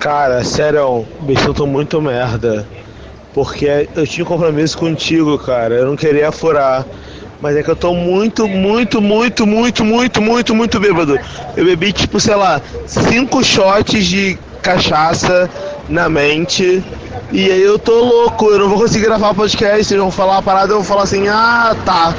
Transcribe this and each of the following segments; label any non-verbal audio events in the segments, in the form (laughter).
Cara, sério, me sinto muito merda. Porque eu tinha um compromisso contigo, cara. Eu não queria furar. Mas é que eu tô muito, muito, muito, muito, muito, muito, muito bêbado. Eu bebi, tipo, sei lá, cinco shots de cachaça na mente. E aí eu tô louco, eu não vou conseguir gravar podcast. Vocês vão falar a parada, eu vou falar assim, ah, tá.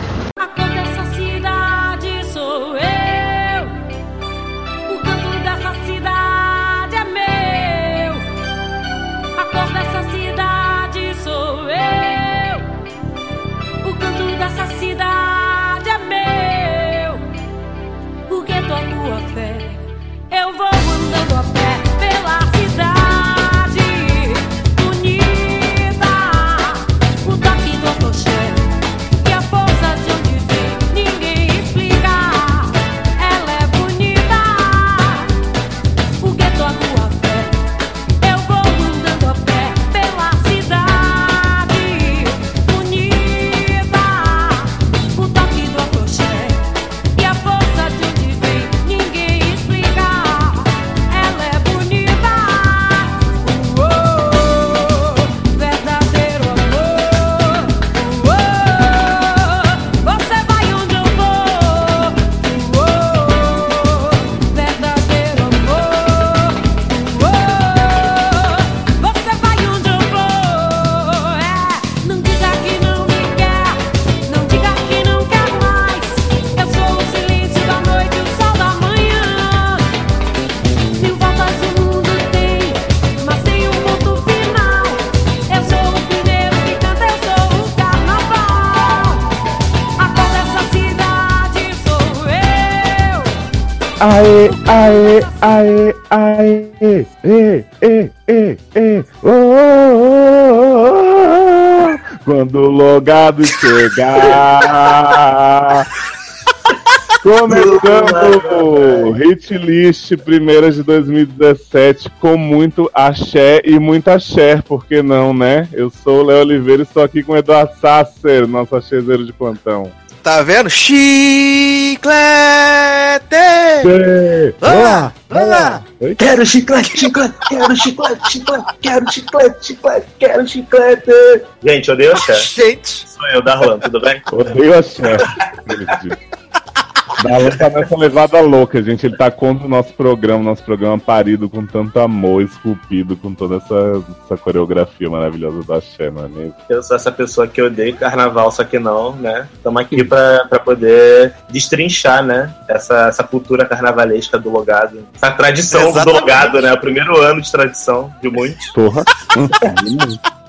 Quando o logado chegar. (laughs) Começando o Hit List primeiras de 2017 com muito axé e muita axé, por que não, né? Eu sou o Léo Oliveira e estou aqui com o Eduardo Sasser, nosso axezeiro de plantão. Tá vendo? Chiclete! Olá, olá. Oi? Quero chiclete, chiclete, quero chiclete, chiclete, quero chiclete, chiclete, quero chiclete. Gente, eu odeio axé. Gente, Sou eu, Darlan, tudo bem? Odeio axé. (laughs) Darlan tá nessa levada louca, gente. Ele tá contra o nosso programa, nosso programa parido com tanto amor, esculpido, com toda essa, essa coreografia maravilhosa do axé, não é mesmo? Eu sou essa pessoa que odeia carnaval, só que não, né? Estamos aqui pra, pra poder destrinchar, né? Essa, essa cultura carnavalesca do logado. Essa tradição do Exatamente. logado, né? O primeiro ano de tradição de muitos. Porra. (laughs)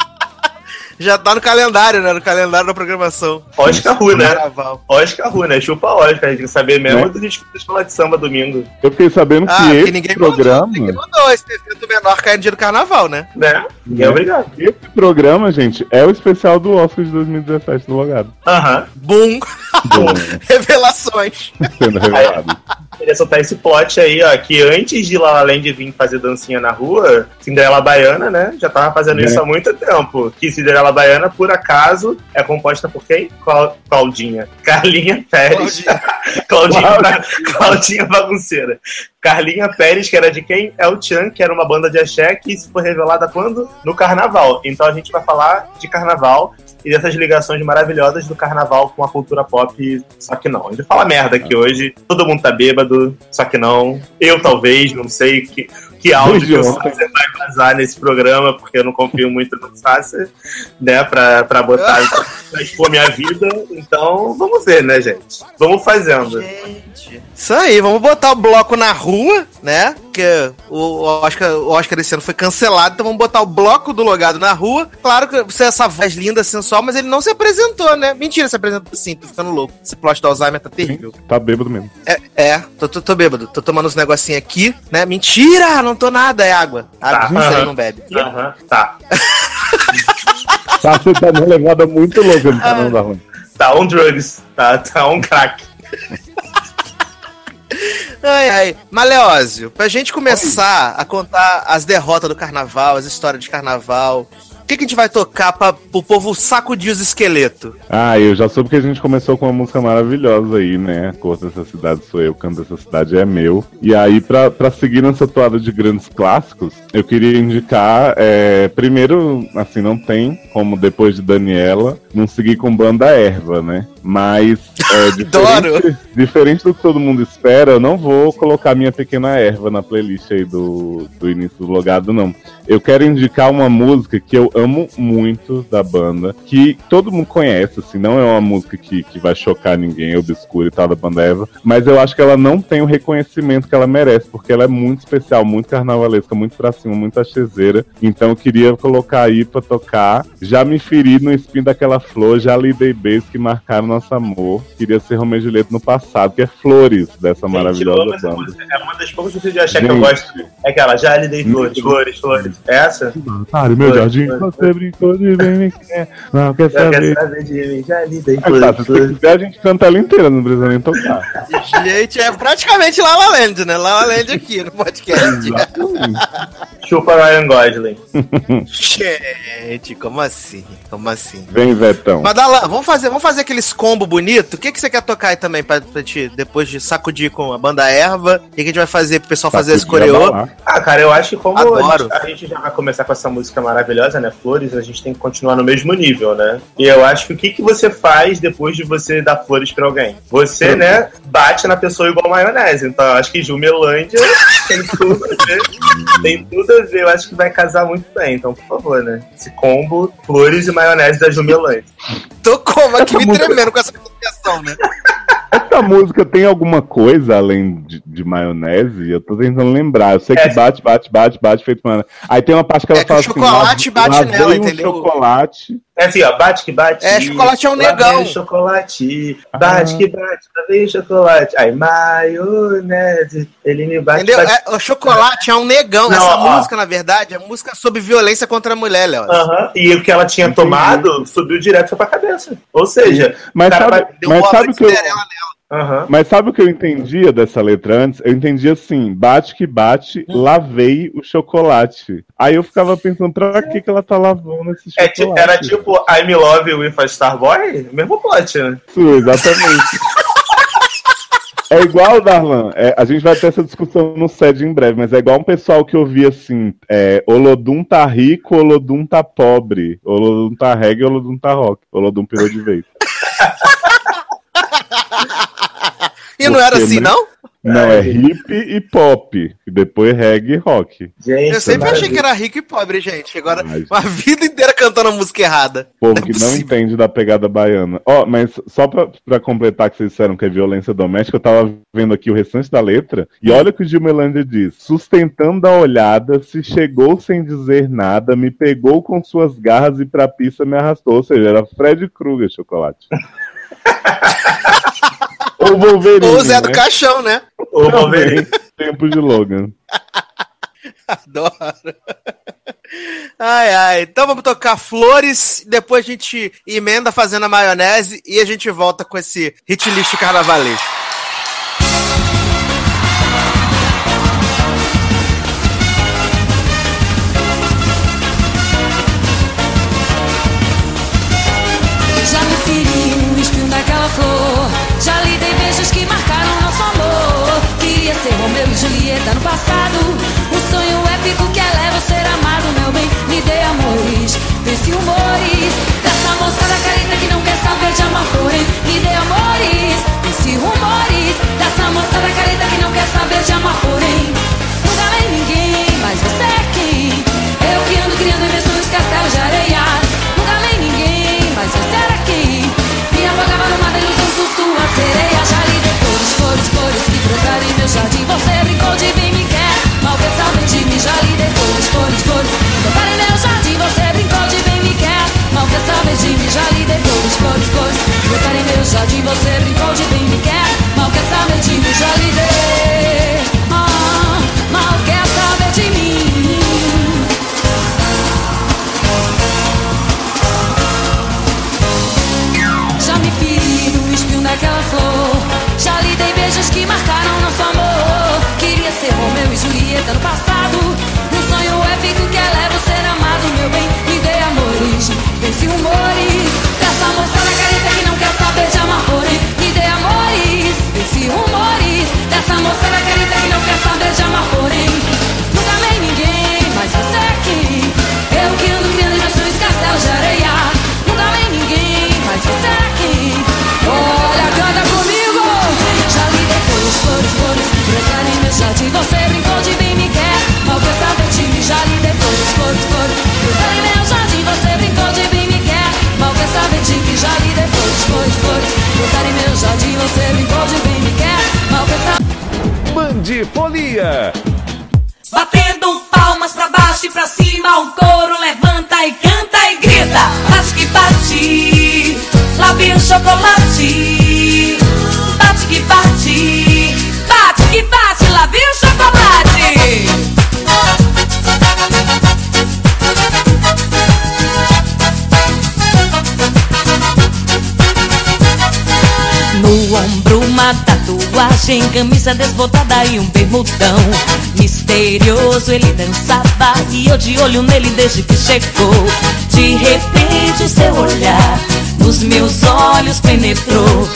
já tá no calendário, né? No calendário da programação. Oscar Ru, né? Carnaval. Oscar Ru, né? Chupa Oscar. A gente tem que saber mesmo Né? do disco de escola de samba domingo. Eu fiquei sabendo que Ah, esse ninguém programa. mandou, ninguém mandou esse evento menor cair no dia do carnaval, né? Né? Ninguém é obrigado. Esse programa, gente, é o especial do Oscar de 2017 do Logado. Aham. Boom! Bom, (laughs) Revelações. sendo revelado. Queria soltar esse plot aí, ó, que antes de La La Land vir fazer dancinha na rua, Cinderela Baiana, né, já tava fazendo É. isso há muito tempo. Que Cinderela Baiana, por acaso, é composta por quem? Clau- Claudinha. Carlinha Pérez. Claudinha, (laughs) Claudinha Bagunceira. Carlinha Pérez, que era de quem? É o Chan, que era uma banda de axé que isso foi revelada quando? No carnaval. Então a gente vai falar de carnaval e dessas ligações maravilhosas do carnaval com a cultura pop, só que não. A gente fala merda aqui hoje, todo mundo tá bêbado, só que não. Eu talvez, não sei que, que áudio que o. Sasser vai vazar nesse programa, porque eu não confio muito no Sasser, né, pra, pra botar, (laughs) pra expor minha vida. Então, vamos ver, né, gente? Vamos fazendo. Gente. Isso aí, vamos botar o bloco na rua, né? Porque o Oscar, o Oscar esse ano foi cancelado, então vamos botar o bloco do logado na rua. Claro que você é essa voz linda, sensual, mas ele não se apresentou, né? Mentira, se apresentou sim, tô ficando louco. Esse plot do Alzheimer tá terrível. Tá bêbado mesmo. É, é tô, tô, tô bêbado, tô tomando uns negocinhos aqui, né? Mentira, não tô nada, é água. Água, Tá, você não bebe. Aham, tá. Tá, você tá numa levada muito louca no Ah. canal da Rua. Tá on drugs, tá, tá on crack. Ai, ai. Maleózio, pra gente começar a contar as derrotas do carnaval, as histórias de carnaval, que, que a gente vai tocar pra, pro povo sacudir os esqueletos? Ah, eu já soube que a gente começou com uma música maravilhosa aí, né? A cor dessa cidade sou eu, canto dessa cidade é meu. E aí, pra seguir nessa toada de grandes clássicos, eu queria indicar, é, primeiro, assim, não tem como depois de Daniela, não seguir com banda erva, né? Mas, é, (laughs) diferente, diferente do que todo mundo espera, eu não vou colocar minha pequena erva na playlist aí do, do início do logado, não. Eu quero indicar uma música que eu amo muito da banda, que todo mundo conhece, assim, não é uma música que, que vai chocar ninguém, obscura e tal da banda Eva, mas eu acho que ela não tem o reconhecimento que ela merece, porque ela é muito especial, muito carnavalesca, muito pra cima, muito achezeira. Então eu queria colocar aí pra tocar. Já me feri no espinho daquela flor, já lidei beijos que marcaram nosso amor. Queria ser Romeu e Julieta no passado, que é Flores dessa Gente, maravilhosa essa banda. música. É uma das poucas músicas de axé que eu gosto. É aquela, já lhe dei flores, flores, flores. É Essa? Pare, meu Foi, jardim, foi. você brincou de bem me quer. Não quer Já quer saber. saber de mim, já lhe dei Ah, tá, flores, se você flores. quiser, a gente canta ela inteira, não precisa nem tocar. (laughs) Gente, é praticamente La La Land, né? La La Land aqui no podcast. Chupa Ryan Gosling. Gente, como assim? Como assim? Vem, Vetão. Mas Dalan, vamos fazer, vamos fazer aqueles combo bonito. O que, que você quer tocar aí também pra, pra te, depois de sacudir com a banda erva? O que, que a gente vai fazer pro pessoal fazer esse Sacudir, coreô? Ah, cara, eu acho que como a Adoro. gente, a gente já vai começar com essa música maravilhosa, né? Flores, a gente tem que continuar no mesmo nível, né? E eu acho que o que, que você faz depois de você dar flores pra alguém? Você, né, bate na pessoa igual maionese. Então eu acho que Jumelândia (laughs) tem tudo a ver. Tem tudo a ver. Eu acho que vai casar muito bem. Então, por favor, né? Esse combo, flores e maionese da Jumelândia. Tô como aqui me tremendo com essa conversação, né? Essa música tem alguma coisa além de, de maionese? Eu tô tentando lembrar. Eu sei que É. bate, bate, bate, bate, feito maionese. Aí tem uma parte que ela É que fala o assim... chocolate "Lá- bate nela, um entendeu? chocolate. É assim, ó, bate que bate. É, chocolate é um lá negão. chocolate. Bate Ah. que bate, lá vem chocolate. Aí, maionese. Ele me bate, Entendeu? bate. É, o chocolate é um negão. Não, Essa ó. música, na verdade, é música sobre violência contra a mulher, Léo. Aham, E o que ela tinha Entendi. tomado subiu direto pra cabeça. Ou seja, Mas o cara sabe, vai. Deu mas uma sabe que eu... Cinderela Aham. Mas sabe o que eu entendia dessa letra antes? Eu entendia assim, bate que bate, lavei o chocolate. Aí eu ficava pensando, pra que, que ela tá lavando esse É, chocolate? era tipo I'm Love with a Starboy? Mesmo plot, né? Isso, exatamente. É igual, Darlan, é, a gente vai ter essa discussão no SED em breve, mas é igual um pessoal que ouvia assim, é, Olodum tá rico, Olodum tá pobre, Olodum tá reggae, Olodum tá rock, Olodum pirou de vez. (laughs) E não era assim, não? Não, é hip e pop, e depois reggae e rock. Gente, Eu sempre achei que era rico e pobre, gente. Agora, Mas- uma vida inteira cantando a música errada. Povo Não é que não entende da pegada baiana. Ó, mas só pra, pra completar que vocês disseram que é violência doméstica, eu tava vendo aqui o restante da letra, e olha o que o Gilmelândia diz. Sustentando a olhada, se chegou sem dizer nada, me pegou com suas garras e pra pista me arrastou. Ou seja, era Fred Krueger chocolate. (laughs) Ou Wolverine, Ou o Zé do né? Caixão, né? Ô, Wolverine. Tempo de Logan. (laughs) Adoro. Ai, ai. Então vamos tocar flores, depois a gente emenda fazendo a maionese e a gente volta com esse hit list carnavalesco. Julieta no passado. Um sonho épico que eleva o ser amado, meu bem. Me dê amores, vence humores. Dessa moça da careta que não quer saber de amar, porém. Me dê amores, vence rumores. Dessa moça da careta que não quer saber de amar, porém. Nunca nem ninguém, mas você é quem? Eu que ando criando invenções, castelos de areia. Nunca nem ninguém, mas você era quem? Me afogava numa ilusão, sua sereia. Brotaram em meu jardim. Você brincou de bem, me quer. Mal saber de mim, já lhe dei flores, flores, flores brotaram em meu jardim. Você brincou de bem, me quer. Mal saber de mim, já lhe dei flores, flores, flores brotaram em meu jardim. Você brincou de bem, me quer. Mal saber de mim, já lhe dei. noites que marcaram nosso amor. Queria ser Romeu e Julieta no passado. Um sonho épico que eleva é o ser amado. Meu bem, me dê amores, vence rumores. Dessa moça na careta que não quer saber de amar, porém, me dê amores, vence rumores. Dessa moça na careta que não quer saber de amar, porém, nunca amei ninguém, mas você aqui. Eu que ando criando emoções, castelo de areia. Nunca amei ninguém, mas você aqui. Oh flores, flores Brincar em meu jardim, você brincou de mim, me quer. Mal quer saber de mim, já lhe dei flores, flores, flores. Brincar em meu jardim, você brincou de mim, me quer. Mal quer saber de mim, já lhe dei flores, flores, flores. Brincar em meu jardim, você brincou de mim, me quer. Mal quer saber... Mandifolia Batendo palmas pra baixo e pra cima O coro levanta e canta e grita. Bate que bate, lá vem o chocolate. Bate que bate que bate, lá vem o chocolate. No ombro uma tatuagem, camisa desbotada e um bermudão. Misterioso ele dançava e eu de olho nele desde que chegou. De repente o seu olhar nos meus olhos penetrou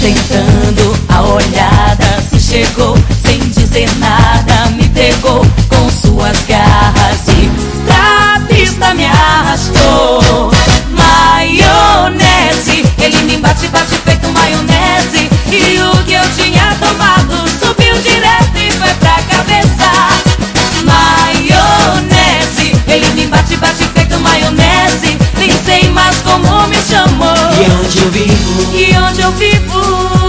Sustentando a olhada, chegou sem dizer nada Me pegou com suas garras e pra pista me arrastou Maionese, ele me bate, bate feito maionese E o que eu tinha tomado subiu direto e foi pra cabeça Maionese, ele me bate, bate feito maionese Nem sei mais como me chamou E onde eu vivo? E onde eu vivo?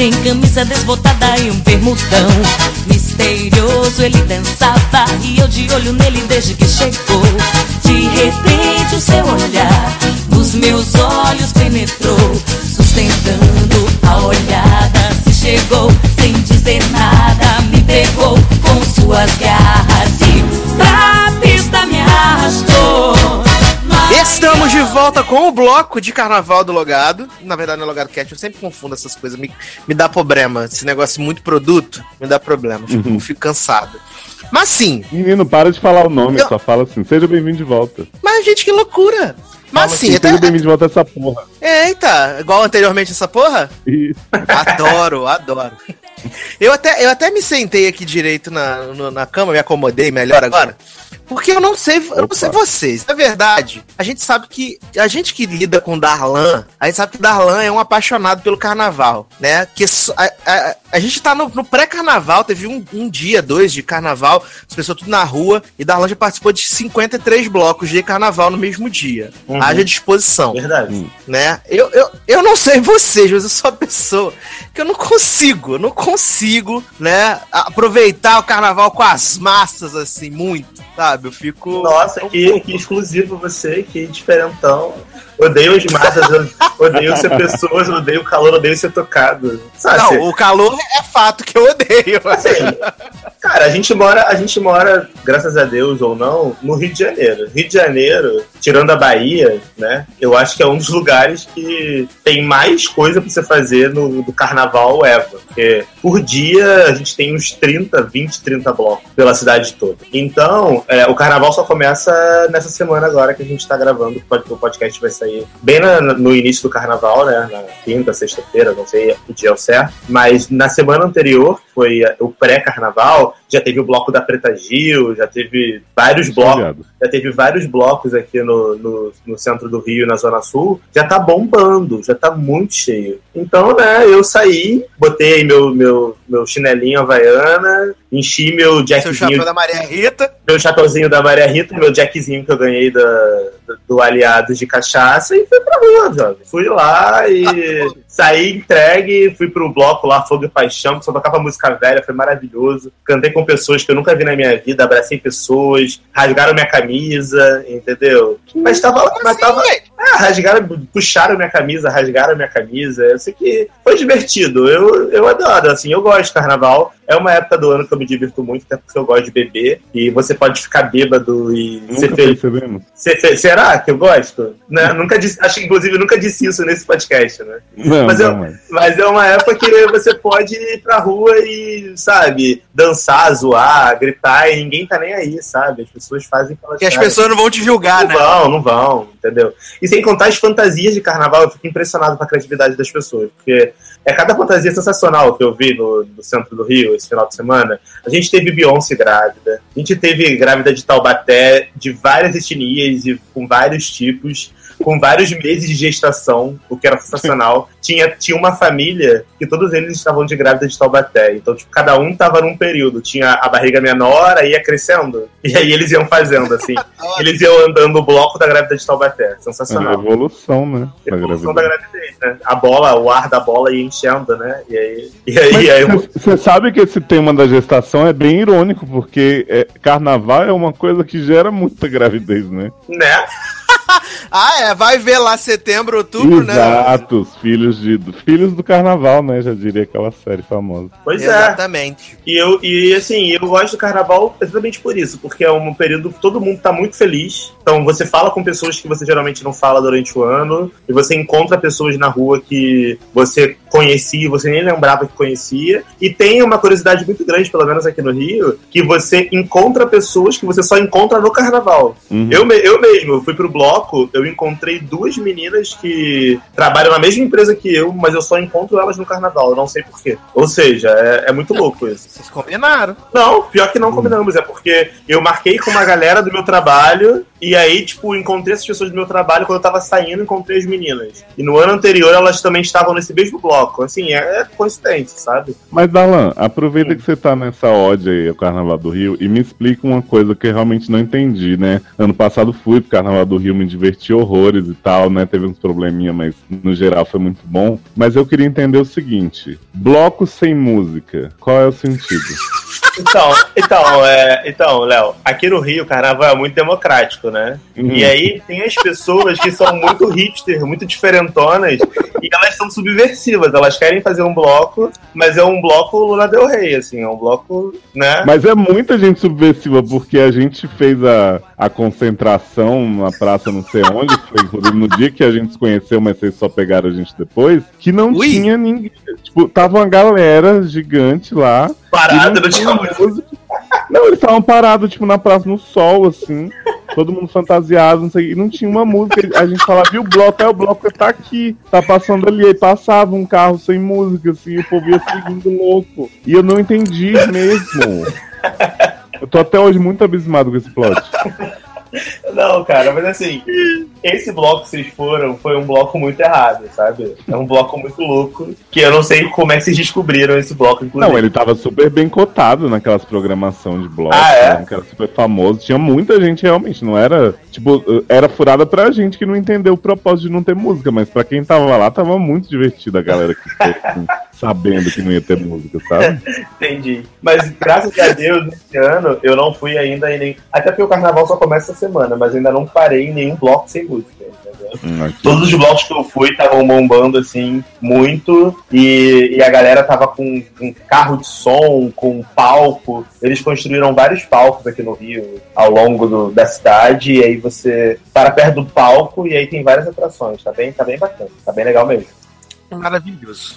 Tatuagem, camisa desbotada e um bermudão. Misterioso ele dançava e eu de olho nele desde que chegou volta com o bloco de carnaval do Logado. Na verdade, no Logado Cat, eu sempre confundo essas coisas. Me, me dá problema. Esse negócio muito produto, me dá problema. Fico, Uhum. fico cansado. Mas sim, Menino, para de falar o nome, só fala assim, seja bem-vindo de volta. mas gente, que loucura. Mas sim, assim, até, seja bem-vindo de volta essa porra. eita, igual anteriormente essa porra? E Adoro, adoro. (laughs) Eu até, eu até me sentei aqui direito na, no- na cama, me acomodei melhor agora. Porque eu não sei, eu não sei vocês. Na verdade, a gente sabe que. A gente que lida com Darlan, a gente sabe que Darlan é um apaixonado pelo carnaval, né? Que a, a, a gente tá no, no pré-carnaval, teve um, um dia, dois de carnaval, as pessoas tudo na rua, e Darlan já participou de 53 blocos de carnaval no mesmo dia. Uhum. Haja disposição Verdade. né? Eu, eu, eu não sei vocês, mas eu sou uma pessoa que eu não consigo, eu não consigo, né, aproveitar o carnaval com as massas, assim, muito, sabe? Eu fico... Nossa, que, que exclusivo você, que diferentão. Odeio as massas, odeio ser pessoas, odeio o calor, odeio ser tocado. Sabe? Não, o calor é fato que eu odeio. (laughs) Assim, cara, a gente mora, a gente mora, graças a Deus ou não, no Rio de Janeiro. Rio de Janeiro, tirando a Bahia, né? Eu acho que é um dos lugares que tem mais coisa pra você fazer no do carnaval ever. Porque por dia a gente tem uns 30, 20, 30 blocos pela cidade toda. Então, é, o carnaval só começa nessa semana agora que a gente tá gravando. O podcast vai sair bem na- no início do carnaval, né? Na quinta, sexta-feira, não sei o dia ao certo. Mas na semana anterior, foi o pré-carnaval, já teve o bloco da Preta Gil, já teve vários blocos já teve vários blocos aqui no, no, no centro do Rio, na Zona Sul, já tá bombando, já tá muito cheio. Então, né, eu saí, botei meu, meu, meu chinelinho havaiana, enchi meu Seu jackzinho, chapéu da Maria Rita. meu chapeuzinho da Maria Rita, meu jackzinho que eu ganhei da, do Aliados de Cachaça e fui pra rua, jovem. Fui lá e (laughs) saí entregue, fui pro bloco lá, Fogo e Paixão, que só tocava música velha, foi maravilhoso. Cantei com pessoas que eu nunca vi na minha vida, abracei pessoas, rasgaram minha camisa, entendeu? Mas tava lá, mas tava. Ah, rasgaram, puxaram minha camisa, rasgaram minha camisa. Eu sei que foi divertido. Eu, eu adoro, assim, eu gosto de carnaval. É uma época do ano que eu me divirto muito, até porque eu gosto de beber. E você pode ficar bêbado e ser Nunca feliz. percebemos. Ser fe- Será que eu gosto? Né? Nunca disse, acho que inclusive nunca disse isso nesse podcast, né? Não, Mas não, eu- mas- Mas é uma época que você pode ir pra rua e, sabe, dançar, zoar, gritar e ninguém tá nem aí, sabe? As pessoas fazem que as pessoas não vão te julgar, Não né? vão, não vão, entendeu? E sem contar as fantasias de carnaval, eu fico impressionado com a criatividade das pessoas, porque é cada fantasia sensacional que eu vi no, no centro do Rio esse final de semana? A gente teve Beyoncé grávida, a gente teve grávida de Taubaté, de várias etnias e com vários tipos, com vários meses de gestação, o que era sensacional. (laughs) tinha, tinha uma família que todos eles estavam de grávida de Taubaté. Então, tipo, cada um tava num período. Tinha a barriga menor, aí ia crescendo. E aí eles iam fazendo, assim. (laughs) eles iam andando o bloco da grávida de Taubaté. É Sensacional. evolução, né? da Evolução da gravidez. né? A bola, o ar da bola ia enchendo, né? E aí. E aí, aí eu- Você sabe que esse tema da gestação é bem irônico, porque é, carnaval é uma coisa que gera muita gravidez, né? né? (laughs) Ah, é, vai ver lá setembro, outubro, né? Exato, os filhos, de, do- filhos do carnaval, né? Já diria aquela série famosa. Pois é. Exatamente. E, eu, e assim, eu gosto do carnaval exatamente por isso, porque é um período que todo mundo tá muito feliz. Então você fala com pessoas que você geralmente não fala durante o ano, e você encontra pessoas na rua que você conhecia, você nem lembrava que conhecia. E tem uma curiosidade muito grande, pelo menos aqui no Rio, que você encontra pessoas que você só encontra no carnaval. Uhum. Eu, eu mesmo, eu fui pro bloco, eu encontrei duas meninas que trabalham na mesma empresa que eu, mas eu só encontro elas no carnaval, eu não sei porquê. Ou seja, é, é muito louco isso. Vocês combinaram. Não, pior que não combinamos, é porque eu marquei com uma galera do meu trabalho e aí, tipo, encontrei essas pessoas do meu trabalho quando eu tava saindo, encontrei as meninas. E no ano anterior elas também estavam nesse mesmo bloco. Assim, é, é sabe? Mas, Dalan, aproveita que você tá nessa ode aí ao Carnaval do Rio e me explica uma coisa que eu realmente não entendi, né? Ano passado fui pro Carnaval do Rio, me diverti horrores e tal, né? Teve uns probleminha, mas no geral foi muito bom. Mas eu queria entender o seguinte: bloco sem música, qual é o sentido? Então, então, é, então, Léo, aqui no Rio o carnaval é muito democrático, né? Uhum. E aí tem as pessoas que são muito hipster, muito diferentonas, e elas são subversivas. Elas querem fazer um bloco, mas é um bloco Luna Del Rey, assim, é um bloco, né? Mas é muita gente subversiva, porque a gente fez a, a concentração na praça não sei onde, foi inclusive no dia que a gente se conheceu, mas vocês só pegaram a gente depois, que não Ui. tinha ninguém. Tipo, tava uma galera gigante lá. Parada, não tinha Não, eles estavam parados, tipo, na praça, no sol, assim. Todo mundo fantasiado, não sei. E não tinha uma música. A gente falava, viu o bloco? É o bloco tá aqui. Tá passando ali. Aí passava um carro sem música, assim. E o povo ia seguindo louco. E eu não entendi mesmo. Eu tô até hoje muito abismado com esse plot. Não, cara, mas assim, esse bloco que vocês foram foi um bloco muito errado, sabe? É um bloco muito louco, que eu não sei como é que vocês descobriram esse bloco, inclusive. Não, ele tava super bem cotado naquelas programação de bloco, Ah, é? né, que era super famoso. Tinha muita gente realmente, não era. Tipo, era furada pra gente que não entendeu o propósito de não ter música, mas pra quem tava lá, tava muito divertido a galera que foi assim, (laughs) sabendo que não ia ter música, sabe? (laughs) Entendi. Mas graças a Deus, esse ano eu não fui ainda em nem. Até porque o carnaval só começa essa semana, mas ainda não parei em nenhum bloco sem música? Hum. Todos os blocos que eu fui estavam bombando assim muito e, e a galera tava com, com carro de som, com palco. Eles construíram vários palcos aqui no Rio ao longo do- da cidade e aí você para perto do palco e aí tem várias atrações. Tá bem, tá bem bacana, tá bem legal mesmo. Maravilhoso.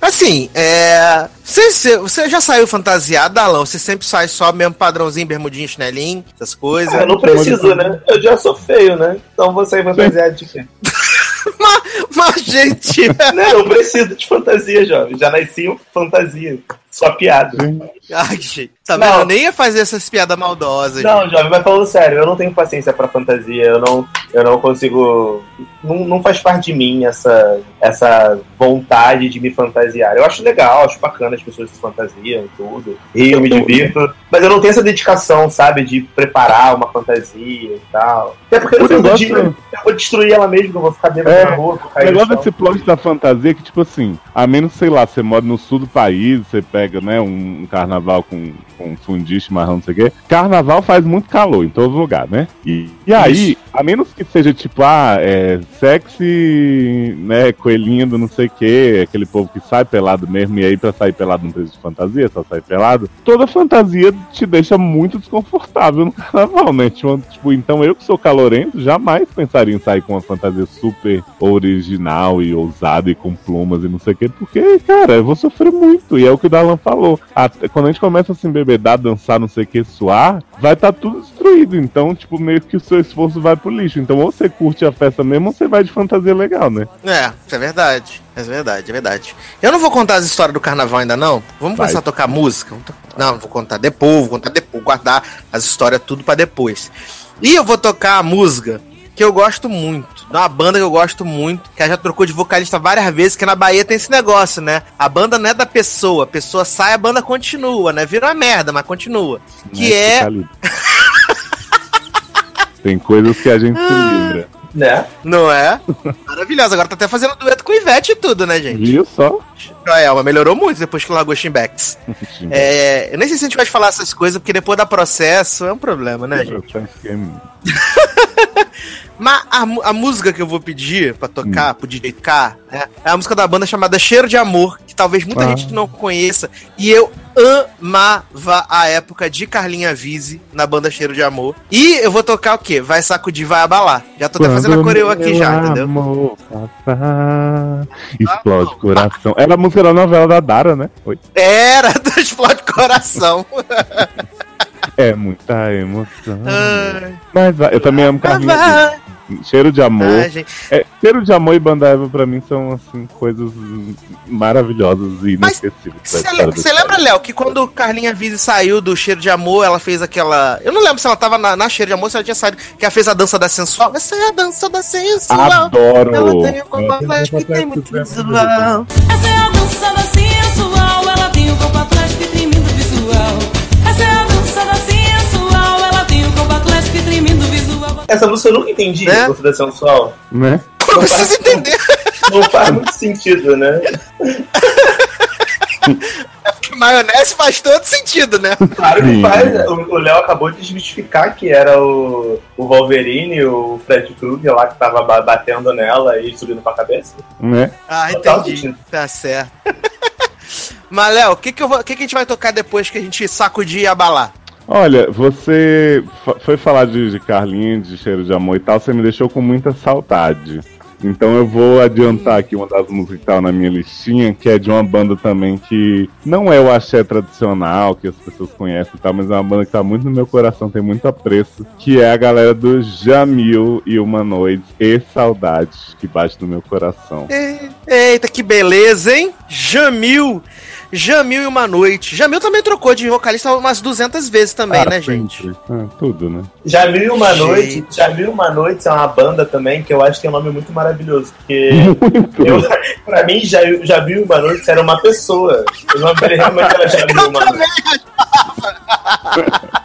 Assim, é. Você, você- já saiu fantasiado, Alão? Você sempre sai só mesmo padrãozinho, bermudinho, chinelinho, essas coisas? Ah, eu não preciso, né? Eu já sou feio, né? Então vou sair fantasiado de quê? (laughs) Mas, gente. Não, eu preciso de fantasia, jovem. Já nasci fantasia. Só piada. Ai, gente. Tá Não. vendo? Eu nem ia fazer essas piadas maldosas. Não, jovem, mas falando sério, eu não tenho paciência pra fantasia, eu não, eu não consigo. Não, não faz parte de mim essa, essa vontade de me fantasiar. Eu acho legal, acho bacana as pessoas se fantasiam e tudo. E eu me divirto. Mas eu não tenho essa dedicação, sabe, de preparar uma fantasia e tal. Até porque do negócio- dia eu vou destruir ela mesmo, eu vou ficar dentro É, da rua, O negócio desse plot da fantasia é que, tipo assim, a menos, sei lá, você mora no sul do país, você pega, né, um, carnaval com, com fundir, chimarrão, não sei o quê. Carnaval faz muito calor em todo lugar, né? E, e aí, a menos que seja tipo, ah, é sexy, né, coelhinho do não sei o quê, aquele povo que sai pelado mesmo, e aí pra sair pelado não precisa de fantasia, só sai pelado. Toda fantasia te deixa muito desconfortável no (laughs) carnaval, né? Tipo, tipo, então eu que sou calorento, jamais pensaria em sair com uma fantasia super original e ousada e com plumas e não sei o quê, porque, cara, eu vou sofrer muito. E é o que o Dalan falou. Até quando a gente começa a se embebedar, dançar, não sei o que, suar, vai estar tudo destruído. Então, tipo, meio que o seu esforço vai pro lixo. Então ou você curte a festa mesmo ou você vai de fantasia legal, né? É, isso é verdade. É verdade, é verdade. Eu não vou contar as histórias do carnaval ainda, não. Vamos Vai. começar a tocar música? Não, vou contar depois, vou contar depois, guardar as histórias tudo pra depois. E eu vou tocar a música que eu gosto muito, de uma banda que eu gosto muito, que já trocou de vocalista várias vezes, que na Bahia tem esse negócio, né? A banda não é da pessoa, a pessoa sai, a banda continua, né? Vira uma merda, mas continua. Que é. (laughs) Tem coisas que a gente se livra. Né? Não é? (laughs) Maravilhosa. Agora tá até fazendo dueto com o Ivete e tudo, né, gente? Viu só? A Elma melhorou muito depois que largou Chimbex. (laughs) É, eu nem sei se a gente vai falar essas coisas, porque depois da processo é um problema, né, gente? (laughs) Mas a, a música que eu vou pedir pra tocar, pro DJ K, né, é a música da banda chamada Cheiro de Amor, que talvez muita Ah. gente não conheça. E eu amava a época de Carlinha Vise na banda Cheiro de Amor. E eu vou tocar o quê? Vai sacudir, vai abalar. Já tô até fazendo a coreo aqui já, entendeu? amor passar, explode coração. Era a música da novela da Dara, né? Oi. Era (laughs) do Explode Coração. É muita emoção. Ai, Mas vai, eu também amo Carlinhos. Cheiro de amor. Ai, gente. É, cheiro de amor e banda Eva pra mim são assim coisas maravilhosas e inesquecíveis. Você lembra, Léo, que quando Carlinha Vise saiu do Cheiro de Amor, ela fez aquela. Eu não lembro se ela tava na, na Cheiro de Amor, se ela tinha saído, que ela fez a dança da sensual. Essa é a dança da sensual. Adoro! Ela tem um corpo atlético que tem muito visual. Essa é a dança da sensual, ela tem o corpo atlético e tremendo visual. Essa é a dança da sensual, Essa música eu nunca entendi, Né? da sensual. Né? Não precisa entender. Não faz muito sentido, né? Porque (laughs) maionese faz todo sentido, né? Claro que Sim. faz. O o Léo acabou de desmistificar que era o, o Wolverine, o Fred Krueger lá que tava ba- batendo nela e subindo pra cabeça. Né? Ah, Total entendi. sentido. Tá certo. (laughs) Mas, Léo, o que, que, eu vou- o que, que a gente vai tocar depois que a gente sacudir e abalar? Olha, você foi falar de, de Carlinha, de cheiro de amor e tal, você me deixou com muita saudade. Então eu vou adiantar aqui uma das músicas que tá na minha listinha, que é de uma banda também que não é o axé tradicional, que as pessoas conhecem e tal, mas é uma banda que tá muito no meu coração, tem muito apreço, que é a galera do Jamil e Humanoides e Saudades, que bate no meu coração. Eita, que beleza, hein? Jamil. Jamil e uma noite. Jamil também trocou de vocalista umas 200 vezes também, Ah, né, gente? Ah, tudo, né? Já Mil e Uma Gente. Noite, Já Mil e Uma Noite é uma banda também que eu acho que tem um nome muito maravilhoso, porque (laughs) Muito. eu, pra mim Já, Já Mil e Uma Noite era uma pessoa. O nome dele realmente era Já Mil e Uma Noite.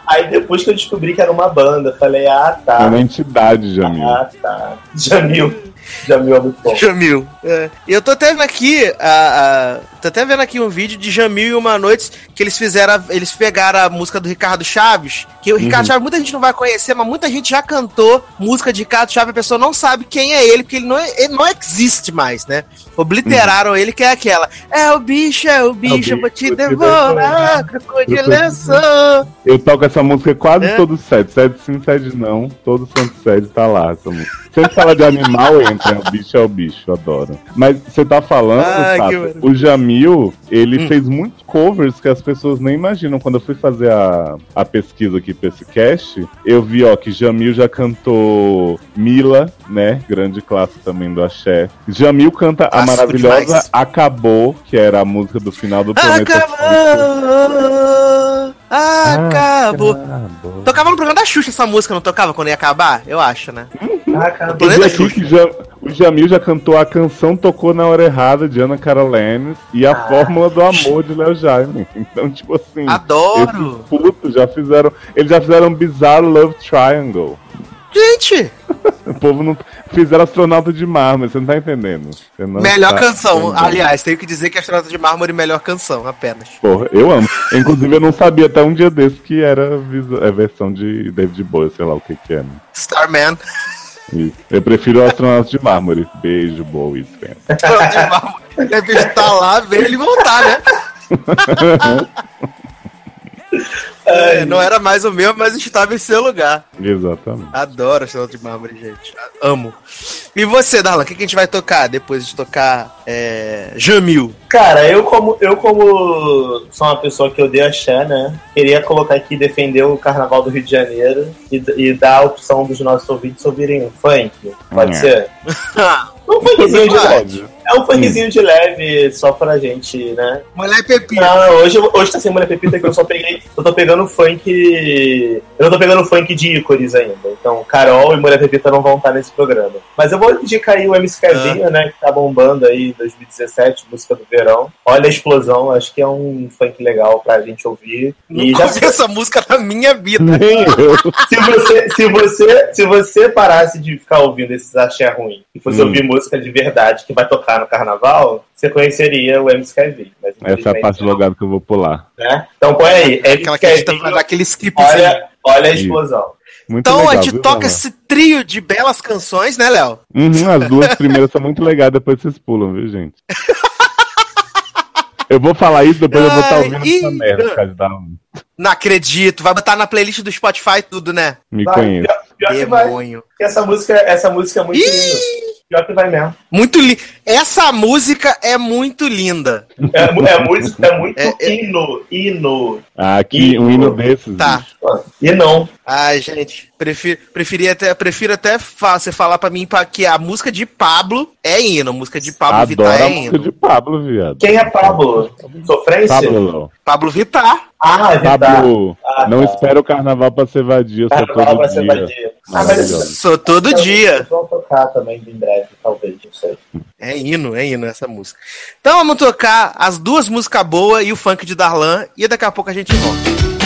Aí depois que eu descobri que era uma banda, eu falei, ah É tá, uma entidade, Jamil. ah tá. Jamil. Jamil é muito bom. Jamil. É. E eu tô até vendo aqui, a, a- tô até vendo aqui um vídeo de Jamil e uma noite que eles fizeram, eles pegaram a música do Ricardo Chaves, que o Ricardo Chaves muita gente não vai conhecer, mas muita gente já cantou música de Ricardo Chaves, a pessoa não sabe quem é ele, porque ele não, é- ele não existe mais, né? Obliteraram ele, que é aquela. É o bicho, é o bicho, eu vou te vou te devorar, crocodilação. Eu toco essa música quase É? todos os sets. Sede sim, sede não. Todo santo sede tá lá essa música. Sempre fala de animal, entra. O bicho é o bicho, eu adoro. Mas você tá falando, Tata, maravilha. o Jamil, ele Hum. fez muitos covers que as pessoas nem imaginam. Quando eu fui fazer a, a pesquisa aqui pra esse cast, eu vi, ó, que Jamil já cantou Mila, né? Grande clássico também do Axé. Jamil canta a maravilhosa demais. Acabou, que era a música do final do Planeta. Acabou! Acabou! Acabou. Tocava no programa da Xuxa essa música, não tocava quando ia acabar? Eu acho, né? Ah, cara, Planeta aqui que Ja- o Jamil já cantou a canção Tocou na Hora Errada de Ana Carolines e a Ah. Fórmula do Amor de Léo Jaime. (laughs) Então, tipo assim, Adoro! esses putos já fizeram. Eles já fizeram um Bizarre Love Triangle. Gente, (laughs) O povo não. Fizeram astronauta de mármore, você não tá entendendo. Não melhor tá canção. entendendo. Aliás, tenho que dizer que Astronauta de Mármore melhor canção, apenas. Porra, eu amo. Inclusive, eu não sabia até um dia desse que era visa- é versão de David Bowie, sei lá o que que é. Né? Starman. Isso. Eu prefiro o astronauta de mármore. Beijo, Bowie. (laughs) Deve estar lá, ver ele voltar, né? (laughs) É, não era mais o meu, mas estava em seu lugar. Exatamente. Adoro Astronauta de Mármore, gente. Amo. E você, Darlan, o que, que a gente vai tocar depois de tocar é, Jamil? Cara, eu como, eu como sou uma pessoa que odeia axé, né? Queria colocar aqui defender o Carnaval do Rio de Janeiro e, e dar a opção dos nossos ouvintes ouvirem um funk. Pode É. ser? (laughs) Um funkzinho de leve. É um funkzinho de leve só pra gente, né? Mulher Pepinha. Não, hoje, hoje tá sem mulher pepita que eu só peguei. Eu tô pegando funk. Eu não tô pegando funk de ícones ainda. Então, Carol e Mulher Pepita não vão estar nesse programa. Mas eu vou indicar aí o MC Kevinho, né? Que tá bombando aí 2017, música do verão. Olha a explosão, acho que é um funk legal pra gente ouvir. E Nunca já ouvi essa música na minha vida. Nem eu. se você, se você, se você parasse de ficar ouvindo esses axé ruim e fosse Hum. ouvir música de verdade que vai tocar no carnaval, você conheceria o MC Kevinho. Mas Essa é a parte do que eu vou pular. né? Então põe aí, Aquela MC que a gente tá aquele skipzinho. olha, olha a explosão. Muito Então legal, a gente viu, toca Darlan? esse trio de belas canções, né, Léo? Uhum, as duas primeiras são muito legais, depois vocês pulam, viu, gente? (laughs) Eu vou falar isso, depois eu vou estar Ai, ouvindo ih, essa merda, por causa da... um, Não acredito. Vai botar na playlist do Spotify tudo, né? Me Vai, conheço. Demônio. Essa música, essa música é muito linda. Ih, Pior que vai mesmo. muito linda. Essa música é muito linda. É, é muito, é muito É, é- hino, hino. Ah, aqui, um hino desses. Tá. E não. Ai, gente, prefiro, preferi até, prefiro até você falar pra mim pra, que a música de Pablo é hino. A música de Pablo Adoro Vittar a é música hino. de Pablo, viado. Quem é Pablo? Sofrência? Pablo. Pablo Vittar. Ah, é verdade. Pablo, Ah, não tá. espera o carnaval pra ser vadio, só Carnaval todo vai ser dia. vadia. Ah. Sou todo Então, dia. Vão tocar também em breve, talvez, não sei. É hino, é hino essa música. Então vamos tocar as duas músicas boas e o funk de Darlan e daqui a pouco a gente volta.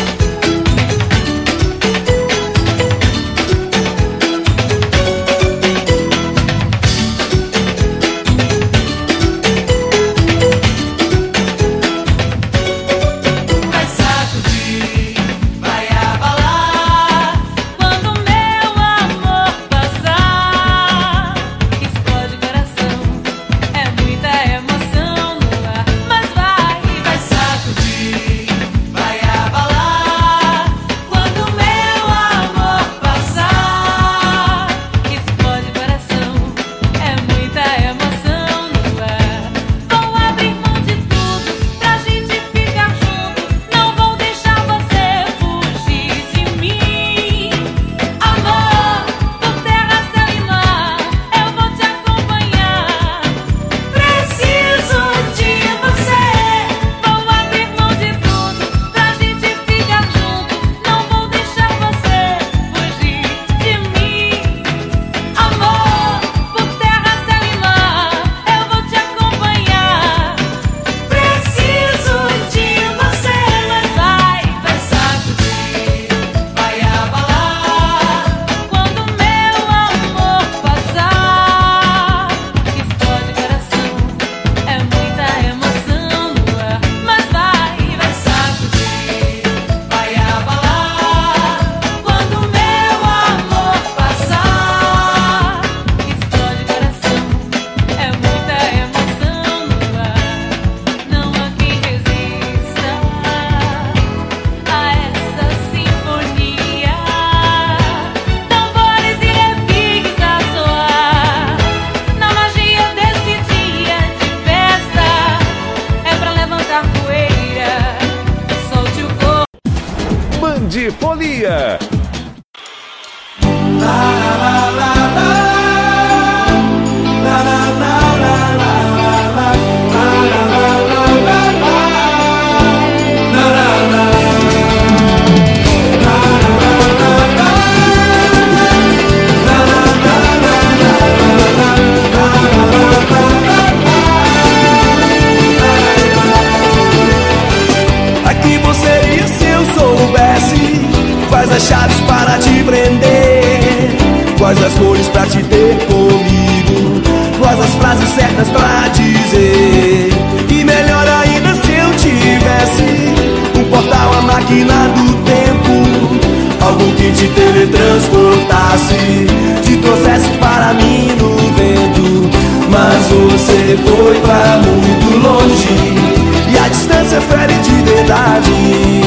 Distância fere de verdade.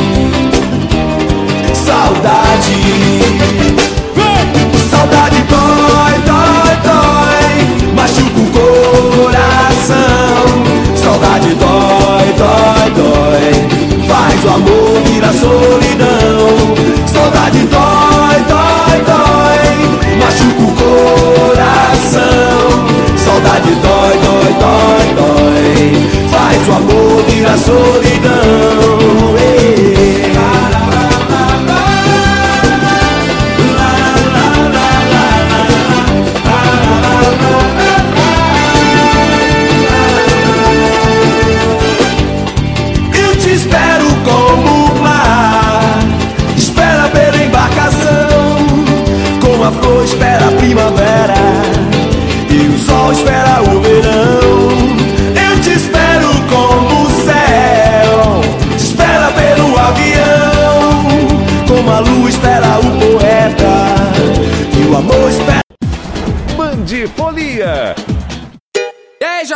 Saudade solidão.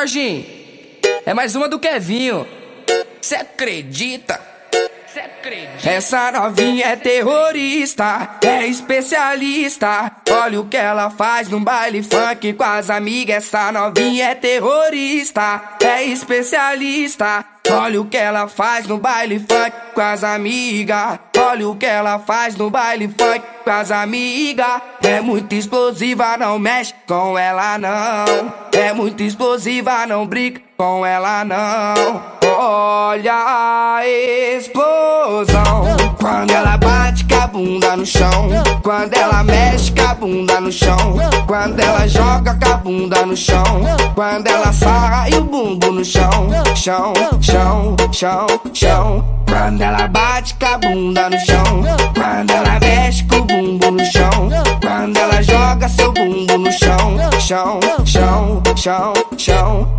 Jorginho? É mais uma do Kevinho. Cê acredita? Cê acredita? Essa novinha é terrorista, é especialista. Olha o que ela faz num baile funk com as amigas. Essa novinha é terrorista, é especialista. Olha o que ela faz no baile funk com as amigas. Olha o que ela faz no baile funk com as amigas. É muito explosiva, não mexe com ela não. É muito explosiva, não brinca com ela não. Olha a explosão quando ela bate com a bunda no chão. Quando ela mexe com a bunda no chão. Quando ela joga com a bunda no chão. Quando ela e o bumbum no chão. Chão, chão, chão, chão. Quando ela bate com a bunda no chão. Quando ela mexe com o bumbum no chão. Quando ela joga seu bumbum no chão. Chão, chão, chão, chão.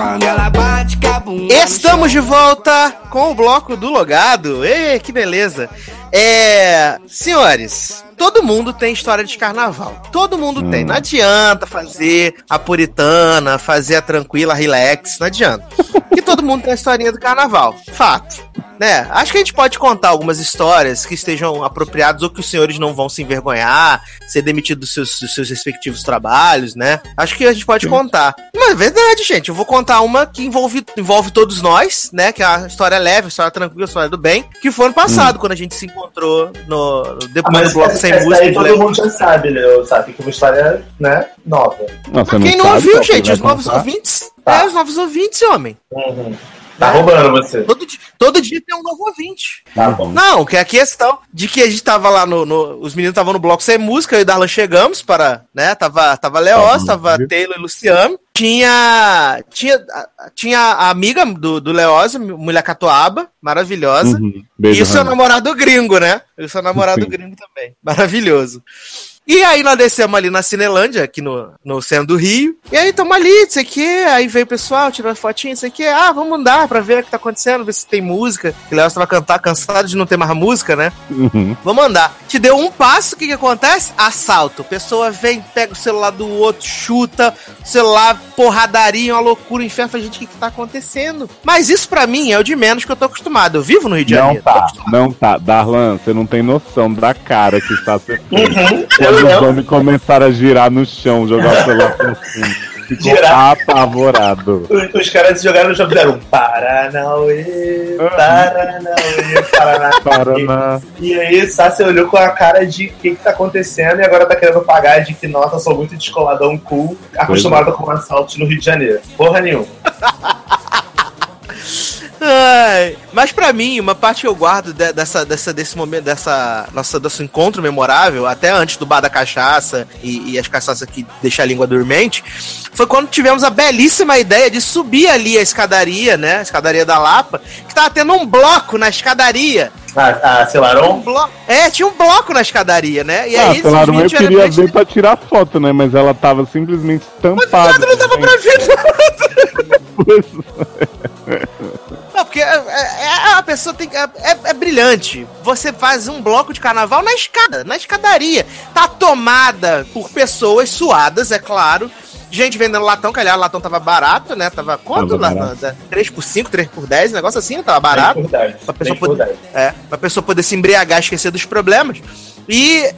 quando ela bate com a bunda. no Estamos de volta com o bloco do Logado. Ê, que beleza. É. Senhores, todo mundo tem história de carnaval. Todo mundo tem. Não adianta fazer a puritana, fazer a tranquila, relax. Não adianta. Que (laughs) todo mundo tem a historinha do carnaval. Fato. Né? Acho que a gente pode contar algumas histórias que estejam apropriadas ou que os senhores não vão se envergonhar, ser demitido dos seus, dos seus respectivos trabalhos, né? Acho que a gente pode contar. Mas é verdade, gente. Eu vou contar uma que envolve, envolve todos nós, né? Que é a história leve, a história tranquila, a história do bem. Que foi ano passado, quando a gente se encontrou no, no- Ah, depois mas do bloco essa, sem essa música. aí do todo mundo já sabe, né? Sabe que é uma história, né, nova. Nossa, Quem não sabe ouviu, que gente? Os novos ouvintes? Tá. É, os novos ouvintes, homem. Uhum. Tá roubando você. Todo, di- todo dia tem um novo ouvinte. Tá bom. Não, que é a questão de que a gente tava lá no. no- os meninos estavam no bloco sem música, eu e Darlan chegamos para. né? Tava, tava Leoz, tava Taylor e Luciano. Tinha. Tinha, tinha a amiga do, do Leoz, mulher catuaba, maravilhosa. Uhum. E o seu namorado gringo, né? E o seu namorado Sim. gringo também. Maravilhoso. E aí nós descemos ali na Cinelândia, aqui no, no centro do Rio. E aí tamo ali, não sei o quê. Aí veio o pessoal tirando fotinho, não sei o quê. Ah, vamos andar pra ver o que tá acontecendo, ver se tem música. Que o Léo tava cantar, cansado de não ter mais música, né? Uhum. Vamos andar. Te deu um passo, o que que acontece? Assalto. Pessoa vem, pega o celular do outro, chuta, celular, porradaria, uma loucura, um inferno. Fala, Gente, o que que tá acontecendo? Mas isso pra mim é o de menos que eu tô acostumado. Eu vivo no Rio de Não Janeiro. tô tá, não tá. Darlan, você não tem noção da cara que está (laughs) sendo. Uhum. Os homens começaram a girar no chão, jogar o celular pra cima. Ficou Girar. apavorado. os, os caras jogaram no chão e fizeram Paranauê, Paranauê, Paraná. Paraná. E aí, Sassi olhou com a cara de o que, que tá acontecendo e agora tá querendo pagar de que, nossa, sou muito descoladão cool, acostumado com assaltos no Rio de Janeiro. Porra nenhuma. Ai, mas pra mim, uma parte que eu guardo de- dessa, dessa, desse momento, dessa nossa, desse encontro memorável, até antes do bar da cachaça e, e as cachaças que deixam a língua dormente, foi quando tivemos a belíssima ideia de subir ali a escadaria, né? A escadaria da Lapa, que tava tendo um bloco na escadaria. Ah, a Um Celaron? bloco, é, tinha um bloco na escadaria, né? E Ah, aí, claro, eu queria ver pra tirar foto, né? Mas ela tava simplesmente Mas estampada. nada, não dava pra ver nada. Pois- (laughs) Não, porque é, é- é- a pessoa tem que. É, é- é brilhante. Você faz um bloco de carnaval na escada, na escadaria. Tá tomada por pessoas suadas, é claro. Gente vendendo latão, que aliás, o latão tava barato, né? Tava quanto Tava barato. Da- 3 por 5, 3 por 10, um negócio assim, tava barato. Verdade, Pra pessoa, bem verdade. poder, é, pra pessoa poder se embriagar e esquecer dos problemas. E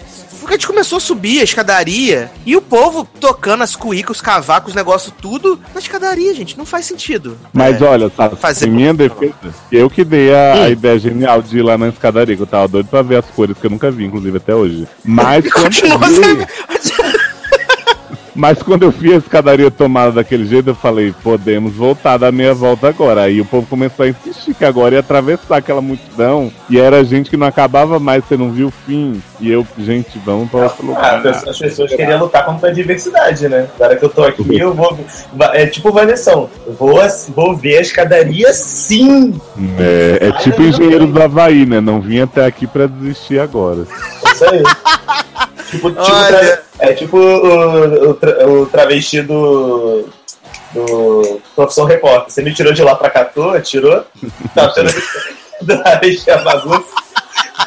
a gente começou a subir a escadaria e o povo tocando as cuícas, os cavacos, os negócios, tudo na escadaria, gente. Não faz sentido. Mas É. olha, sabe, fazer- em minha defesa, eu que dei a, a Hum. ideia genial de ir lá na escadaria, que eu tava doido pra ver as cores que eu nunca vi, inclusive até hoje. Mas (laughs) quando, Continua vi, sendo. Mas quando eu vi a escadaria tomada daquele jeito, eu falei, podemos voltar da meia volta agora. Aí o povo começou a insistir que agora ia atravessar aquela multidão. E era gente que não acabava mais, você não viu o fim. E eu, gente, vamos pra outro Ah, lugar. as pessoas queriam lutar contra a diversidade, né? Agora que eu tô aqui, eu vou. É tipo Vanessão. Vou, vou ver a escadaria sim. É, é tipo engenheiro do Havaí, né? Não vim até aqui pra desistir agora. Isso aí. Tipo, tipo tra- é tipo o, o, tra- o travesti do. Do Profissão Repórter. Você me tirou de lá pra cá, (laughs) tô? Tirou? Tá tirando da a bagunça.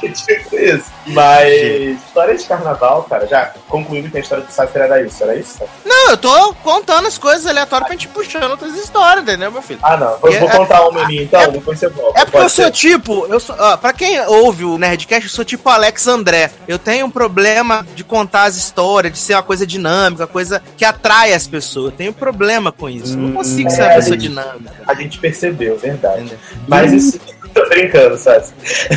É (laughs) tipo isso. Mas história de carnaval, cara, já concluímos que a história do Sassi era isso, era isso? Não, eu tô contando as coisas aleatórias pra gente puxando outras histórias, entendeu, meu filho? Ah, não. Vou, É- vou contar uma minha então, é- depois você volta. É porque eu sou tipo, eu sou, ó, pra quem ouve o Nerdcast, eu sou tipo Alex André. Eu tenho um problema de contar as histórias, de ser uma coisa dinâmica, uma coisa que atrai as pessoas. Eu tenho problema com isso. Eu não consigo ser uma é, pessoa gente. dinâmica. A gente percebeu, verdade. Entendeu? Mas isso. (laughs) Tô brincando, Sassi.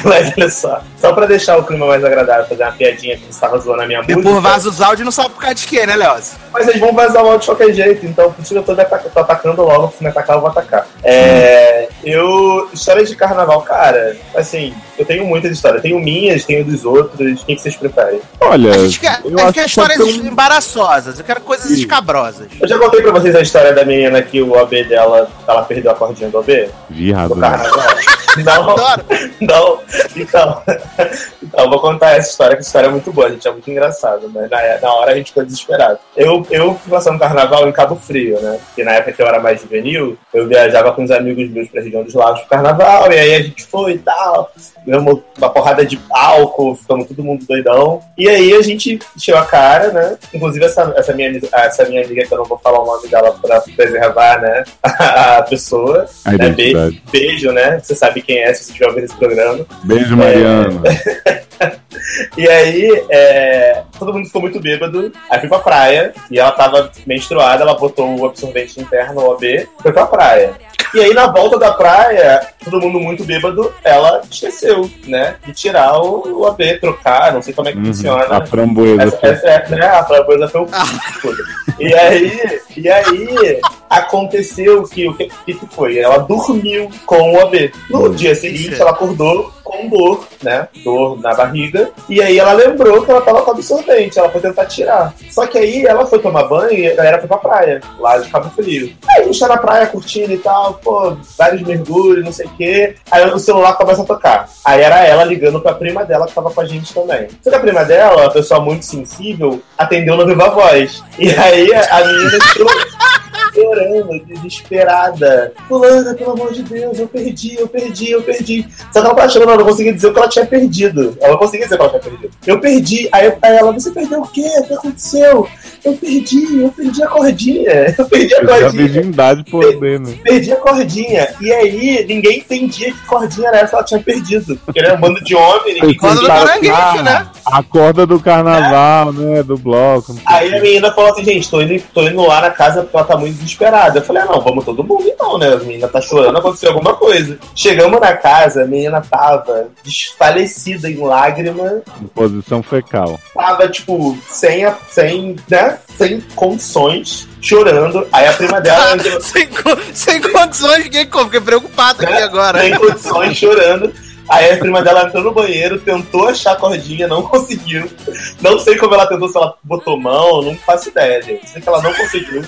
Mas olha só. Só pra deixar o clima mais agradável, fazer uma piadinha que você tava zoando a minha E música. por vaza os áudios não sabe por causa de quê, né, Leoz? Mas eles vão vazar o áudio de qualquer jeito, então por isso que eu tô atacando logo, se me atacar, eu vou atacar. É, eu. Histórias de carnaval, cara, assim, eu tenho muitas histórias. Tenho minhas, tenho dos outros. O que, que vocês preferem? Olha, A gente quer, eu a gente acho quer que histórias um- embaraçosas. Eu quero coisas escabrosas. Eu já contei pra vocês a história da menina que o OB dela, ela perdeu a cordinha do OB? Viado, Do né? carnaval? (laughs) Não, Adoro. não. Então, então, eu vou contar essa história, que essa história é muito boa, gente. É muito engraçado, mas na, na hora a gente ficou desesperado. Eu, eu fui passar um carnaval em Cabo Frio, né? Porque na época que eu era mais juvenil, eu viajava com uns amigos meus pra região dos lagos pro carnaval, e aí a gente foi e tal. Ganhamos uma porrada de álcool, ficamos todo mundo doidão. E aí a gente encheu a cara, né? Inclusive essa, essa, minha, essa minha amiga, que eu não vou falar o nome dela pra preservar, né? (laughs) A pessoa. A né? identidade. Be- beijo, né? Você sabe quem é se você estiver ouvindo esse programa. Beijo, Mariana. (laughs) E aí, é, todo mundo ficou muito bêbado. Aí fui pra praia e ela tava menstruada, ela botou o absorvente interno, o OB, foi pra praia. E aí, na volta da praia, todo mundo muito bêbado, ela esqueceu, né? De tirar o, o AB, trocar, não sei como é que Uhum, funciona. A framboesa. Essa, essa é, né, a framboesa foi o (laughs) tudo. E aí, e aí aconteceu que o que, que foi? Ela dormiu com o AB. No dia seguinte, ela acordou com dor, né? Dor na barriga. E aí ela lembrou que ela tava com absorvente. Ela foi tentar tirar. Só que aí ela foi tomar banho e a galera foi pra praia, lá de Cabo Frio. Aí a gente tá na praia curtindo e tal, pô, vários mergulhos, não sei o quê. Aí o celular começa a tocar. Aí era ela ligando pra prima dela que tava com a gente também. Só que a prima dela, pessoa muito sensível, atendeu no viva voz. E aí a menina chorou, chorando, desesperada. Fulana, pelo amor de Deus, eu perdi, eu perdi, eu perdi. Só que ela tava chorando, ela não conseguia dizer o que ela tinha perdido. Ela não conseguia dizer o que ela tinha perdido. Eu perdi. Aí, aí ela, você perdeu o quê? O que aconteceu? Eu perdi, eu perdi a cordinha. (laughs) Eu perdi a Eu já cordinha virgindade poder, né? perdi a cordinha. E aí, ninguém entendia que cordinha era essa que ela tinha perdido. Porque era um bando de homem, ninguém Corda do caranguejo, né? A corda do carnaval, né? Do bloco. Aí a menina falou assim, gente, tô indo, tô indo lá na casa porque ela tá muito desesperada. Eu falei, ah, não, vamos todo mundo então, né? A menina tá chorando, aconteceu alguma coisa. Chegamos na casa, a menina tava desfalecida em lágrimas, Em posição fecal. tava, tipo, sem, a- sem, né? Sem condições, chorando. Aí a prima dela (laughs) sem, sem condições, ninguém como. Fiquei preocupado aqui agora. sem condições, chorando. Aí a prima dela entrou no banheiro, tentou achar a cordinha, não conseguiu. Não sei como ela tentou, se ela botou mão, não faço ideia, gente. Sei que ela não conseguiu.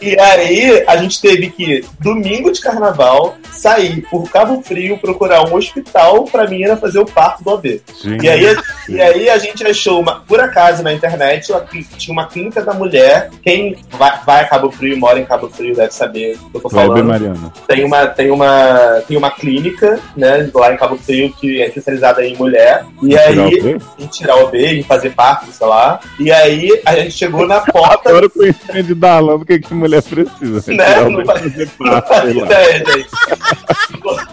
E aí a gente teve que, domingo de carnaval, sair por Cabo Frio, procurar um hospital pra menina fazer o parto do AB. Gente, E aí, e aí a gente achou, uma, por acaso, na internet, tinha uma clínica da mulher. Quem vai, vai a Cabo Frio, mora em Cabo Frio, deve saber do que eu tô falando Mariana. tem uma, tem uma, tem uma clínica, né, lá em Cabo Frio, que é especializada em mulher. E aí, o em tirar o B, em fazer parto, sei lá. E aí a gente chegou na (laughs) porta. Agora o conhecimento de Darlan do que, que mulher precisa. Né? O Não faz- Não parte, ideia, gente.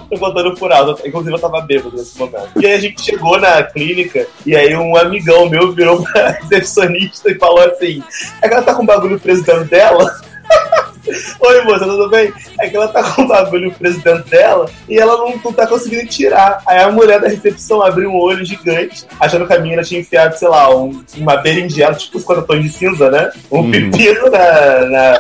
Tô contando por alto. Inclusive, eu tava bêbado nesse momento. E aí a gente chegou na clínica e aí um amigão meu virou pra (laughs) recepcionista e falou assim: é que ela tá com um bagulho preso dentro dela. (laughs) Oi, moça, tudo bem? É que ela tá com um bagulho preso dentro dela e ela não, não tá conseguindo tirar. Aí a mulher da recepção abriu um olho gigante, achando que a menina tinha enfiado, sei lá, um- uma berinjela, tipo os quatro tons de cinza, né? Um Hum. pepino na- na,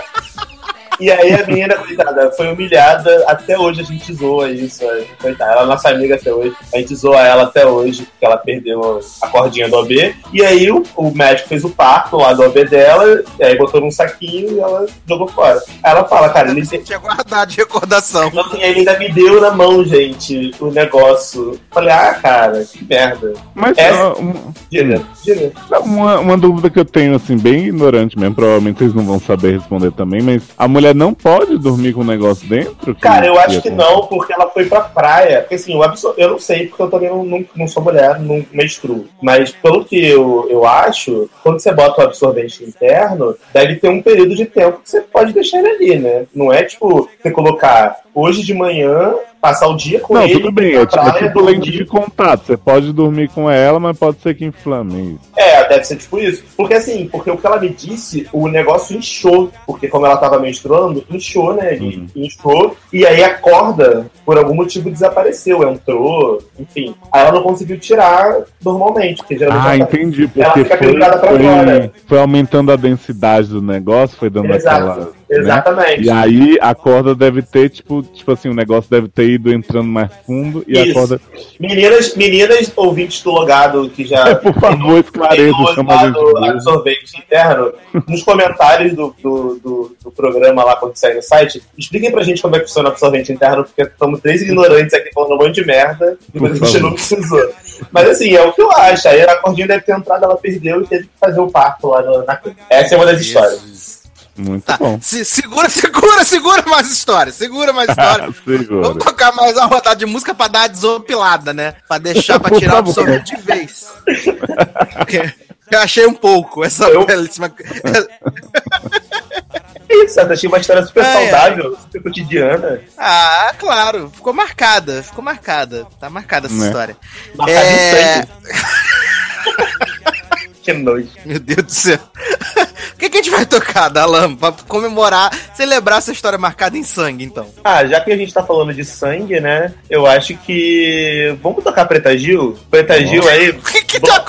e aí a menina, coitada, foi humilhada. Até hoje a gente zoa isso. é, Coitada, ela é nossa amiga até hoje. A gente zoa ela até hoje, porque ela perdeu a cordinha do OB. E aí o, o médico fez o parto lá do OB dela, e aí botou num saquinho e ela jogou fora. Aí ela fala, cara, ele, tinha guardado de recordação. então, assim, ele ainda me deu na mão, gente, o negócio. Falei, ah, cara, que merda. Mas Essa- diga. uma, uma dúvida que eu tenho, assim, bem ignorante mesmo, provavelmente vocês não vão saber responder também, mas a mulher não pode dormir com o negócio dentro? Cara, eu acho que não, porque ela foi pra praia. Porque assim, o absor... eu não sei, porque eu também não, não, não sou mulher, não menstruo. Mas pelo que eu, eu acho, quando você bota o absorvente interno, deve ter um período de tempo que você pode deixar ele ali, né? Não é tipo você colocar hoje de manhã, passar o dia com Não, ele. tudo bem, é tipo, é tipo lente de contato. Você pode dormir com ela, mas pode ser que inflame isso. É, deve ser tipo isso. Porque assim, porque o que ela me disse, o negócio inchou. Porque como ela tava menstruando, inchou, né? Uhum. Inchou. E aí a corda, por algum motivo, desapareceu. Entrou, enfim. Aí ela não conseguiu tirar normalmente. Porque geralmente Ah, ela tá- entendi, ela porque fica foi, pra foi, fora. foi aumentando a densidade do negócio, foi dando Exato, aquela. Né? Exatamente. E aí a corda deve ter, tipo, tipo assim, o negócio deve ter ido entrando mais fundo e a Isso. corda. Meninas, meninas ouvintes do logado que já (laughs) Por favor, esclareça, chama a gente absorvente interno, nos comentários do, do, do, do programa lá quando sair no site, expliquem pra gente como é que funciona o absorvente interno, porque estamos três ignorantes aqui falando um monte de merda e Por a gente não precisou. Mas assim, é o que eu acho. Aí a cordinha deve ter entrado, ela perdeu e teve que fazer o parto lá no- na clínica. Essa é uma das histórias. Muito Tá, bom. se- segura, segura, segura mais história. Segura mais (laughs) história. Segura. Vamos tocar mais uma rodada de música pra dar uma desopilada, né? Pra deixar, pra tirar o absorvente de vez. Eu achei um pouco essa Eu- belíssima. (laughs) Isso, eu achei uma história super Ai, ai. saudável, super cotidiana. Ah, claro. Ficou marcada. Ficou marcada. Tá marcada essa Né? história. Marcada É... (laughs) Que nojo. Meu Deus do céu. (laughs) O que, que a gente vai tocar, Dalam? Pra comemorar, celebrar essa história marcada em sangue, então. Ah, já que a gente tá falando de sangue, né? Eu acho que. Vamos tocar Preta Gil? Preta Gil aí, O (laughs) que, que tá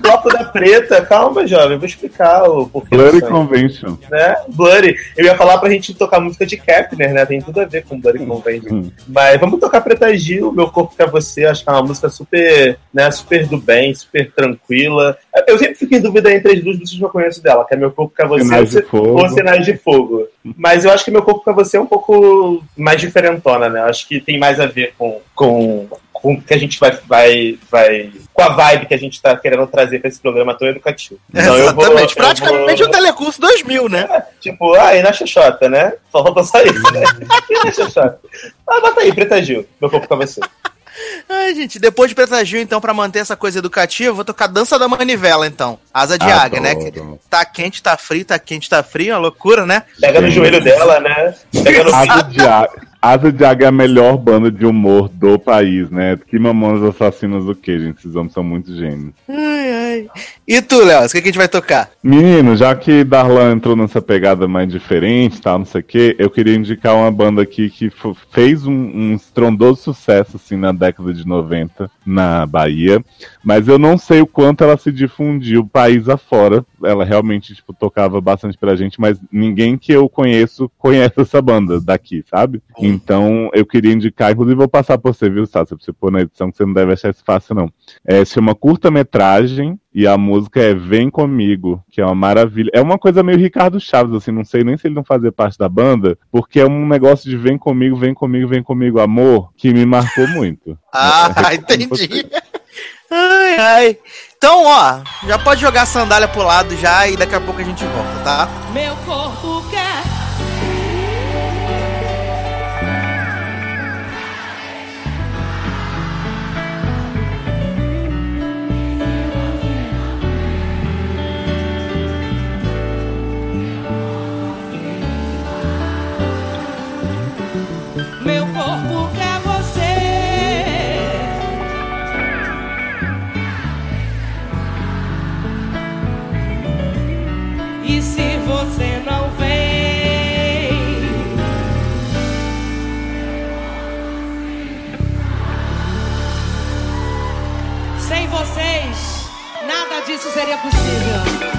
bloco da preta. Calma, jovem, vou explicar o porquê Blurry. Convention. né? Blurry. Eu ia falar pra gente tocar música de Kepner, né? Tem tudo a ver com Blurry Convention. Hum. Mas vamos tocar Preta Gil, Meu Corpo Pra Você. Acho que é uma música super, né? Super do bem, super tranquila. Eu sempre fico em dúvida entre as duas músicas que eu conheço dela, que é Meu Corpo Pra Você Sinais ou Fogo. Sinais de Fogo. Mas eu acho que Meu Corpo Pra Você é um pouco mais diferentona, né? Eu acho que tem mais a ver com... com com o que a gente vai, vai, vai. Com a vibe que a gente tá querendo trazer pra esse programa tão educativo. Então eu vou- Exatamente. eu Praticamente vou- um Telecurso 2000, né? Tipo, ah, e na Xoxota, né? Só falta só isso, né? E na Xoxota? Ah, bota aí, Preta Gil, meu corpo com você. Ai, gente, depois de Preta Gil, então, pra manter essa coisa educativa, eu vou tocar Dança da Manivela, então. Asa de Adoro. águia, né? Que tá quente, tá frio, tá quente, tá frio, uma loucura, né? Pega no joelho dela, né? Pega no Asa de, Águia, Asa de Águia é a melhor banda de humor do país, né? Que mamões assassinos do que, gente? Esses homens são muito gênios. Ai, ai. E tu, Léo, o que, que a gente vai tocar? Menino, já que Darlan entrou nessa pegada mais diferente, tal, não sei o quê, eu queria indicar uma banda aqui que fez um, um estrondoso sucesso, assim, na década de 90, na Bahia, mas eu não sei o quanto ela se difundiu país afora. Ela realmente, tipo, tocava bastante pra gente, mas ninguém que eu conheço conhece essa banda daqui, sabe? Então, eu queria indicar, inclusive vou passar pra você, viu, Sasha, pra você pôr na edição, que você não deve achar isso fácil, não. É, se chama curta-metragem e a música é Vem Comigo, que é uma maravilha. É uma coisa meio Ricardo Chaves, assim, não sei nem se ele não fazia parte da banda, porque é um negócio de vem comigo, vem comigo, vem comigo, amor, que me marcou muito. (laughs) Ah, É, entendi. Ai, ai. Então, ó, já pode jogar a sandália pro lado já e daqui a pouco a gente volta, tá? Meu corpo meu corpo quer você. E se você não vem, sem vocês, nada disso seria possível.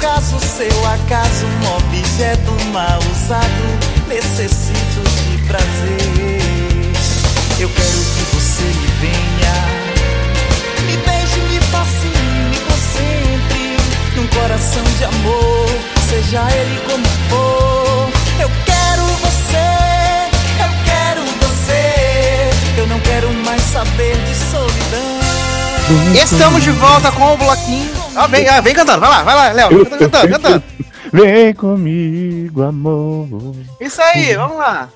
Caso, seu acaso, um objeto mal usado. Necessito de prazer. Eu quero que você me venha. Me beije, me fascine, me concentre num coração de amor, seja ele como for. Eu quero você, eu quero você. Eu não quero mais saber de solidão. Estamos de volta com o bloquinho. Ah, vem, ah, vem cantando, vai lá, vai lá, Léo. Canta- Cantando, cantando. (laughs) Vem comigo, amor. Isso aí, vamos lá.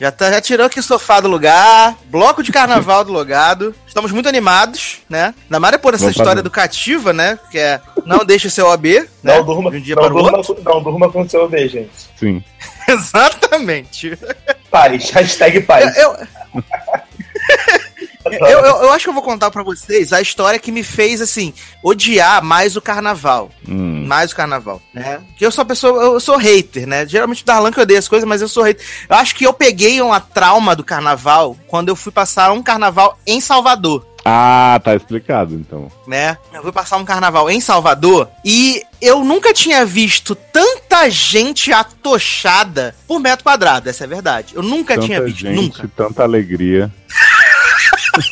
Já, tá, já tirou aqui o sofá do lugar, bloco de carnaval do logado. Estamos muito animados, né? Ainda mais por essa Vamos história fazer. educativa, né? Que é não deixe o seu OB, né? Não durma, de um dia não, para o durma, outro. não durma com o seu OB, gente. Sim. (laughs) Exatamente. Paz, hashtag paz. Eu, eu, (laughs) eu, eu acho que eu vou contar pra vocês a história que me fez, assim, odiar mais o carnaval. Hum. Mais o carnaval, né? Que eu sou pessoa, eu sou hater, né? Geralmente o Darlan que odeia as coisas, mas eu sou hater. Eu acho que eu peguei uma trauma do carnaval quando eu fui passar um carnaval em Salvador. Ah, tá explicado então. né? Eu fui passar um carnaval em Salvador e eu nunca tinha visto tanta gente atochada por metro quadrado, essa é a verdade. Eu nunca Tanta tinha visto, gente, nunca. tanta alegria. (laughs) Ai,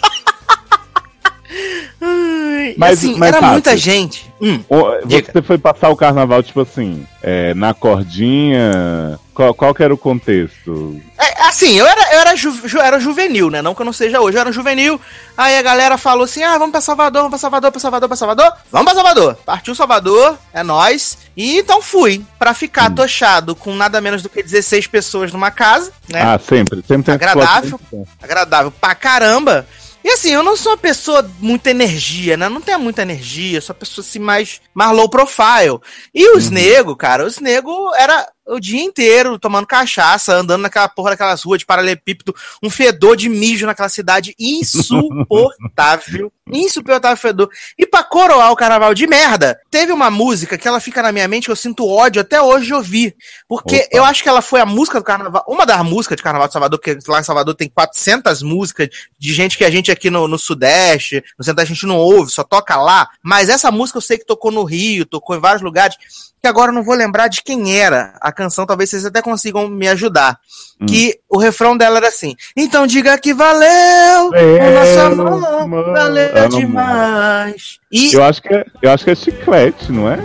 (laughs) Mas- assim, mas, era Tati, muita gente. Hum, Diga. Você foi passar o carnaval, tipo assim, é, na cordinha. Qual, qual que era o contexto? é, assim, eu era, eu era, ju- ju- era juvenil, né? Não que eu não seja hoje, eu era juvenil. Aí a galera falou assim: ah, vamos pra Salvador, vamos pra Salvador, pra Salvador, pra Salvador. Vamos pra Salvador. Partiu Salvador, é nós. E então fui, pra ficar Hum. atochado com nada menos do que 16 pessoas numa casa, né? Ah, sempre. Sempre tem Agradável. situação- agradável pra caramba. E assim, eu não sou uma pessoa muita energia, né? Não tenho muita energia, sou uma pessoa assim mais, mais low profile. E os nego, cara, os nego era o dia inteiro tomando cachaça, andando naquela porra daquelas ruas de paralelepípedo, um fedor de mijo naquela cidade insuportável. (laughs) insuportável fedor. E pra coroar o carnaval de merda, teve uma música que ela fica na minha mente que eu sinto ódio até hoje de ouvir. Porque Opa. eu acho que ela foi a música do carnaval, uma das músicas de carnaval de Salvador, porque lá em Salvador tem 400 músicas de gente que a gente aqui no, no Sudeste, no Centro a gente não ouve, só toca lá. Mas essa música eu sei que tocou no Rio, tocou em vários lugares, que agora eu não vou lembrar de quem era a canção, talvez vocês até consigam me ajudar. Hum. Que o refrão dela era assim: Então diga que valeu, o nosso amor, amor. valeu demais. E Eu acho que é, eu acho que é chiclete, não é?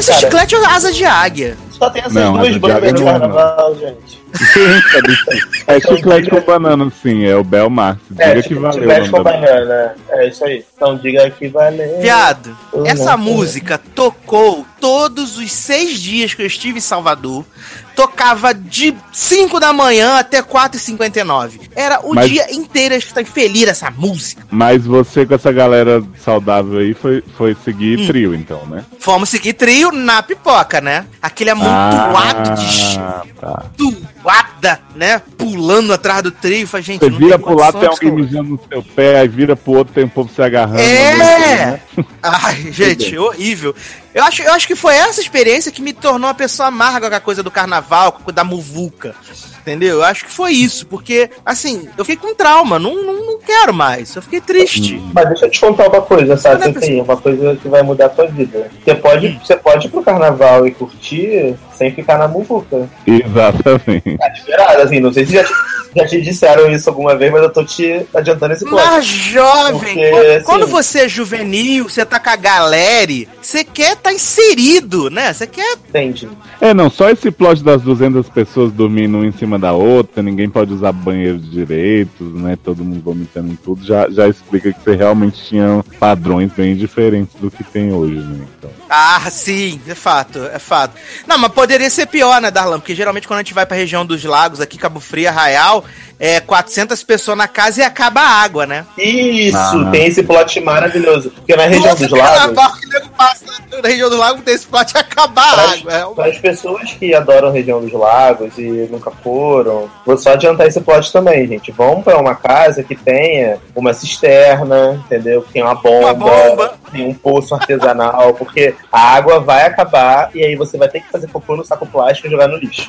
Desse Cara. chiclete é asa de águia. Só tem essas Não, duas bandas de é, carnaval, gente. É chiclete com banana, sim. É o Bel Marx. Diga É, que valeu. o com banana. É isso aí. Então diga que valeu. Viado, Eu essa não música tocou todos os seis dias que eu estive em Salvador. Tocava de 5 da manhã até 4h59. Era o Mas- dia inteiro que tá feliz essa música. Mas você com essa galera saudável aí foi, foi seguir Hum. trio, então, né? Fomos seguir trio na pipoca, né? Aquele amontoado de Ah, tá. Chuada, né? Pulando atrás do trio. Falei, gente, Você vira pro lado, tem alguém mijando no seu pé, aí vira pro outro, tem um povo se agarrando. É! né? Ai, (laughs) gente, horrível. Eu acho, eu acho que foi essa experiência que me tornou uma pessoa amarga com a coisa do carnaval, com a coisa da muvuca. Entendeu? Eu acho que foi isso, porque, assim, eu fiquei com trauma, não, não, não quero mais. Eu fiquei triste. Mas deixa eu te contar uma coisa, sabe? Não é Assim, uma coisa que vai mudar a tua vida. Você pode, você pode ir pro carnaval e curtir sem ficar na muvuca. Exatamente. Tá liberado, assim, não sei se já te, já te disseram isso alguma vez, mas eu tô te adiantando esse plano. Mas, jovem, Porque, quando, assim- quando você é juvenil, você tá com a galera, você quer tá inserido, né? Você quer. Entendi. É, não, só esse plot das 200 pessoas dormindo um em cima da outra, ninguém pode usar banheiro direito, né? Todo mundo vomitando em tudo, já, já explica que você realmente tinha padrões bem diferentes do que tem hoje, né? Então. Ah, sim, é fato, é fato. Não, mas poderia ser pior, né, Darlan? Porque geralmente quando a gente vai pra região dos lagos, aqui, Cabo Frio, Arraial, é 400 pessoas na casa e acaba a água, né? Isso, Ah. tem esse plot maravilhoso. Porque na região Todo dos lagos. carnaval que nego passa na região dos lagos tem esse plot (laughs) acabar a Para água. É uma- Para as pessoas que adoram a região dos lagos e nunca foram, vou só adiantar esse plot também, gente. Vão para uma casa que tenha uma cisterna, entendeu? Que tem uma bomba, Uma bomba. tem um poço artesanal, porque a água vai acabar e aí você vai ter que fazer cocô no saco plástico e jogar no lixo.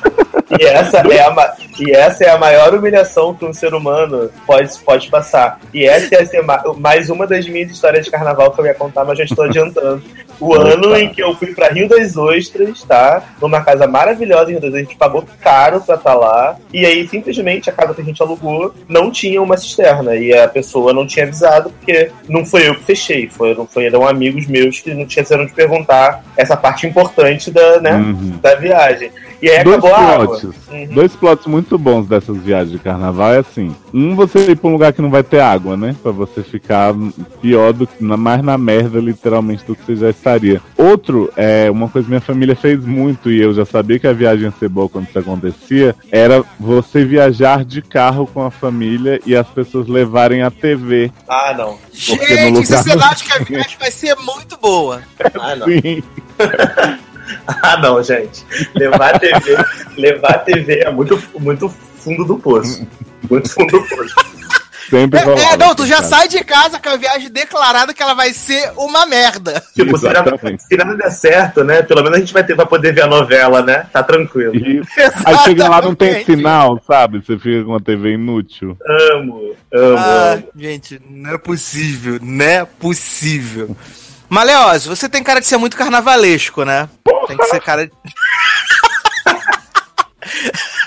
E essa é a, e essa é a maior humilhação que um ser humano pode, pode passar. E essa ma- mais uma das minhas histórias de carnaval que eu ia contar, mas já estou adiantando. O ano em que eu fui pra Rio das Ostras, tá? Numa casa maravilhosa em Rio das Ostras, a gente pagou caro pra estar lá. E aí, simplesmente, a casa que a gente alugou não tinha uma cisterna. E a pessoa não tinha avisado, porque não foi eu que fechei. Foram, foram amigos meus que não esqueceram de perguntar essa parte importante da, né, Uhum. da viagem. E aí Dois acabou a água. plots. Uhum. Dois plots muito bons dessas viagens de carnaval é assim. Um, você ir pra um lugar que não vai ter água, né? Pra você ficar pior do que, mais na merda, literalmente, do que você já estaria. Outro, é uma coisa que minha família fez muito e eu já sabia que a viagem ia ser boa quando isso acontecia, era você viajar de carro com a família e as pessoas levarem a TV. Ah, não. Porque no Gente, é lugar- sinal de que a viagem vai ser muito boa. Ah, não. Sim. (laughs) (laughs) Ah, não, gente. Levar a TV, levar a TV é muito, muito fundo do poço. Muito fundo do poço. Sempre É, rolava, é, não, tu já cara. sai de casa com a viagem declarada que ela vai ser uma merda. Tipo, se nada, se nada der certo, né? Pelo menos a gente vai ter pra poder ver a novela, né? Tá tranquilo. E- (laughs) Aí chega lá, não tem sinal, sabe? Você fica com uma TV inútil. Amo, amo, Ah, amo. gente, não é possível, não é possível. Maleose, você tem cara de ser muito carnavalesco, né? Tem que ser cara de... (laughs)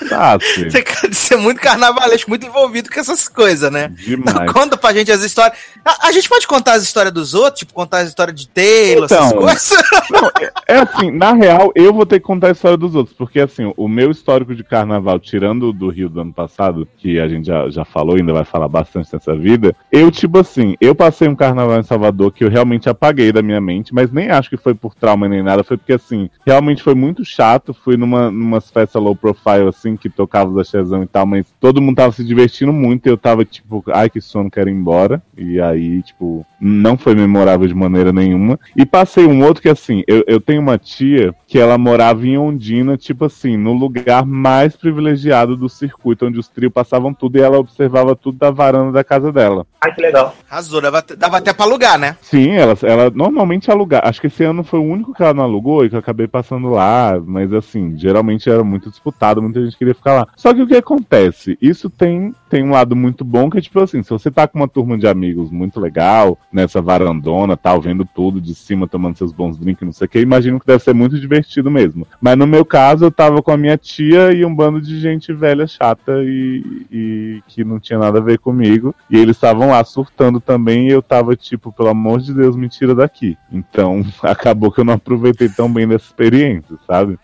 Tá, de (laughs) ser muito carnavalesco, muito envolvido com essas coisas, né? Demais. Conta pra gente as histórias. A, a gente pode contar as histórias dos outros, tipo, contar as histórias de Taylor, essas Então. coisas? (laughs) Não, é, é assim, na real, eu vou ter que contar a história dos outros, porque assim, o meu histórico de carnaval, tirando do Rio do ano passado, que a gente já, já falou, ainda vai falar bastante nessa vida, eu, tipo assim, eu passei um carnaval em Salvador que eu realmente apaguei da minha mente, mas nem acho que foi por trauma nem nada, foi porque assim, realmente foi muito chato, fui numa, numas festas low profile, assim, que tocava os axézão e tal, mas todo mundo tava se divertindo muito, e eu tava tipo, ai que sono, quero ir embora, e aí, tipo, não foi memorável de maneira nenhuma, e passei um outro que assim, eu, eu tenho uma tia que ela morava em Ondina, tipo assim, no lugar mais privilegiado do circuito, onde os trios passavam tudo e ela observava tudo da varanda da casa dela. Ai, que legal. Arrasou, dava, dava até pra alugar, né? Sim, ela, ela normalmente aluga. Acho que esse ano foi o único que ela não alugou e que eu acabei passando lá. Mas assim, geralmente era muito disputado, muita gente queria ficar lá. Só que o que acontece? Isso tem, tem um lado muito bom que é tipo assim, se você tá com uma turma de amigos muito legal, nessa varandona, tal, vendo tudo de cima, tomando seus bons drinks, não sei o que, imagino que deve ser muito divertido mesmo. Mas no meu caso, eu tava com a minha tia e um bando de gente velha, chata e, e que não tinha nada a ver comigo. E eles estavam lá surtando também e eu tava tipo, pelo amor de Deus, me tira daqui. Então (laughs) acabou que eu não aproveitei tão bem dessa experiência, sabe?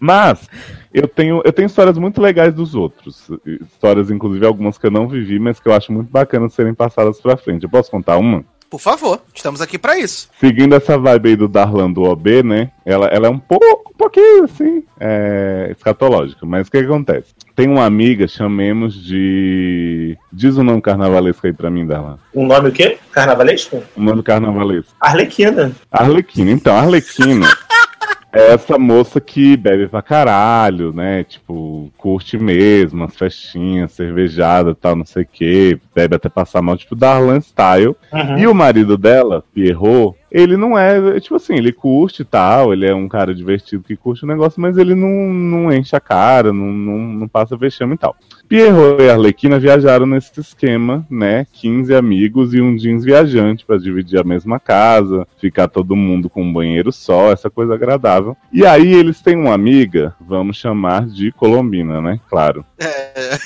Mas eu tenho, eu tenho histórias muito legais dos outros. Histórias, inclusive, algumas que eu não vivi, mas que eu acho muito bacana serem passadas pra frente. Eu posso contar uma? Por favor, estamos aqui pra isso. Seguindo essa vibe aí do Darlan do OB, né? Ela, ela é um pouco, um pouquinho assim, é, escatológica. Mas o que, que acontece? Tem uma amiga, chamemos de. Diz o nome carnavalesco aí pra mim, Darlan. Um nome o quê? Carnavalesco? O nome carnavalesco. Arlequina. Arlequina. Então, Arlequina é essa moça que bebe pra caralho, né? Tipo, curte mesmo, as festinhas, cervejada tal, não sei o quê. Bebe até passar mal, tipo, Darlan Style. Uhum. E o marido dela, Pierrot, ele não é, tipo assim, ele curte e tal, ele é um cara divertido que curte o negócio, mas ele não, não enche a cara, não, não, não passa vexame e tal. Pierrot e Arlequina viajaram nesse esquema, né? 15 amigos e um jeans viajante pra dividir a mesma casa, ficar todo mundo com um banheiro só, essa coisa agradável. E aí eles têm uma amiga, vamos chamar de Colombina, né? Claro.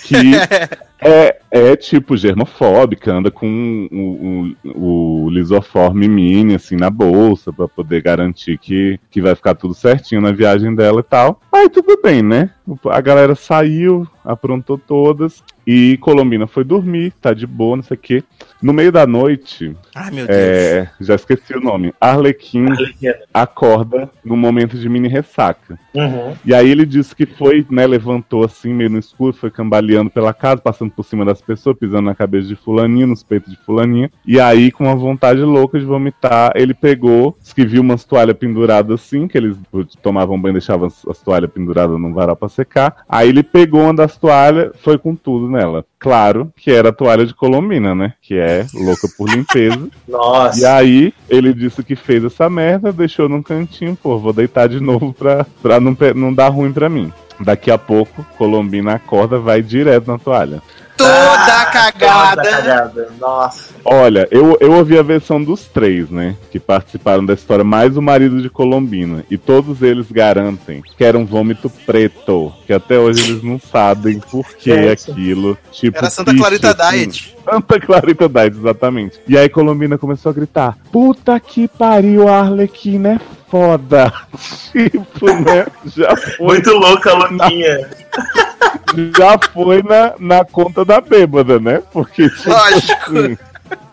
Que (laughs) é é tipo germofóbica, anda com o, o, o lisoforme mini assim na bolsa pra poder garantir que, que vai ficar tudo certinho na viagem dela e tal. Aí tudo bem, né? A galera saiu, aprontou todas e Colombina foi dormir, tá de boa, não sei o quê. No meio da noite, Ai, meu Deus. é, já esqueci o nome, Arlequim Arlequina. acorda num momento de mini ressaca. Uhum. E aí ele disse que foi, né, levantou assim, meio no escuro, foi cambaleando pela casa, passando por cima das pessoas, pisando na cabeça de fulaninho, nos peitos de fulaninha. E aí, com uma vontade louca de vomitar, ele pegou, disse que viu umas toalhas penduradas assim, que eles tomavam banho e deixavam as, as toalhas penduradas num varal pra secar. Aí ele pegou uma das toalhas, foi com tudo nela. Claro que era a toalha de Colombina, né? Que é louca por limpeza. (laughs) Nossa. E aí, ele disse que fez essa merda, deixou num cantinho, pô, vou deitar de novo pra, pra não, não dar ruim pra mim. Daqui a pouco, Colombina acorda, vai direto na toalha. Toda cagada. Toda cagada. Nossa. Olha, eu, eu ouvi a versão dos três, né? Que participaram da história, mais o marido de Colombina. E todos eles garantem que era um vômito preto. Que até hoje eles não sabem por que aquilo. Tipo, Era Santa piche, Clarita assim. Diet. Santa Clarita Diet, exatamente. E aí Colombina começou a gritar: Puta que pariu, a Arlequina é foda. (laughs) tipo, né? Já foi, Muito louca, louquinha. (laughs) já foi na, na conta da bêbada, né? Porque, tipo, Lógico. assim,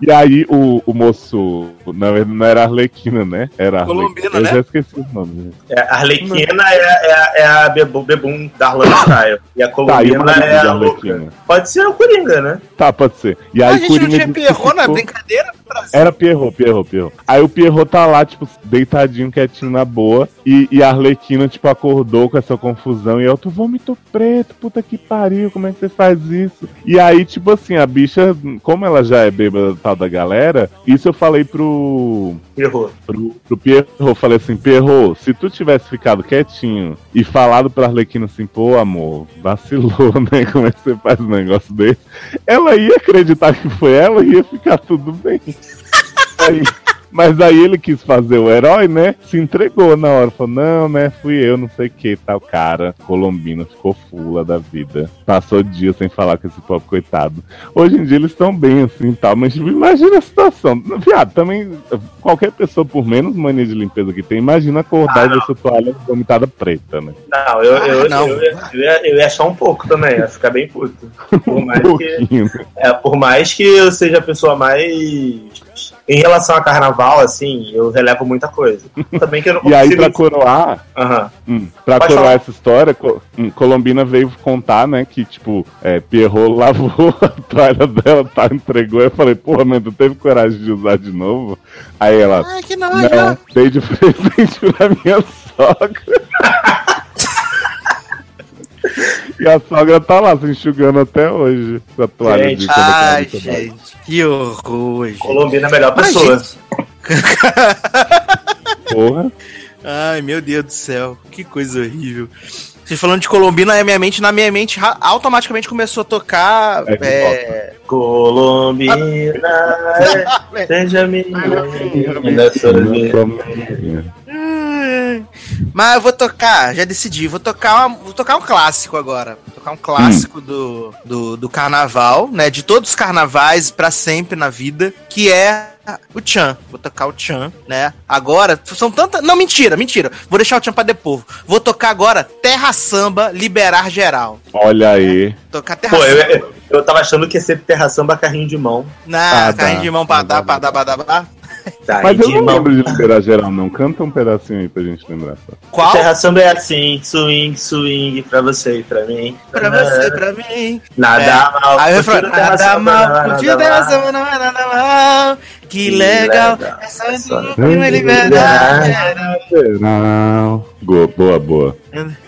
E aí o, o moço, na verdade não era Arlequina, né? Era Colombina, Arlequina. Eu né? já esqueci o nome. É, a Arlequina é, é, a- é a bebu, bebum da Arlanda Style. E a Tá, e Colombina marido é de a louca. Arlequina? Pode ser o Coringa, né? Tá, pode ser. E aí a gente não tinha Pierrot na ficou- brincadeira? Brasil? Era Pierrot, Pierrot, Pierrot. Aí o Pierrot tá lá, tipo, deitadinho, quietinho na boa. E, e a Arlequina, tipo, acordou com essa confusão. E eu, tu vômito preto, puta que pariu, como é que você faz isso? E aí, tipo assim, a bicha, como ela já é bêbada tal da galera, isso eu falei pro. Errou. Pro, pro Pierrot, eu falei assim, Pierrot, se tu tivesse ficado quietinho e falado pra Arlequina assim, pô, amor, vacilou, (laughs) né? Como é que você faz um negócio desse? Ela ia acreditar que foi ela e ia ficar tudo bem. (laughs) Aí- mas aí ele quis fazer o herói, né? Se entregou na hora. Falou, não, né? Fui eu, não sei o que, tal. Cara, Colombina ficou fula da vida. Passou dias sem falar com esse pobre coitado. Hoje em dia eles estão bem assim e tal. Mas tipo, imagina a situação. Viado, também, qualquer pessoa, por menos mania de limpeza que tem, imagina acordar Ah, e ver sua toalha vomitada preta, né? Não, eu, eu, Ah, não. Eu, ia, eu, ia, eu ia achar um pouco também, ia ficar bem puto. (laughs) Por mais Um que, pouquinho. é, por mais que eu seja a pessoa mais. Em relação a carnaval, assim, eu relevo muita coisa. Também que eu não (laughs) E aí, consigo. pra coroar, Aham. Hum, pra Pode coroar falar. essa história, Co- hum, Colombina veio contar, né, que, tipo, é, Pierrot lavou (laughs) a toalha dela, tá, entregou. Eu falei, porra, mas tu teve coragem de usar de novo? Aí ela, Ai, que nojo. não, dei de (laughs) presente pra minha sogra. E a sogra tá lá se enxugando até hoje a toalha Gente, de Ai, gente, que horror, gente. Colombina é a melhor Ai, pessoa. gente. (laughs) Porra. Ai, meu Deus do céu, que coisa horrível. Vocês falando de Colombina, a minha mente, na minha mente, automaticamente começou a tocar. É, É, Colombina, é, (laughs) seja minha. Mas eu vou tocar, já decidi, vou tocar, uma- vou tocar um clássico agora. Vou tocar um clássico do, do, do carnaval, né? De todos os carnavais pra sempre na vida, que é o Tchan. Vou tocar o Tchan, né? Agora, são tantas. Não, mentira, mentira. Vou deixar o Tchan pra depois. Vou tocar agora Terra Samba Liberar Geral. Olha aí. Tocar Terra Pô, Samba. eu, eu tava achando que ia ser terra samba carrinho de mão. Na Ah, carrinho dá. de mão pra dar, pra dar, pra dar, pra dar. Carrinho Mas eu não mão. lembro de liberar geral, não. Canta um pedacinho aí pra gente lembrar. Só. Qual? Terra samba é assim, swing, swing, pra você e pra mim. Pra você, pra mim. Nada É. mal. Aí eu falo, nada mal, mal. Terra Samba não é nada mal. Que Que legal, legal. essa é liberdade. Geral. Boa, boa, boa.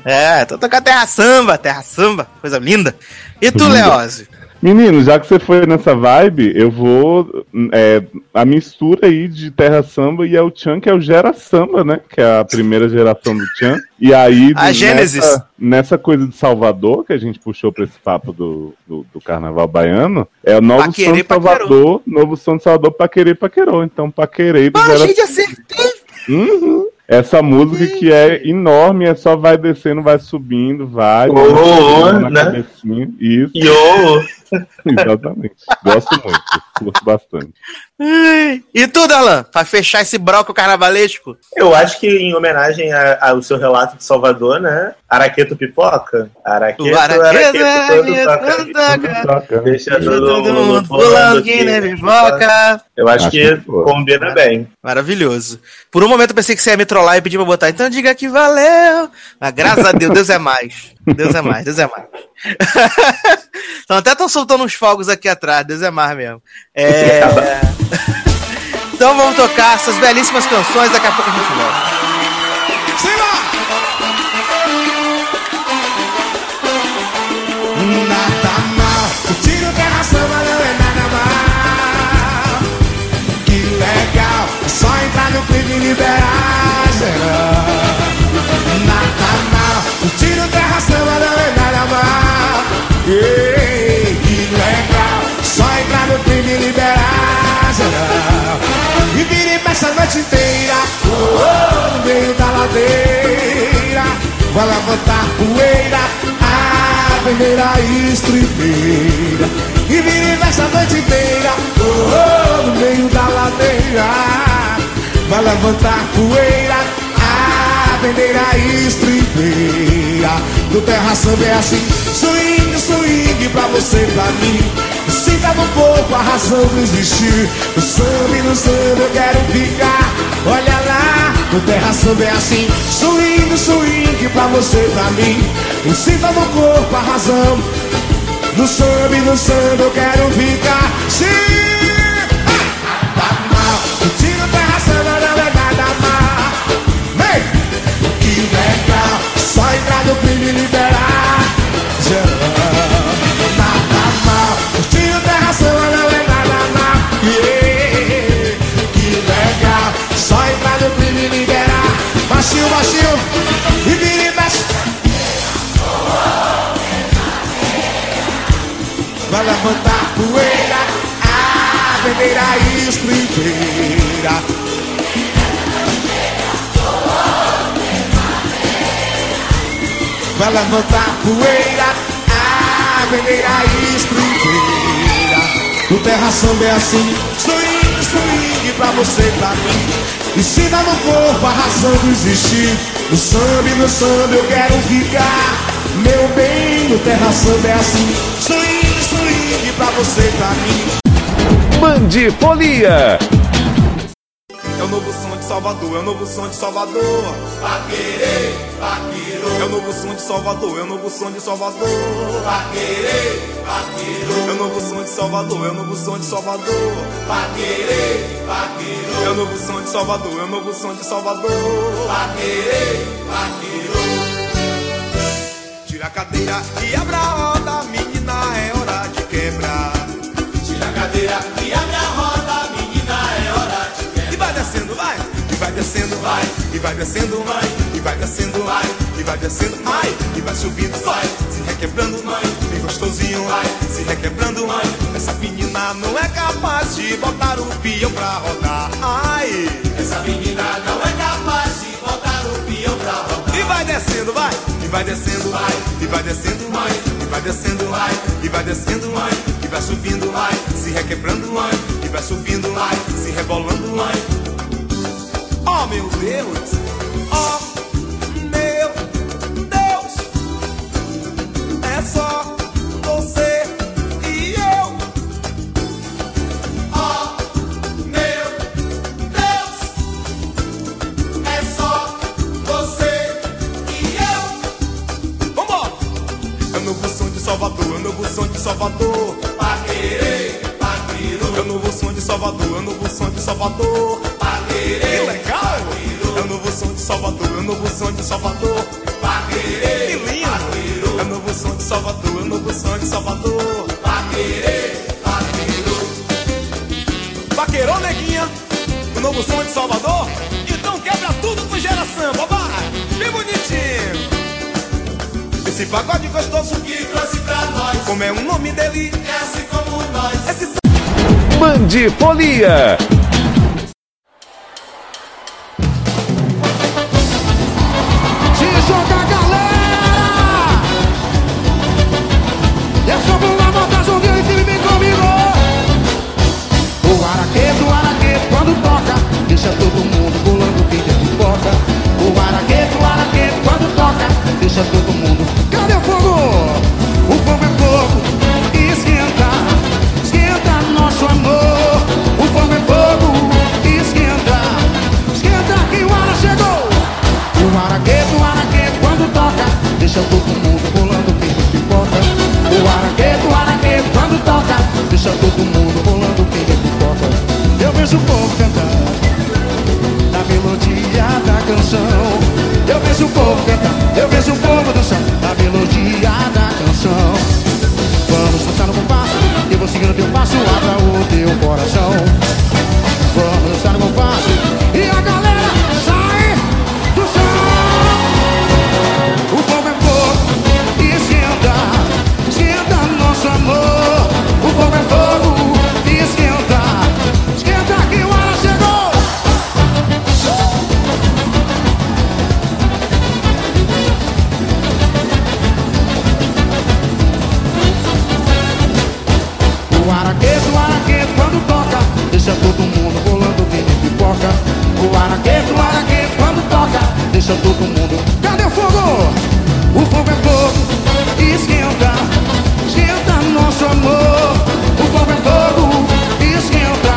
É, tô tocando Terra Samba, Terra Samba, coisa linda. E tu. Leózio? Menino, já que você foi nessa vibe, eu vou. é, a mistura aí de Terra Samba e El Chan, que é o Gera Samba, né? Que é a primeira geração do Chan. E aí. A Gênesis. Nessa, nessa coisa de Salvador, que a gente puxou pra esse papo do, do, do carnaval baiano, é o novo Paquerê, som de paquerou. Salvador, novo som de Salvador, Paquerê, Paquerou. Então, Paquerei do Ah, Gera gente, acertei. Uhum. Essa música que é enorme, é só vai descendo, vai subindo, vai. Oh, na né? cabecinha, Isso. Yo! (laughs) Exatamente. Gosto muito. Curto bastante. E tu, Darlan? Pra fechar esse broco carnavalesco? Eu acho que em homenagem a- ao seu relato de Salvador, né? Araqueto pipoca. Araqueto, O araqueto, araqueto, araqueto, todo toca. Toca. Deixa Todo todo mundo mundo pulando que nem pipoca. Eu acho, Acho que que combina bem. Maravilhoso. Por um momento eu pensei que você ia me trollar e pedir pra botar. Então diga que valeu. Mas graças a Deus, Deus é mais. Deus é mais, Deus é mais. (laughs) então até estão soltando uns fogos aqui atrás. Deus é mais mesmo. É... (laughs) então vamos tocar essas belíssimas canções. Daqui a pouco a gente volta. Nada mal, o terra samba não é nada mal. Que legal, é só entrar no clipe e liberar geral. Nada mal, o terra samba não é nada mal. Ei, vire peça a noite inteira, oh, oh, no meio da ladeira. Vai levantar poeira, a primeira estribeira. E vire peça a noite inteira, oh, oh, no meio da ladeira. Vai levantar poeira, a bandeira estribeira. No terra samba é assim, swing, swing pra você e pra mim. Sinta no corpo a razão de existir. No samba e no samba eu quero ficar. Olha lá, no terra samba é assim, swing, swing pra você e pra mim. Sinta no corpo a razão. No samba e no samba eu quero ficar. Sim! Só entrar no clima e liberar. Levantar poeira, a bandeira estribeira. Vai levantar poeira, a bandeira estribeira. No terra samba é assim, swing, swing pra você e pra mim. Ensina no corpo a razão de existir. No samba e no samba eu quero ficar. Meu bem, no terra samba é assim, swing, swing pra você e pra mim. Mande folia. É o novo som de Salvador, é o novo som de Salvador. Paquerê, paquerô. É o novo som de Salvador, é o novo som de Salvador. Paquerê, paquerô. É o novo som de Salvador, é o novo som de Salvador. Paquerê, paquerô. É o novo som de Salvador, é o novo som de Salvador. Paquerê, paquerô. Tira a cadeira e abra a quebrar. Tira a cadeira e abre a roda, menina, é hora de quebrar. E vai descendo, vai, e vai descendo, vai, e vai descendo, vai, e vai descendo, vai, e vai descendo, ai, e vai subindo, vai, se requebrando, mãe, bem gostosinho, vai, se requebrando, mãe. Essa menina não é capaz de botar o peão pra rodar, ai. Essa menina não é capaz de botar o peão pra rodar. E vai descendo, vai, vai descendo, vai, e vai descendo, mãe, e vai descendo, vai, e vai descendo, mãe, e vai subindo, vai, se requebrando, mãe, e vai subindo, vai, se rebolando, mãe. Oh meu Deus, oh meu Deus, é só Salvador. Paquerê, paquerô. É o novo som de Salvador, é o novo som de Salvador. Paquerê, que legal! É o novo som de Salvador, é o novo som de Salvador. Paquerê, que lindo! É o novo som de Salvador, é o novo som de Salvador. Paquerê, paquerô. Paquerô, neguinha, o novo som de Salvador. Esse pagode gostoso que trouxe pra nós. Como é o nome dele? É assim como nós. Esse... Mandifolia. Se joga, galera! Eu sou Bruna Mota, joguei e time vem comigo! O araqueto, o araqueto, quando toca, deixa todo mundo. Rolando quem de pipoca. Eu vejo o povo cantar na melodia da canção. Eu vejo o povo cantar, eu vejo o povo dançar na melodia da canção. Vamos dançar no compasso, eu vou seguindo teu passo, abra o teu coração. Vamos dançar no compasso e a galera sai do chão. O fogo é fogo e esquenta, esquenta nosso amor. Deixa todo mundo Cadê o fogo? O fogo é fogo esquenta Esquenta nosso amor O fogo é fogo esquenta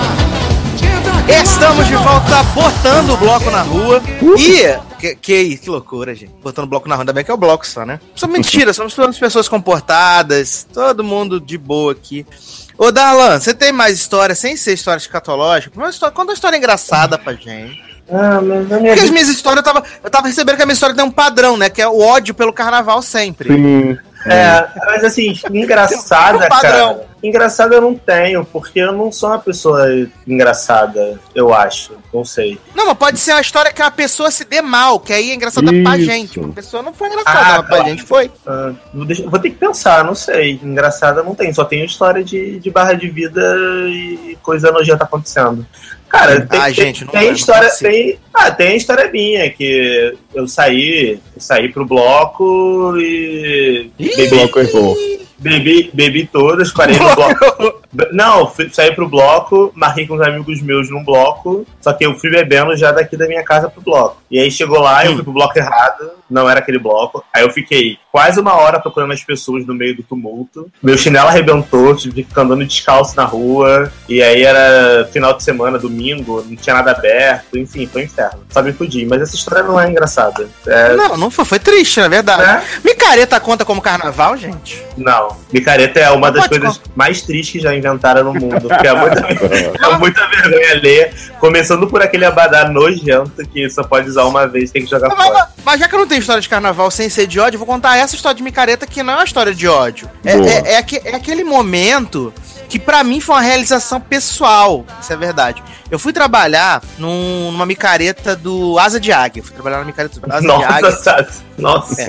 Esquenta Estamos de volta botando o bloco na rua. E. Que, que, que loucura, gente. Botando o bloco na rua. Ainda bem que é o bloco só, né? É mentira, somos todas pessoas comportadas. Todo mundo de boa aqui. Ô, Darlan, você tem mais história, sem ser história escatológica? Uma história, conta uma história engraçada pra gente. Ah, mas a minha Porque as minhas histórias, eu tava, eu tava recebendo que a minha história tem um padrão, né? Que é o ódio pelo carnaval sempre. Sim. É, mas assim, engraçada, (laughs) Tem um cara. Engraçada eu não tenho, porque eu não sou uma pessoa engraçada, eu acho. Não sei. Não, mas pode ser uma história que uma pessoa se dê mal, que aí é engraçada pra Isso. gente. Uma pessoa não foi engraçada, Ah, mas pra claro. gente foi. Ah, vou, deixar- vou ter que pensar, não sei. Engraçada não tem, só tenho história de, de barra de vida e coisa nojenta acontecendo. Cara, tem, Ah, tem- gente, não tem não história. Tem, ah, tem história minha, que eu saí, eu saí pro bloco e. O bloco errou. Bebi, bebi todas, parei no (laughs) bloco. Não, fui, saí pro bloco, marquei com os amigos meus num bloco, só que eu fui bebendo já daqui da minha casa pro bloco. E aí chegou lá, eu Hum. fui pro bloco errado, não era aquele bloco. Aí eu fiquei quase uma hora procurando as pessoas no meio do tumulto. Meu chinelo arrebentou, tive que ficar andando descalço na rua. E aí era final de semana, domingo, não tinha nada aberto, enfim, foi um inferno. Só me fudi, mas essa história não é engraçada. É, Não, não foi, foi triste, na verdade. né? Micareta conta como carnaval, gente? Não, micareta é uma Não das coisas mais tristes que já inventaram no mundo. Porque é (laughs) muita, é muita vergonha alheia. Começando por aquele abadá nojento que só pode usar uma vez tem que jogar Mas, fora. mas- mas já que eu não tenho história de carnaval sem ser de ódio, eu vou contar essa história de micareta que não é uma história de ódio. É, é, é aque- é aquele momento que pra mim foi uma realização pessoal. Isso é verdade. Eu fui trabalhar num- numa micareta do Asa de Águia. Fui trabalhar na micareta do Asa de Nossa, Águia. Sassi. Nossa. É.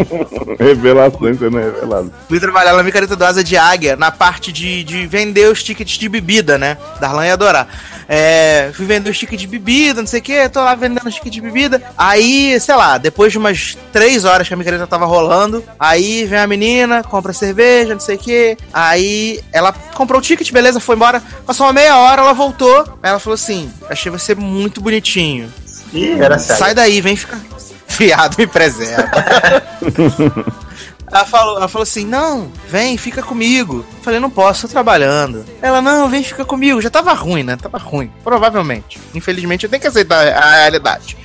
(laughs) Revelações sendo reveladas. Fui trabalhar na micareta do Asa de Águia, na parte de, de vender os tickets de bebida, né? Darlan ia adorar. É, fui vender os tickets de bebida, não sei o que, tô lá vendendo os tickets de bebida. Aí, sei lá, depois de umas três horas que a micareta tava rolando, aí vem a menina, compra cerveja, não sei o que. Aí ela comprou o ticket, beleza, foi embora. Passou uma meia hora, ela voltou. Aí ela falou assim: achei você muito bonitinho. Ih, era sério. Sai daí, vem ficar. Fiado me preserva. Ela falou, ela falou assim: não, vem, fica comigo. Eu falei, não posso, tô trabalhando. Ela, não, vem, fica comigo. Já tava ruim, né? Tava ruim. Provavelmente. Infelizmente, eu tenho que aceitar a realidade.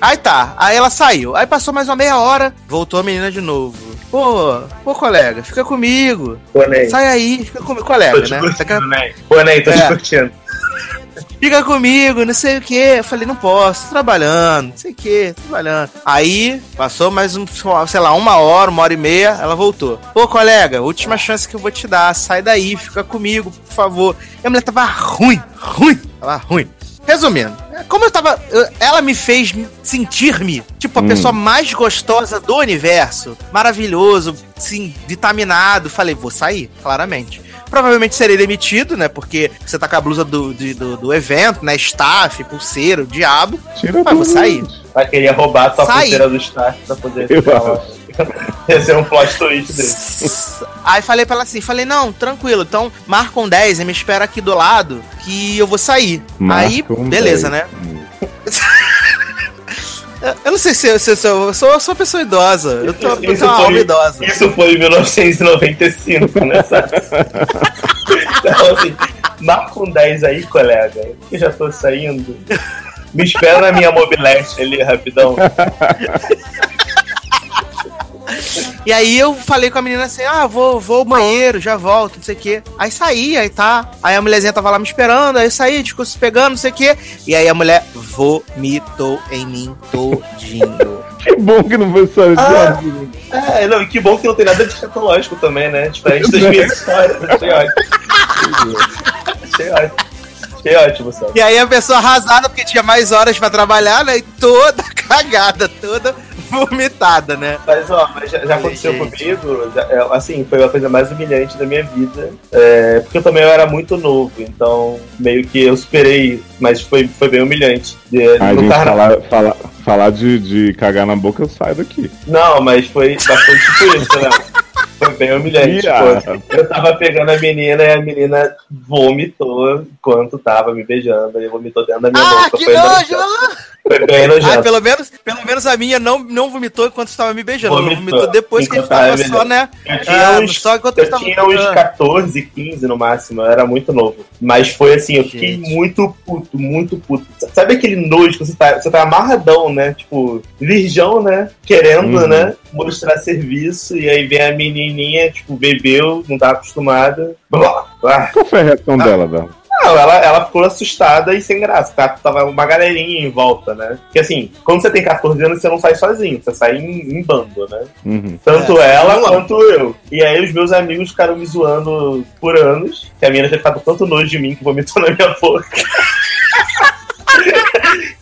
Aí tá, aí ela saiu. Aí passou mais uma meia hora, voltou a menina de novo. Pô, pô, colega, fica comigo. Pô, Ney. Sai aí, fica comigo. Colega, te né? curtindo, Ney. Pô, Ney, tô te É. curtindo. fica comigo, não sei o que. Eu falei, não posso, tô trabalhando, não sei o que, trabalhando. Aí, passou mais um, sei lá, uma hora, uma hora e meia, ela voltou. Pô, colega, última chance que eu vou te dar, sai daí, fica comigo, por favor. E a mulher tava ruim, ruim, tava ruim. Resumindo, como eu tava. eu- ela me fez sentir-me, tipo, a Hum. pessoa mais gostosa do universo. Maravilhoso, sim, vitaminado. Falei, vou sair, claramente. Provavelmente serei demitido, né? Porque você tá com a blusa do, de- do, do evento, né? Staff, pulseiro, o diabo. Tira Mas vou sair. Vai querer roubar a Sai. pulseira do staff pra poder Eu (laughs) Ia ser um plot twist dele. Aí falei pra ela assim, falei, não, tranquilo, então marca um 10 e me espera aqui do lado que eu vou sair. Aí, Marca um beleza, 10. né? (laughs) Eu- não sei se eu, se eu, se eu, sou, eu sou uma pessoa idosa. Eu tô, eu Isso tenho uma foi- alma idosa. Isso foi em 1995, né, sabe? (laughs) então, assim, marca um 10 aí, colega. Eu já tô saindo. Me espera na minha mobilete ali, rapidão. E aí eu falei com a menina assim: ah, vou, vou ao banheiro, já volto, não sei o quê. Aí saí, aí tá. Aí a mulherzinha tava lá me esperando, aí eu saí, ficou se pegando, não sei o quê. E aí a mulher vomitou em mim todinho. (laughs) Que bom que não foi só Ah. É, não, e que bom que não tem nada de escatológico também, né? Diferente das (laughs) minhas histórias. Achei ótimo. Achei ótimo. Achei ótimo, sabe? E aí a pessoa arrasada, porque tinha mais horas pra trabalhar, né? E toda (laughs) cagada, toda vomitada, né? Mas, ó, mas já, já aconteceu Gente. comigo, já- é, assim, foi a coisa mais humilhante da minha vida. é, porque eu também eu era muito novo, então meio que eu superei, mas foi, foi bem humilhante. De, A gente falar, falar, falar de, de cagar na boca, eu saio daqui. Não, mas foi, foi tipo isso, né? Foi bem humilhante. Tipo, eu tava pegando a menina e a menina vomitou enquanto tava me beijando. E vomitou dentro da minha Ah, boca. que foi nojo! Foi bem Ah, pelo menos, pelo menos a minha não, não vomitou enquanto estava me beijando. Ela Vomitou. vomitou depois que a gente tava só, né? Eu tinha, Ah, uns, só enquanto eu eu tava- tinha uns Ah. 14, 15 no máximo, eu era muito novo. Mas foi assim, eu fiquei Gente. muito puto, muito puto. Sabe aquele nojo que você tá, você tá amarradão, né? Tipo, virgão, né? Querendo, Uhum. né? Mostrar serviço, e aí vem a menininha, tipo, bebeu, não tá acostumada. Blá, blá. Qual foi a reação dela, Dal? Não, ela, ela ficou assustada e sem graça. Tá, tava uma galerinha em volta, né? Porque assim, quando você tem 14 anos, você não sai sozinho, você sai em, em bando, né? Uhum. Tanto É, ela quanto eu. E aí os meus amigos ficaram me zoando por anos. Que a menina tinha ficado tanto nojo de mim que vomitou na minha boca. (laughs)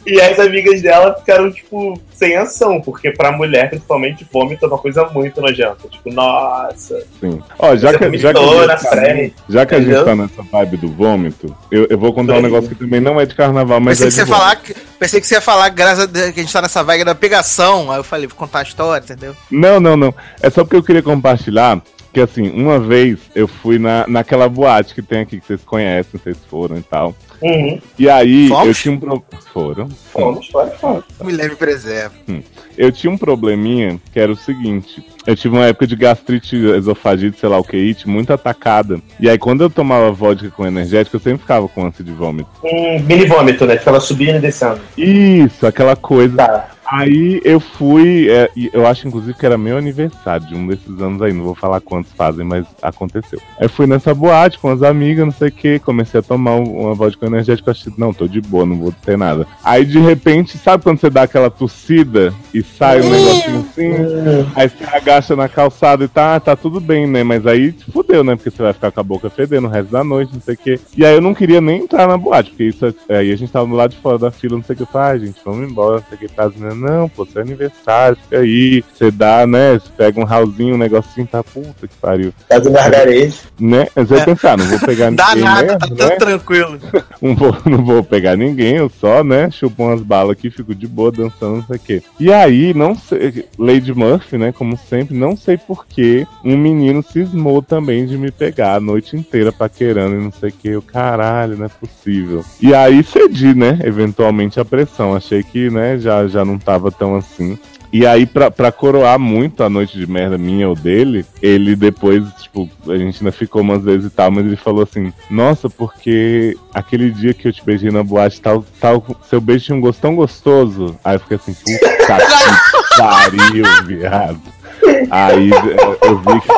e as amigas dela ficaram, tipo, sem ação, porque pra mulher, principalmente, vômito é uma coisa muito nojenta. Tipo, nossa. Sim. Ó, já que, já que, a gente tá, já que a gente Entendeu? tá nessa vibe do vômito, eu, eu vou contar um negócio que também não é de carnaval, mas Pensei é que, de você falar que, pensei que você ia falar, graças a Deus, que a gente tá nessa vaga da pegação. Aí eu falei, vou contar a história, entendeu? Não, não, não. É só porque eu queria compartilhar que, assim, uma vez eu fui na, naquela boate que tem aqui, que vocês conhecem, vocês foram e tal. Uhum. E aí, Fomos? eu tinha um pro... Foram. Fomos, fomos, fomos. Me leve preserva. Eu tinha um probleminha que era o seguinte. Eu tive uma época de gastrite, esofagite, sei lá o que, it, muito atacada. E aí, quando eu tomava vodka com energético, eu sempre ficava com ânsia de vômito. Um mini vômito, né? Ficava subindo e descendo. Isso, aquela coisa. Tá. Aí eu fui, é, eu acho inclusive que era meu aniversário de um desses anos aí, não vou falar quantos fazem, mas aconteceu. Aí fui nessa boate com as amigas, não sei o que, comecei a tomar um- uma vodka energética, achei, não, tô de boa, não vou ter nada. Aí de repente, sabe quando você dá aquela tossida e sai um negocinho assim? Aí você agacha na calçada e tá, tá tudo bem, né? Mas aí fudeu, né? Porque você vai ficar com a boca fedendo o resto da noite, não sei o quê. E aí eu não queria nem entrar na boate, porque isso é- aí a gente tava do lado de fora da fila, não sei o que. Eu falei, ah, gente, vamos embora, não sei o que. Tá, as meninas, não, pô, seu aniversário, fica aí. Você dá, né? Você pega um ralzinho, um negocinho, tá puta que pariu. Faz um gargarejo. Né? Mas você É. vai pensar, não vou pegar (laughs) Dá ninguém, nada, tá mesmo, tudo né? tranquilo. (laughs) Não vou, não vou pegar ninguém, eu só, né, chupo umas balas aqui, fico de boa dançando, não sei o quê. E aí, não sei, Lady Murphy, né, como sempre, não sei porquê, um menino cismou também de me pegar a noite inteira paquerando e não sei o que. Eu, caralho, não é possível. E aí cedi, né, eventualmente a pressão. Achei que, né, já, já não tava tão assim. E aí, pra, pra coroar muito a noite de merda minha ou dele, ele depois, tipo, a gente ainda ficou umas vezes e tal, mas ele falou assim: Nossa, porque aquele dia que eu te beijei na boate, tal, tal, seu beijo tinha um gosto tão gostoso. Aí eu fiquei assim: Puta que pariu, viado. Aí eu, vi que.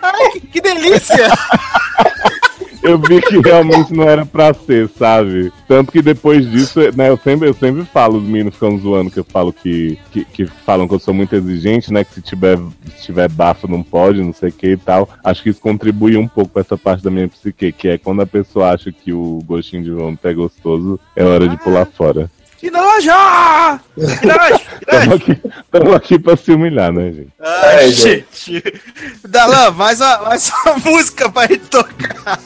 Ai, que, que delícia! (laughs) eu vi que realmente não era pra ser, sabe? Tanto que depois disso, né, eu sempre, eu sempre falo, os meninos ficam zoando, que eu falo que, que, que falam que eu sou muito exigente, né? Que se tiver, se tiver bafo não pode, não sei o que e tal. Acho que isso contribui um pouco pra essa parte da minha psique, que é quando a pessoa acha que o gostinho de vômito é gostoso, é hora de pular fora. Nojo! Que Tamo nojo! aqui, pra se humilhar, né, gente? Ai, É, gente. Dalan, mais uma, mais uma música pra gente tocar.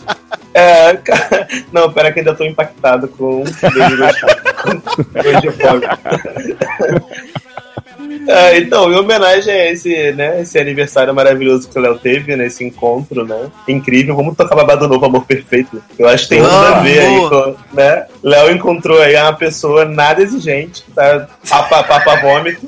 É, cara, não, pera que ainda tô impactado com o beijo gostoso. com beijo de fogo. É, então, em homenagem a esse, né, esse aniversário maravilhoso que o Léo teve, nesse encontro, né? Incrível. Vamos tocar babado novo, Amor Perfeito. Eu acho que tem tudo a ver aí com, né? Léo encontrou aí uma pessoa nada exigente, tá? Papa, papa vômito.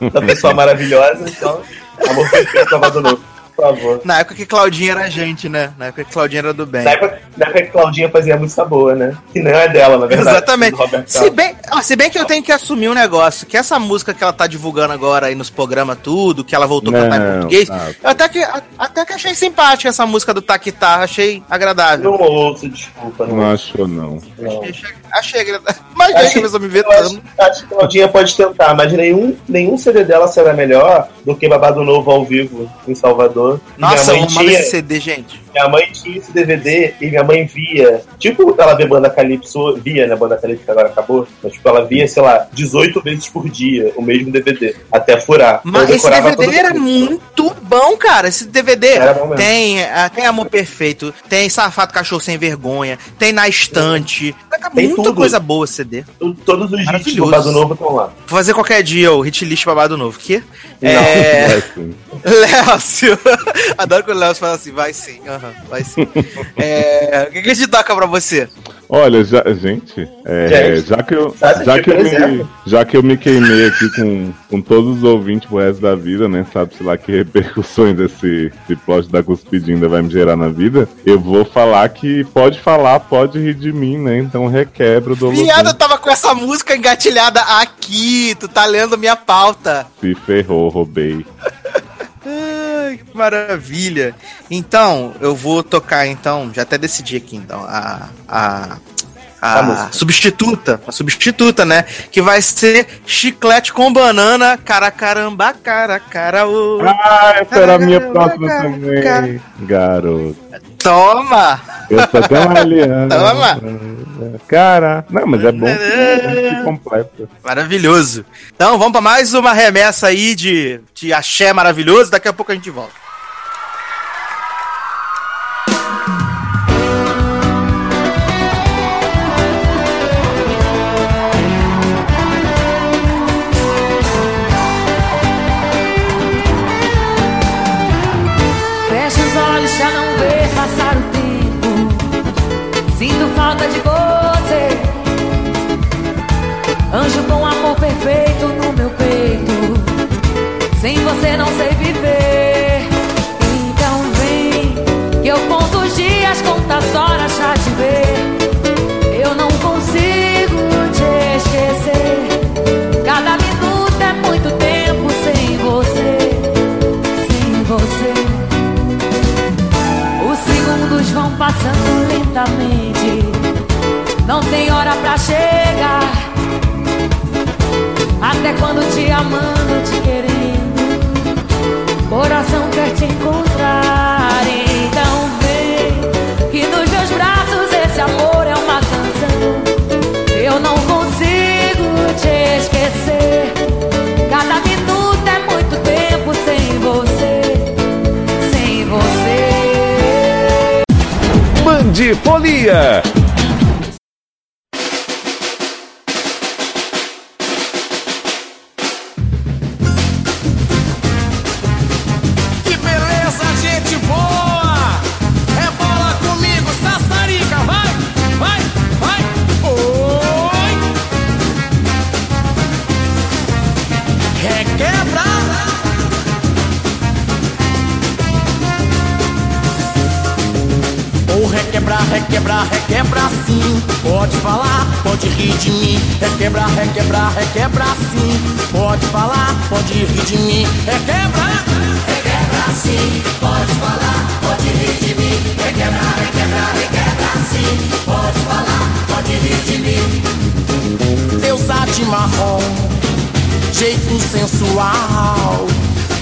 Uma pessoa maravilhosa, então. Amor Perfeito, babado novo. Favor. Na época que Claudinha era gente, né? Na época que Claudinha era do bem. Na época, na época que Claudinha fazia música boa, né? Que não é dela, na verdade. Exatamente. Se bem, ó, se bem que eu tenho que assumir um negócio, que essa música que ela tá divulgando agora aí nos programas tudo, que ela voltou a cantar em Não, português, tá. eu até que, a- até que achei simpática essa música do Taquitá, achei agradável. Não ouço, desculpa. Não achou, não. não. Achei, achei agradável. Mas Acho gente, que- a me Eu acho, vetando. acho que Claudinha pode tentar, mas nenhum, nenhum CD dela será melhor do que Babado Novo ao vivo em Salvador. Nossa, eu amo esse CD, gente. Minha mãe tinha esse DVD e minha mãe via. Tipo, ela vê Banda Calypso, via, né? Banda Calypso que agora acabou. Mas, tipo, ela via, sei lá, 18 vezes por dia o mesmo DVD, até furar. Mas Eu esse DVD era muito bom, cara. Esse DVD tem, ah, tem Amor Perfeito, tem Safado Cachorro Sem Vergonha, tem Na Estante. Tem muita tudo. coisa boa esse CD. Todos os hits do Maravilhoso. Babado Novo estão lá. Vou fazer qualquer dia o hit list babado novo. Que? Não, É. é assim. Lécio. Adoro quando o Lécio fala assim, vai sim. vai sim. (laughs) É, O que, que a gente toca pra você? Olha, já, gente, é, Gente, já que eu, já que eu, me, já que eu me queimei aqui com, com todos os ouvintes pro resto da vida, né? Sabe-se lá que repercussões esse, esse plot da cuspidinha vai me gerar na vida. Eu vou falar que pode falar, pode rir de mim, né? Então requebra do Viado, eu tava com essa música engatilhada aqui. Tu tá lendo minha pauta. Se ferrou, roubei. (laughs) Que maravilha. Então, eu vou tocar então, já até decidi aqui então, a a A música. substituta, a substituta, né? Que vai ser chiclete com banana, cara caramba, cara cara ô. Ah, essa era a minha próxima cara, também. Garoto. Toma! Eu sou tão aliano. Toma. Cara, não, mas é bom que completa. Maravilhoso. Então, vamos pra mais uma remessa aí de de axé maravilhoso, daqui a pouco a gente volta. Passando lentamente. Não tem hora pra chegar. Até quando te amando, te querendo. Coração quer te encontrar. Então vem, que nos meus braços esse amor é uma canção. Eu não consigo te esquecer. Cada minuto Band Folia. Requebrar, requebrar sim. Pode falar, pode rir de mim. Requebrar, requebrar, requebrar sim. Pode falar, pode rir de mim. Requebrar, requebrar sim. Pode falar, pode rir de mim. Requebrar, requebrar, requebrar sim. Pode falar, pode rir de mim. Deusa de marrom, jeito sensual.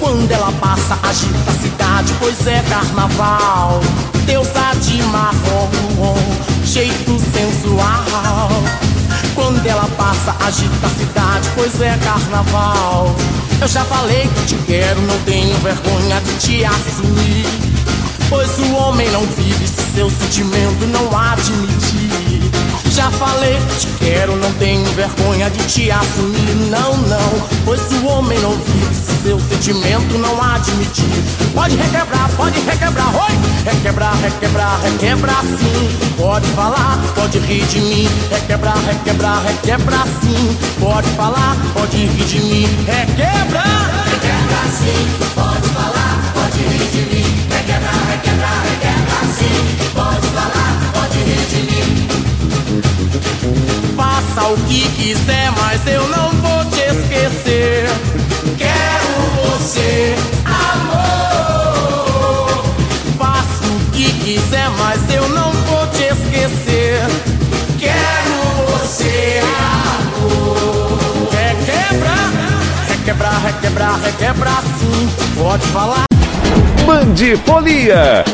Quando ela passa, agita a cidade, pois é carnaval. Deusa de marrom, jeito sensual. Quando ela passa, agita a cidade, pois é carnaval. Eu já falei que te quero, não tenho vergonha de te assumir. Pois o homem não vive se seu sentimento não admitir. Já falei te quero, não tenho vergonha de te assumir. Não, não, pois o homem não vive se seu sentimento não admitir. Pode requebrar, pode requebrar, oi! Requebrar, requebrar, requebrar sim. Pode falar, pode rir de mim. Requebrar, requebrar, requebrar sim. Pode falar, pode rir de mim. Requebrar, requebrar sim. Pode falar, pode rir de mim. Faça o que quiser, mas eu não vou te esquecer. Quero você, amor. Faça o que quiser, mas eu não vou te esquecer. Quero você, amor. Quer quebrar? Quer quebrar, quer quebrar, quer quebrar sim. Pode falar. Band Folia.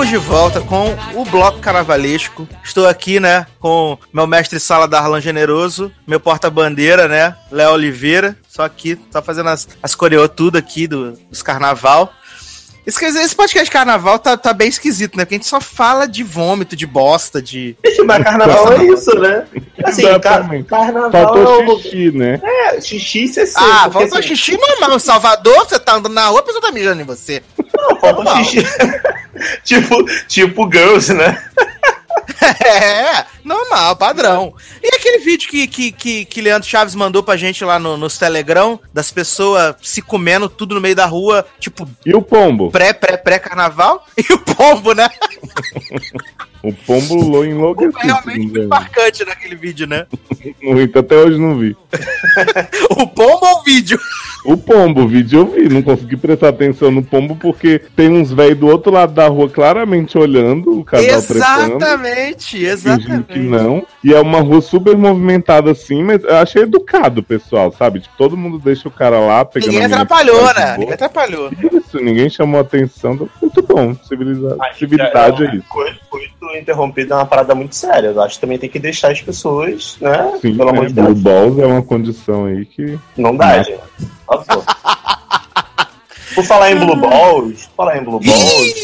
Estamos de volta com o Bloco Carnavalesco. Estou aqui, né, com meu mestre sala Darlan Generoso, meu porta-bandeira, né, Léo Oliveira. Só aqui, só fazendo as, as tudo aqui do, dos carnaval. Esse, esse podcast de carnaval tá, tá bem esquisito, né? Porque a gente só fala de vômito, de bosta, de. Mas carnaval é isso, né? Assim, ca Exatamente. carnaval Faltou é o... xixi, né? É, xixi e CC. Ah, faltou assim, xixi normal. Em Salvador, você tá andando na rua, a pessoa tá mijando em você. Não, faltou xixi. (laughs) tipo, tipo Girls, né? (laughs) É, normal, padrão. E aquele vídeo que, que, que, que Leandro Chaves mandou pra gente lá no, nos Telegrão, das pessoas se comendo tudo no meio da rua, tipo, E o pombo? pré, pré, pré-carnaval, (laughs) e o pombo, né? O pombo lo enlouquecido. É realmente muito marcante naquele vídeo, né? (laughs) Muito, até hoje não vi. (laughs) O pombo ou o vídeo? O pombo, o vídeo eu vi, não consegui prestar atenção no pombo porque tem uns velhos do outro lado da rua claramente olhando o casal Exatamente, fingindo exatamente. que não. E é uma rua super movimentada assim, mas eu achei educado o pessoal, sabe? Tipo, todo mundo deixa o cara lá pegando Ninguém atrapalhou, né? Ninguém atrapalhou. Isso, ninguém chamou atenção. Muito bom, civilizado. Mas, Civilidade é isso. Coito, coito interrompido é uma parada muito séria. Eu acho que também tem que deixar as pessoas, né? Sim, Pelo né? amor de Blue Deus. Balls é uma condição aí que. Não dá, gente. Por favor. (laughs) Por falar em Blue Balls, por falar em Blue Balls,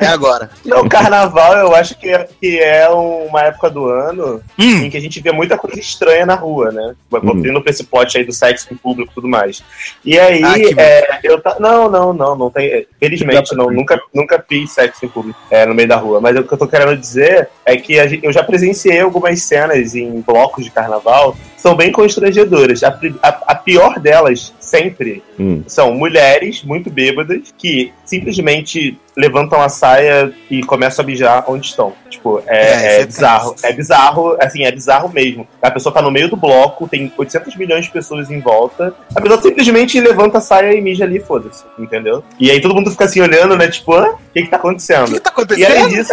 É agora. (laughs) não, carnaval eu acho que é, que é uma época do ano Hum. em que a gente vê muita coisa estranha na rua, né? Hum. Tendo pra esse pote aí do sexo em público e tudo mais. E aí, Ah, é, eu tá. Não, não, não, não tem. Felizmente, não, nunca, nunca fiz sexo em público é, no meio da rua. Mas o que eu tô querendo dizer é que a gente- eu já presenciei algumas cenas em blocos de carnaval são bem constrangedoras. A, a- a pior delas, sempre, Hum. são mulheres muito bêbadas que simplesmente levantam a saia e começam a mijar onde estão. Tipo, É, é, isso é é bizarro. É bizarro, assim, é bizarro mesmo. A pessoa tá no meio do bloco, tem 800 milhões de pessoas em volta. A pessoa simplesmente levanta a saia e mija ali, foda-se, entendeu? E aí todo mundo fica assim olhando, né? Tipo, hã? O que que tá O acontecendo? que tá E além acontecendo? disso,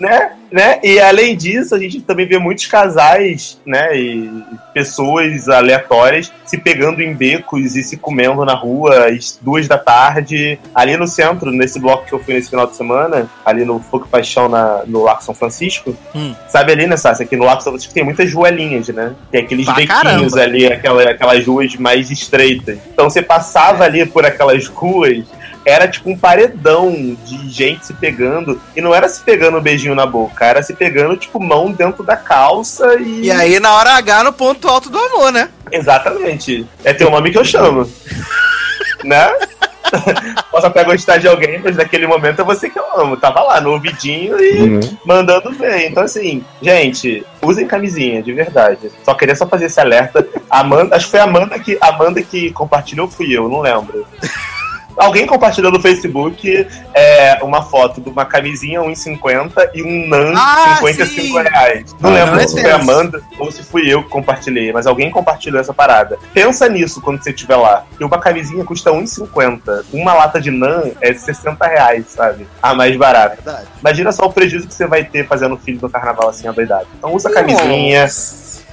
né? Né? E além disso, a gente também vê muitos casais, né? E pessoas aleatórias se pegando em becos e se comendo na rua às duas da tarde. Ali no centro, nesse bloco que eu fui nesse final de semana, ali no Fogo e Paixão na, no Lago São Francisco. Hum. Sabe ali, né, Sassi? Aqui no Lago São Francisco tem muitas joelhinhas, né? Tem aqueles Pra bequinhos caramba. ali, aquela, aquelas ruas mais estreitas. Então você passava ali por aquelas ruas era tipo um paredão de gente se pegando. E não era se pegando um beijinho na boca, era se pegando, tipo, mão dentro da calça e. E aí, na hora H, no ponto alto do amor, né? Exatamente. É teu nome que eu chamo. (laughs) né? Posso até gostar de alguém, mas naquele momento é você que eu amo. Tava lá no ouvidinho e Uhum. mandando ver. Então, assim, gente, usem camisinha, de verdade. Só queria só fazer esse alerta. Amanda, acho que foi a Amanda que, Amanda que compartilhou, fui eu, não lembro. Alguém compartilhou no Facebook é, uma foto de uma camisinha 1,50 e um NAN Ah, 55 sim. reais. Não Ah, lembro não, se é foi a. Amanda ou se fui eu que compartilhei, mas alguém compartilhou essa parada. Pensa nisso quando você estiver lá. E uma camisinha custa 1,50. Uma lata de NAN é 60 reais, sabe? A mais barata. Verdade. Imagina só o prejuízo que você vai ter fazendo filho no carnaval assim, adoidado. Então usa camisinha,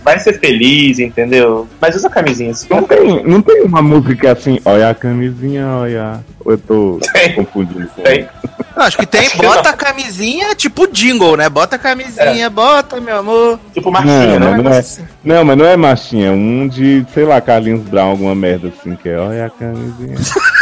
vai ser feliz, entendeu? Mas usa camisinha. Não não tem, não tem uma música assim, olha a camisinha, olha. Ou eu tô (laughs) Tem. confundindo com tem. Não, acho que tem, Acho que bota a camisinha, tipo jingle, né? Bota a camisinha, bota, meu amor. Tipo marchinha, Não, né? não é. Não, mas não é machinha, é um de, sei lá, Carlinhos Brown, alguma merda assim, que é olha a camisinha. (laughs)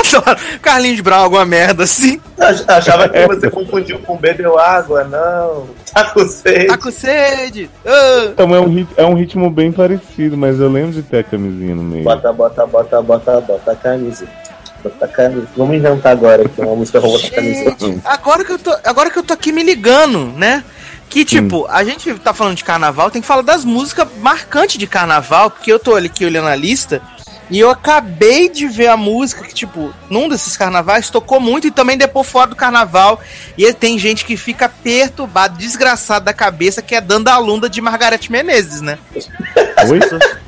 Adoro. Carlinhos Brown, alguma merda assim. Ach- Achava que você confundiu com bebeu água, não. Tá com sede. Tá com sede. Ah. Então é um, rit- é um ritmo bem parecido, mas eu lembro de ter a camisinha no meio. Bota, bota, bota, bota, bota a camisa. Bota a camisa. Vamos inventar agora aqui uma música com bota a camisa. Gente, agora que eu tô, agora que eu tô aqui me ligando, né? Que tipo, a gente tá falando de carnaval, tem que falar das músicas marcantes de carnaval, porque eu tô ali aqui olhando a lista e eu acabei de ver a música que, tipo, num desses carnavais tocou muito e também depois fora do carnaval. E tem gente que fica perturbado, desgraçado da cabeça, que é Dando a Lunda de Margareth Menezes, né? Oi? (laughs)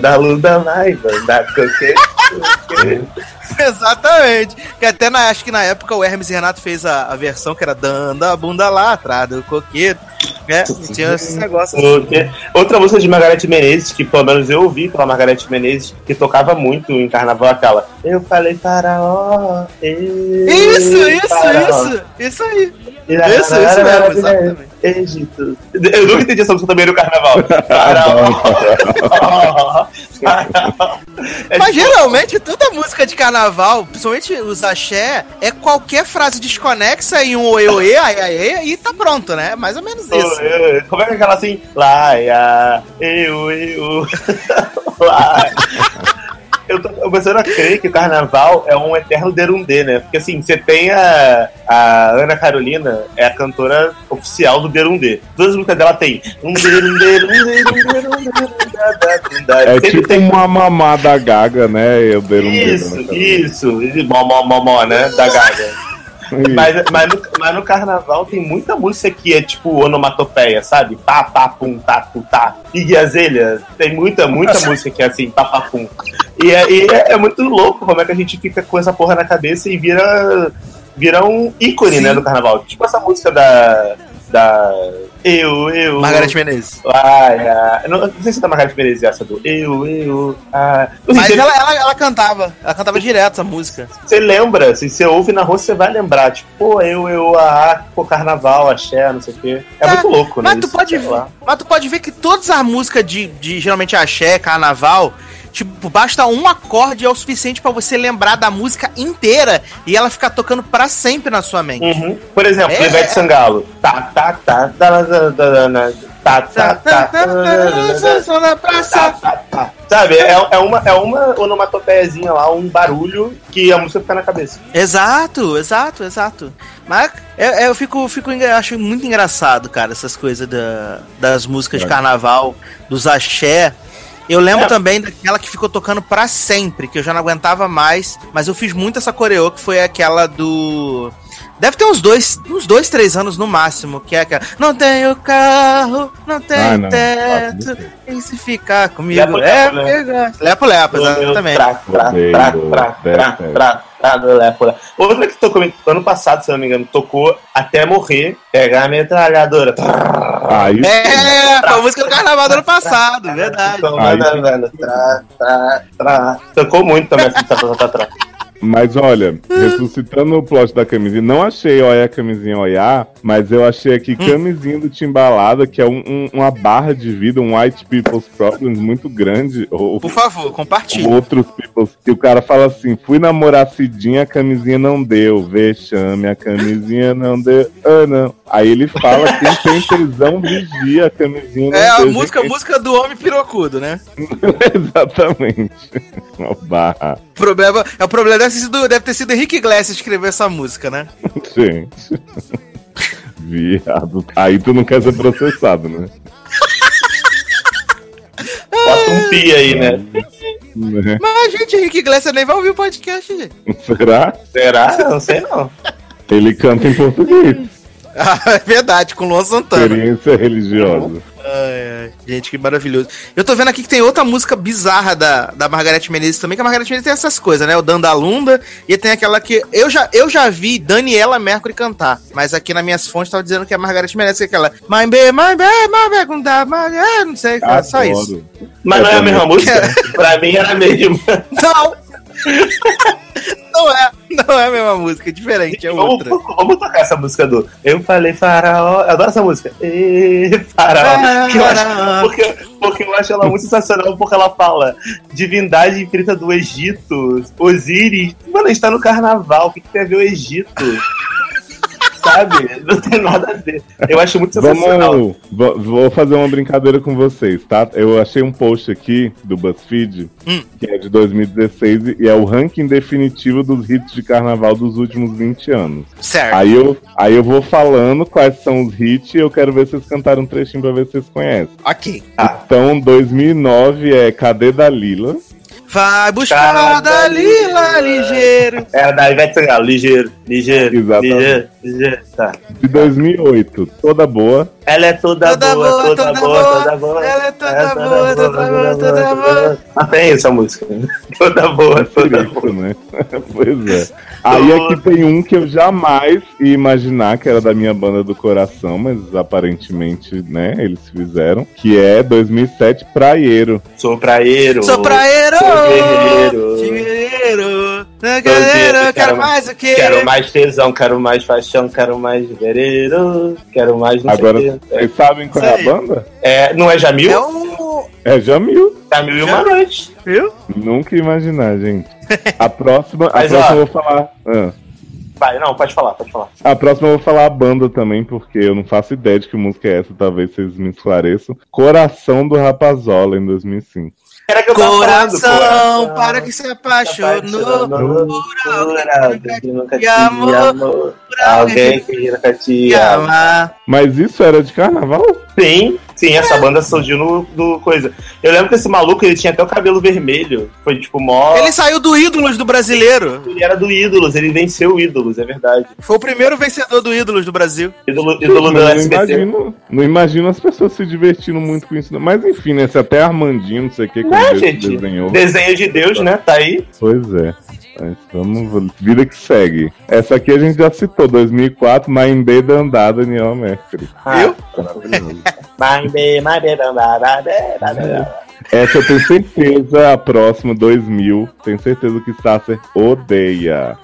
Da lunda vai, da coquete. (laughs) Exatamente. Que até na, acho que na época o Hermes Renato fez a, a versão que era dando a bunda lá atrás do coqueto. né? E tinha esses negócios. assim. Outra música de Margareth Menezes, que pelo menos eu ouvi pela Margareth Menezes, que tocava muito em carnaval, é aquela. Eu falei para ó. Isso, isso, isso. Isso aí. Isso, isso mesmo, exatamente. Egito. Eu nunca entendi essa música também no carnaval. Faraó. Mas geralmente toda música de carnaval, principalmente os axé, é qualquer frase desconexa em um oê oê, ai ai ai, e tá pronto, né? Mais ou menos isso. eu- Como é que é aquela assim? Laia, eu, eu. (laughs) Laia. Começando a crer que o carnaval é um eterno derundê, né? Porque assim, você tem a, a Ana Carolina, é a cantora oficial do derundê. Todas as músicas dela tem derundê, derundê, derundê, derundê, É tipo tem uma mamada gaga, né? Eu dedo isso, isso, isso, mó, mó, mó, mó, né? Da Gaga. Mas, mas, no, mas no carnaval tem muita música que é tipo onomatopeia, sabe? Pá, pá, pum, tá, pu, tá. E Azelha, tem muita, muita música que é assim, pá, pá, pum. E, é, e é, é muito louco como é que a gente fica com essa porra na cabeça e vira, vira um ícone, Sim. né, do carnaval. Tipo essa música da. Da eu, eu. Margareth Menezes. Ai, ai. Não, não sei se é da Margareth Menezes essa do eu, eu. Ah. Assim, Mas você- ela, ela, ela cantava, ela cantava direto essa música. você lembra, se você ouve na rua, você vai lembrar, tipo, pô, eu, eu, ah, pô, carnaval, axé, não sei o quê. É, É, muito louco, né? Mas tu isso, pode ver, mas tu pode ver que todas as músicas de, de geralmente axé, carnaval, Tipo, basta um acorde é o suficiente para você lembrar da música inteira e ela ficar tocando para sempre na sua mente. Uhum. Por exemplo, é, Ivete Sangalo. Tá, tá, tá. Tá, tá, tá. Sabe, é, é, uma, é uma onomatopeiazinha lá, um barulho que a música fica na cabeça. Exato, exato, exato. Mas eu, eu fico, fico eu acho muito engraçado, cara, essas coisas da, das músicas de carnaval, dos axé. Eu lembro É. também daquela que ficou tocando pra sempre, que eu já não aguentava mais, mas eu fiz muito essa coreô, que foi aquela do. Deve ter uns dois, uns dois, três anos no máximo, que é aquela. Não tenho carro, não tenho Ah, não. teto, e se ficar comigo Lepo, é lepo, né? porque gosto. Lepo, lepo, exatamente. Tra, tra, tra, tra, tra, tra. Ah, do Lépora. Outra que tocou ano passado, se não me engano, tocou até morrer, pegar a metralhadora. Aí, É, foi a música do carnaval do ano passado, verdade. Então, tra, tra, tra. Tocou muito também essa tá, tá, tá, tá. Mas olha, ressuscitando o plot da camisinha, não achei olha a camisinha olhar, mas eu achei aqui camisinha do Timbalada, que é um- um- uma barra de vida, um white people's problems muito grande, ou Por favor, compartilhe. outros people's, que o cara fala assim, fui namorar Cidinha, a camisinha não deu, vexame, a camisinha não deu, ah não. Aí ele fala, quem tem prisão vigia, a camisinha É a música, música do homem pirocudo, né? (laughs) Exatamente. Uma barra. O problema, é o problema deve ter sido, deve ter sido Henrique Iglesias que escreveu essa música, né? Gente. Viado. Aí tu não quer ser processado, né? Bota um pi aí, né? Né? Mas, gente, Henrique Iglesias nem vai ouvir o podcast, gente. Será? Será? Não sei não. Ele canta em português. Ah, (laughs) é verdade, com Luan Santana. Experiência religiosa. Ai, ai, gente, que maravilhoso. Eu tô vendo aqui que tem outra música bizarra da, da Margareth Menezes também, que a Margareth Menezes tem essas coisas, né? O Dandalunda e tem aquela que. Eu já, eu já vi Daniela Mercury cantar, mas aqui nas minhas fontes tava dizendo que é a Margareth Menezes, que é aquela. My baby, my baby, my baby, não dá, my baby", não sei, é só isso. Mas não é a mesma música? (laughs) Pra mim era a mesma. Não! (laughs) não é, não é a mesma música, é diferente, é Vamos, outra. vamos tocar essa música do Eu falei faraó. Eu adoro essa música. Ê, faraó. Eu acho- porque, porque eu acho ela muito sensacional, porque ela fala divindade infinita do Egito, Osíris. Mano, a gente tá no carnaval, o que, que tem a ver o Egito? Sabe? Não tem nada a ver. Eu acho muito sensacional. Vamos, vo- vou fazer uma brincadeira com vocês, tá? Eu achei um post aqui do BuzzFeed, Hum. que é de 2016, e é o ranking definitivo dos hits de carnaval dos últimos 20 anos. Certo. Aí eu, aí eu vou falando quais são os hits e eu quero ver se vocês cantaram um trechinho pra ver se vocês conhecem. Ok. Então, 2009 é Cadê Dalila? Vai buscar Cara, Dalila ligeiro. É, daí vai Sangalo, ligeiro, ligeiro, Exatamente. ligeiro, ligeiro. Tá. De 2008, Toda Boa. Ela é toda, Toda boa, boa, toda, toda boa, boa. toda boa. Ela é toda boa, toda boa, toda boa. Ah, tem essa música. (laughs) Toda boa, toda boa. Isso, (laughs) né? pois é. Aí aqui tem um que eu jamais ia imaginar que era da minha banda do coração, mas aparentemente, né, eles fizeram, que é 2007 Praieiro. Sou praieiro. Sou praieiro, Sou guerreiro. guerreiro, dia, guerreiro, quero quero mais o que? Quero mais tesão, quero mais paixão, quero mais vereiro, quero mais não Agora, sei o quê. vocês sabem qual é a banda? É, não é Jamil? É um... É Jamil. Jamil e uma noite. Viu? Nunca ia imaginar, gente. (laughs) A próxima, a Mas, próxima ó. eu vou falar. ah. Vai, não, pode falar, pode falar. A próxima eu vou falar a banda também, porque eu não faço ideia de que música é essa, talvez vocês me esclareçam. Coração do Rapazola, em 2005. Era que eu tava Coração, falando, para que se apaixonou por alguém que nunca te amou, amou. Alguém que nunca te amar. Mas isso era de carnaval? Sim, sim, essa banda surgiu no, no coisa. Eu lembro que esse maluco, ele tinha até o cabelo vermelho. Foi tipo mó... Ele saiu do Ídolos do Brasileiro. Ele era do Ídolos, ele venceu o Ídolos, é verdade. Foi o primeiro vencedor do Ídolos do Brasil. Ídolo, ídolo do não SBT. imagino, não imagino as pessoas se divertindo muito com isso. não. Mas enfim, né? Se até Armandinho, não sei o que, que É, Deus gente, desenhou. desenho de Deus, né? Tá aí. Pois é. Mas vamos, vida que segue. Essa aqui a gente já citou, 2004, Maimbe da Andada, Daniel Mercury. Vai bem, vai bem, vai bem. Essa eu tenho certeza, a próxima, 2000, tenho certeza que Sasser odeia.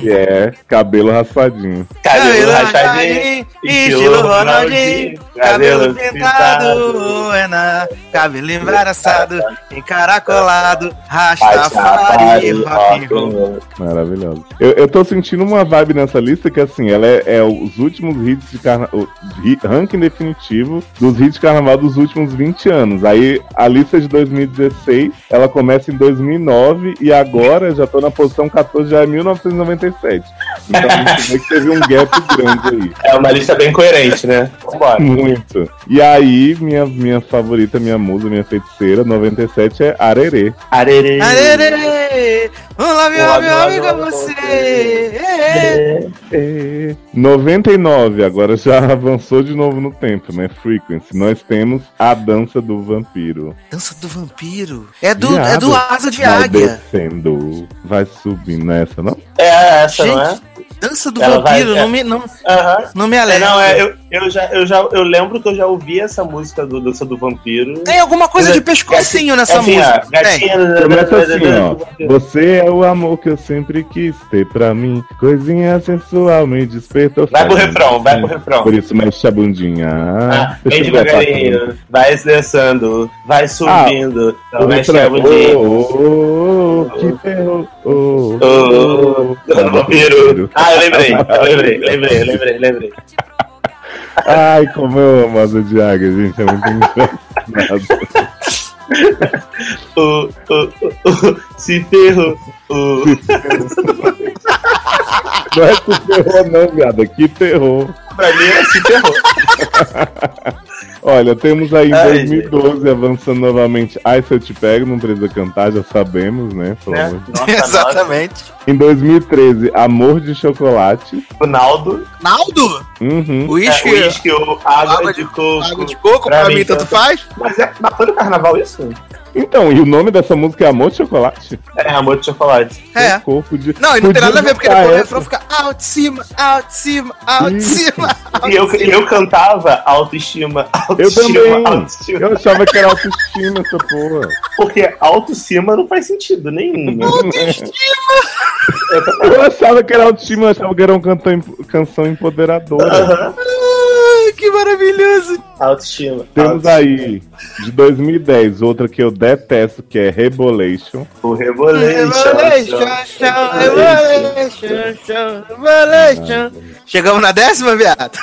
que é cabelo raspadinho. Cabelo Cabelo rachadinho, rachadinho, estilo Ronaldinho, cabelo pintado, é na cabelo embaraçado, encaracolado, rastafari, rock and roll. Maravilhoso. Eu, eu tô sentindo uma vibe nessa lista que, assim, ela é, é os últimos hits de carnaval. Ranking definitivo dos hits de carnaval dos últimos 20 anos. Aí a lista é de 2016, ela começa em 2009 e agora já tô na posição 14, já é 1997. Então a gente vê que teve um gap grande aí. É uma lista bem coerente, né? Vambora. Muito. E aí, minha, minha favorita, minha musa, minha feiticeira, 97 é Arerê. Arerê. Arerê! Olá, meu, Olá, meu amigo amigo você. É. É. 99, agora já avançou de novo no tempo, né? Frequency. Nós temos a dança do vampiro. Dança do vampiro. É do, é do asa de vai águia. descendo, vai subindo nessa, não? É essa, não é? Gente, dança do Ela vai- vampiro, é. não, me, não, Aham. não me É, alegra. não, é, eu, eu, já, eu, já, eu lembro que eu já ouvi essa música do Dança do Vampiro. Tem alguma coisa de pescocinho nessa assim, música. Gatinha, Começa assim, ó. Você é o amor que eu sempre quis ter pra mim. Coisinha sensual me despertou. Vai pro refrão, vai pro assim. refrão. Por isso mexe a bundinha. Ah, vem devagarinho, vai se descendo, vai subindo, O então mexe a bundinha. Oh, oh, oh, que ferro. Oh, Ô, oh, Dança do Vampiro. Ah, eu lembrei, eu lembrei, lembrei, lembrei, lembrei. Ai, como eu amo asa de águia, gente. É muito engraçado. O, o, o, o, se ferrou. O, (laughs) Não é que ferrou, não, viado. Que terror. pra mim é se ferrou. (laughs) Olha, temos aí em Ai, 2012 avançando novamente. Ai, se eu te pego, não precisa cantar, já sabemos, né? Né? de- Nossa, Exatamente. Em 2013, Amor de Chocolate. nossa. O Naldo, Naldo? Uhum. Uísque. é, uísque, água, Água de coco. Água de coco, Pra pra, mim, tanto- faz. Mas, é, mas foi no carnaval isso? Então, e o nome dessa música é Amor de Chocolate? É, amor de chocolate. É. Corpo de... Não, e não tem nada a ver, porque depois o refrão fica alto de cima, alto de cima, alto cima. (laughs) E eu, e eu cantava autoestima, (laughs) Eu autoestima, também. autoestima. Eu achava que era autoestima essa porra. Porque autoestima não faz sentido nenhum. (laughs) né? Eu achava que era autoestima, eu achava que era uma canção, canção empoderadora. Aham. Que maravilhoso. Autoestima. Temos aí, de 2010, outra que eu detesto, que é Rebolation. O Revolution. Chegamos na décima, viado?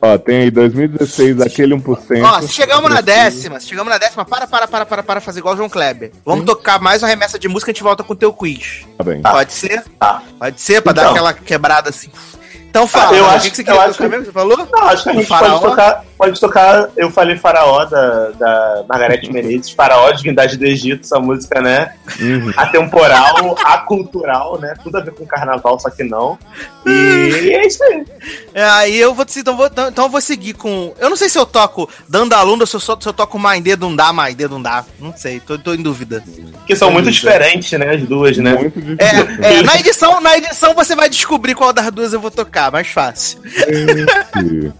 Ó, tem aí 2016, aquele 1%. Ó, se chegamos na décima, se chegamos na décima, para, para, para, para, para fazer igual o João Kleber. Vamos tocar mais uma remessa de música e a gente volta com o teu quiz. Tá bem. Pode ser? Tá. Pode ser, pra dar Então. aquela quebrada assim. Então fala, eu o acho- que, que você eu queria acho tocar que- mesmo? Você falou? Não, acho que a gente faraó? pode tocar, pode tocar. Eu falei Faraó da, da Margarete Menezes, Faraó, Divindade do Egito, essa música, né? Uhum. Atemporal, acultural, né? Tudo a ver com carnaval, só que não. E é isso aí. É, aí eu vou, então, vou, então então eu vou seguir com. Eu não sei se eu toco dando aluno ou se eu, só- se eu toco mais dedo não dá, mais dedo não dá. Não sei, tô, tô em dúvida. Que são muito diferentes, né? As duas, né? Muito difícil. É, é, na edição, na edição você vai descobrir qual das duas eu vou tocar, mais fácil. (laughs)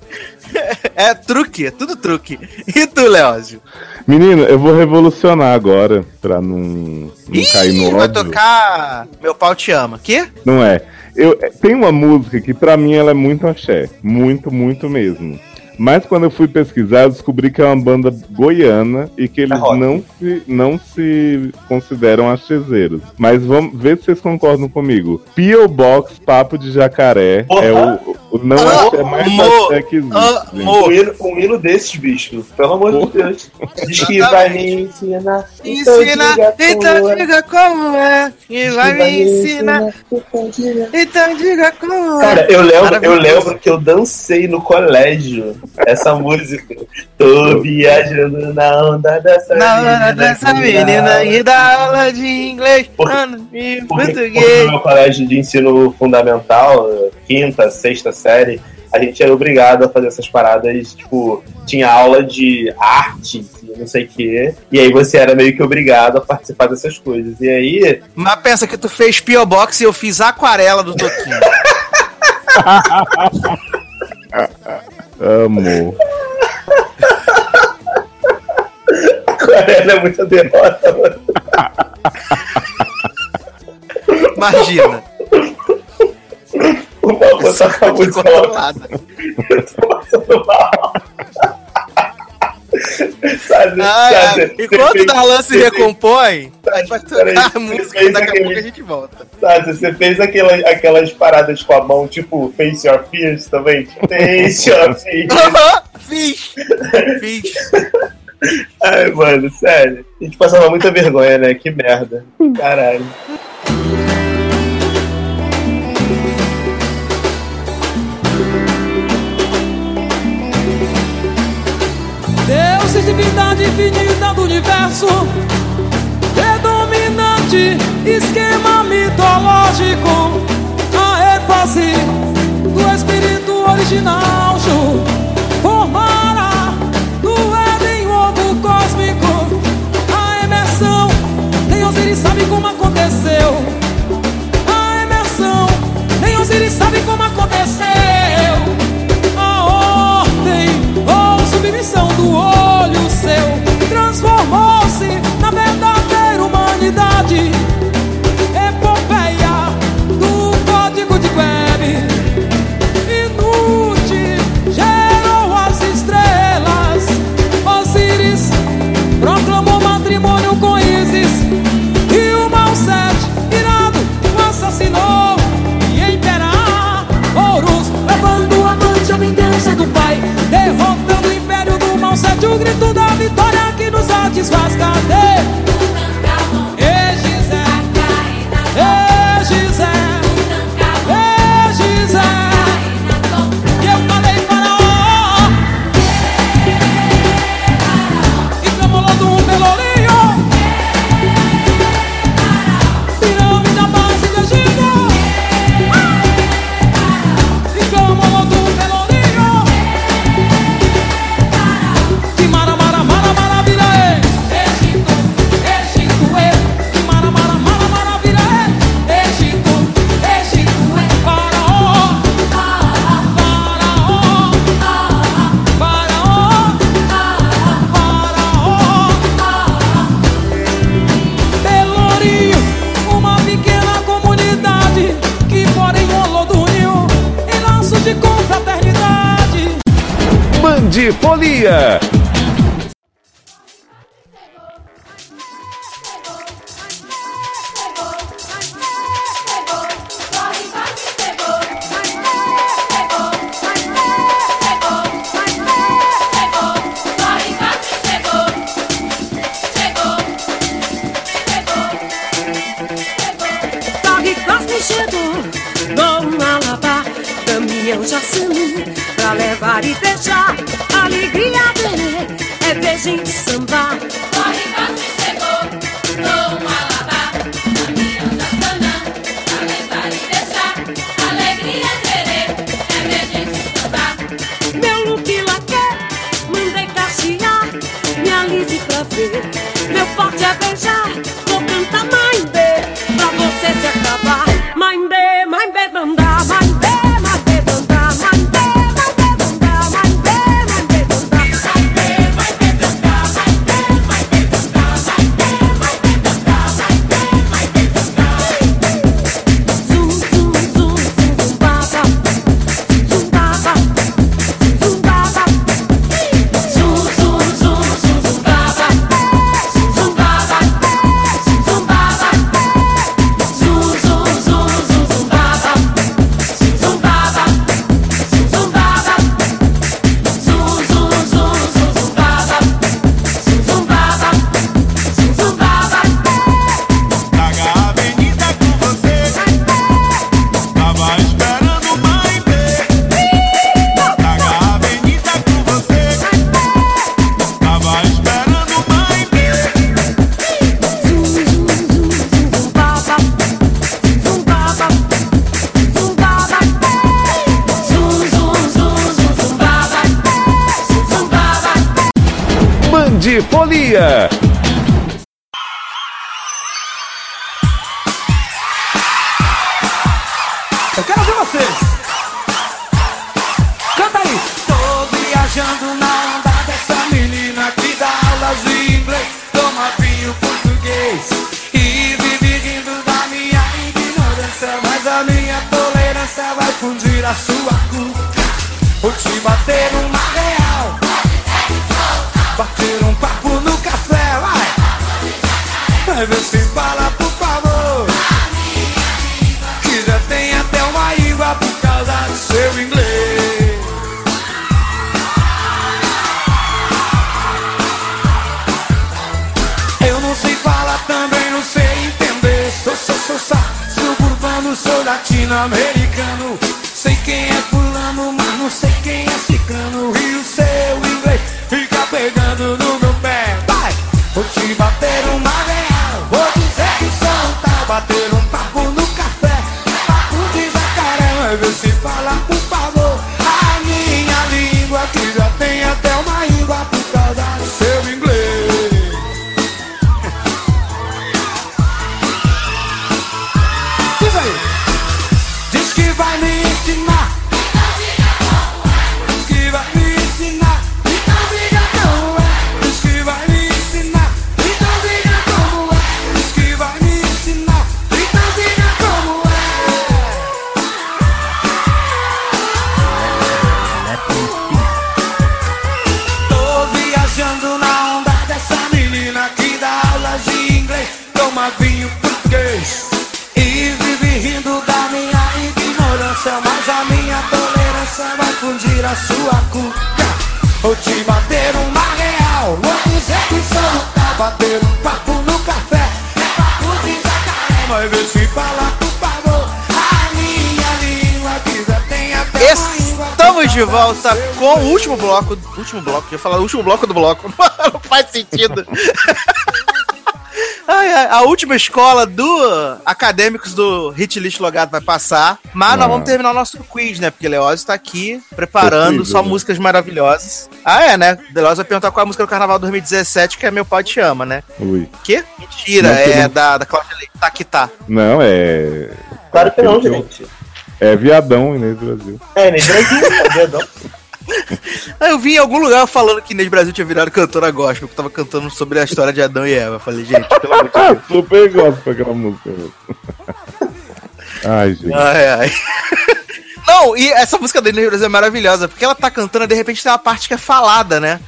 É truque, é tudo truque. E tu, Leózio? Menino, eu vou revolucionar agora, pra não, não cair no vai óbvio. tocar Meu Pau Te Ama. Quê? Não é. Eu, é, tem uma música que pra mim ela é muito axé. Muito, muito mesmo. Mas quando eu fui pesquisar, eu descobri que é uma banda goiana e que eles É não se, não se consideram axezeiros. Mas vamos ver se vocês concordam comigo. P.O. Box Papo de Jacaré Porra. é o, o não axé mais Amor. axé que existe. Um hino, um hino desses, bicho. Pelo amor de Deus. Diz que vai me ensinar. Ensina, diga então é. diga como é. E vai me ensinar, então diga como é. Cara, eu lembro, eu lembro que eu dancei no colégio essa música. Tô viajando na onda dessa Na menina dessa que menina dá- e da aula de inglês, Porque- e Porque, português. no meu colégio de ensino fundamental, quinta, sexta série, a gente era obrigado a fazer essas paradas, tipo, tinha aula de arte, não sei o quê, e aí você era meio que obrigado a participar dessas coisas. E aí, Mas pensa que tu fez P.O. Box e eu fiz aquarela do Toquinho. (laughs) Amo. aquarela é muita derrota, mano. Imagina. O maluco toca a música lá, Controlada. eu tô passando mal. Sabe, Ai, sabe, ai. você Enquanto fez- o Darlan se você fez- recompõe, a gente vai tocar a música e daqui a aquele- pouco a gente volta. Sabe, você fez aquela, aquelas paradas com a mão, tipo Face Your Fears também? Face Your (laughs) Fears. (laughs) Fiz. Fiz. (laughs) Ai, mano, sério. A gente passava muita vergonha, né? Que merda. Caralho. Deus, divindade infinita do universo, predominante, esquema mitológico, a ênfase do espírito original, formará no Éden o ovo cósmico, a imersão, nem Osiris sabe como aconteceu, a imersão, nem Osiris sabe como aconteceu. do outro. desmascadeira. Sua cuca Vou te bater uma real Vou dizer que sou tal Bater um papo no café É papo de jacaré Mas vê se fala por favor A minha língua já tem até Estamos de volta com o último bloco. Último bloco, eu ia falar o último bloco do bloco. (laughs) Não faz sentido. Ai, ai, a última escola do Acadêmicos do Hit List Logado vai passar. Mas nós Ah. vamos terminar o nosso quiz, né? Porque Leózio tá aqui preparando Possível, só né? músicas maravilhosas. Ah, é, né? Leózio vai perguntar qual é a música do Carnaval 2017, que é Meu Pai Te Ama, né? Ui. Quê? Mentira, Não, que é não- da, da Cláudia Leite. Tá que tá. Não, é. Claro que não, gente. É viadão Inês Brasil. É, nem Brasil, é viadão. (laughs) Eu vi em algum lugar falando que Inês Brasil tinha virado cantora gospel, que tava cantando sobre a história de Adão e Eva. Eu falei, gente, pelo amor de Deus. (laughs) super gosto daquela música. Ai, gente. Ai, ai. Não, e essa música da Inês Brasil é maravilhosa, porque ela tá cantando e de repente tem uma parte que é falada, né?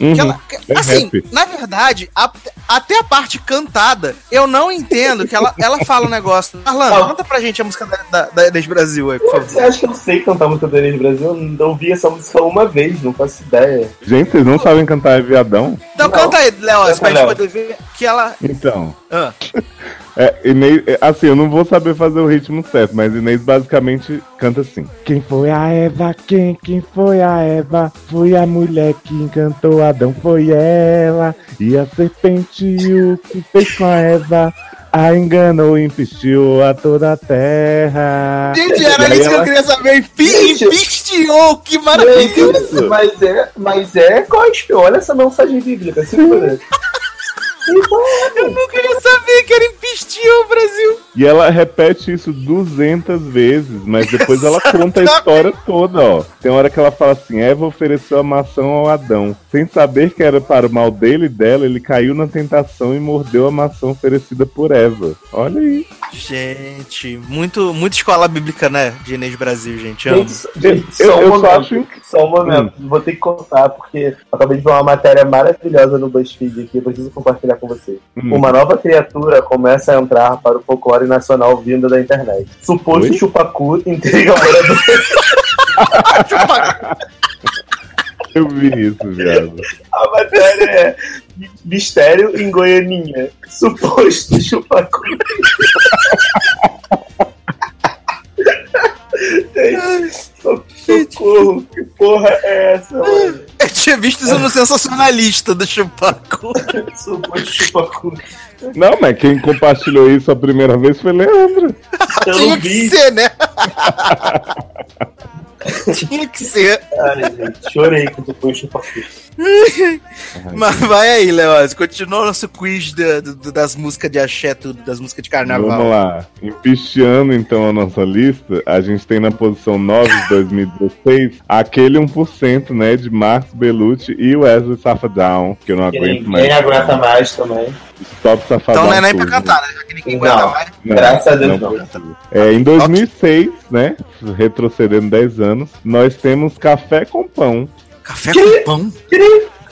Uhum. Que ela- que- É assim, rap. na verdade, a- até a parte cantada, eu não entendo que ela, ela fala um negócio. Arlan, Ah. conta pra gente a música da, da, da Inês Brasil aí, por Você favor. acha que eu sei cantar a música do Enes Brasil? Eu não ouvi essa música uma vez, não faço ideia. Gente, vocês não sabem cantar é viadão? Então Não. canta aí, Léo, Canta, pra gente poder ver que ela. Então. Ah. (laughs) É, Inês, é, assim, eu não vou saber fazer o ritmo certo, mas Inês basicamente canta assim. Quem foi a Eva? Quem? Quem foi a Eva? Foi a mulher que encantou Adão, foi ela. E a serpente o que fez com a Eva? A enganou e empestiu a toda a terra. Gente, era isso que eu ela- queria saber. Empistiou, que maravilhoso. Isso, mas é, mas é gospel. Olha essa mensagem bíblica, segura. Eu não queria saber que era empistiou, Brasil. E ela repete isso 200 vezes, mas depois ela conta a história toda, ó. Tem hora que ela fala assim: Eva ofereceu a maçã ao Adão. Sem saber que era para o mal dele e dela, ele caiu na tentação e mordeu a maçã oferecida por Eva. Olha aí. Gente, muito, muito escola bíblica, né? De Inês Brasil, gente. Amo. Gente, gente, Eu- só um eu só momento. acho Só um momento. Vou ter que contar, porque eu acabei de ver uma matéria maravilhosa no BuzzFeed aqui. Eu preciso compartilhar com vocês. Hum. Uma nova criatura começa a entrar para o folclore nacional vindo da internet. Suposto Oi? chupacu intriga morador. (laughs) Eu vi isso, viado. A matéria é Mistério em Goianinha. Suposto chupacu. (laughs) Socorro, que porra é essa, mano? Eu tinha visto isso no sensacionalista do Chupacu. Suposto chupacu. Não, mas quem compartilhou isso a primeira vez foi Leandro. Eu Tinha não que ser, né? (laughs) Tinha que ser. Ai, gente, chorei com suposto chupacu. Mas vai aí, Leoz. Continua o nosso quiz da- do- das músicas de axé, tudo, das músicas de carnaval. Vamos lá. Empisteando então a nossa lista, a gente tem na posição 9 de 2016 aquele 1%, né, de Marcos Bellucci e Wesley Safadão, que eu não Que aguento mais. ninguém aguenta mais também. Stop Safadão. Então não é nem pra tudo. cantar, né? Já que ninguém Não. aguenta mais. Não, Graças a Deus, não. precisa. É, em 2006, né, retrocedendo 10 anos, nós temos Café com Pão. Café com pão?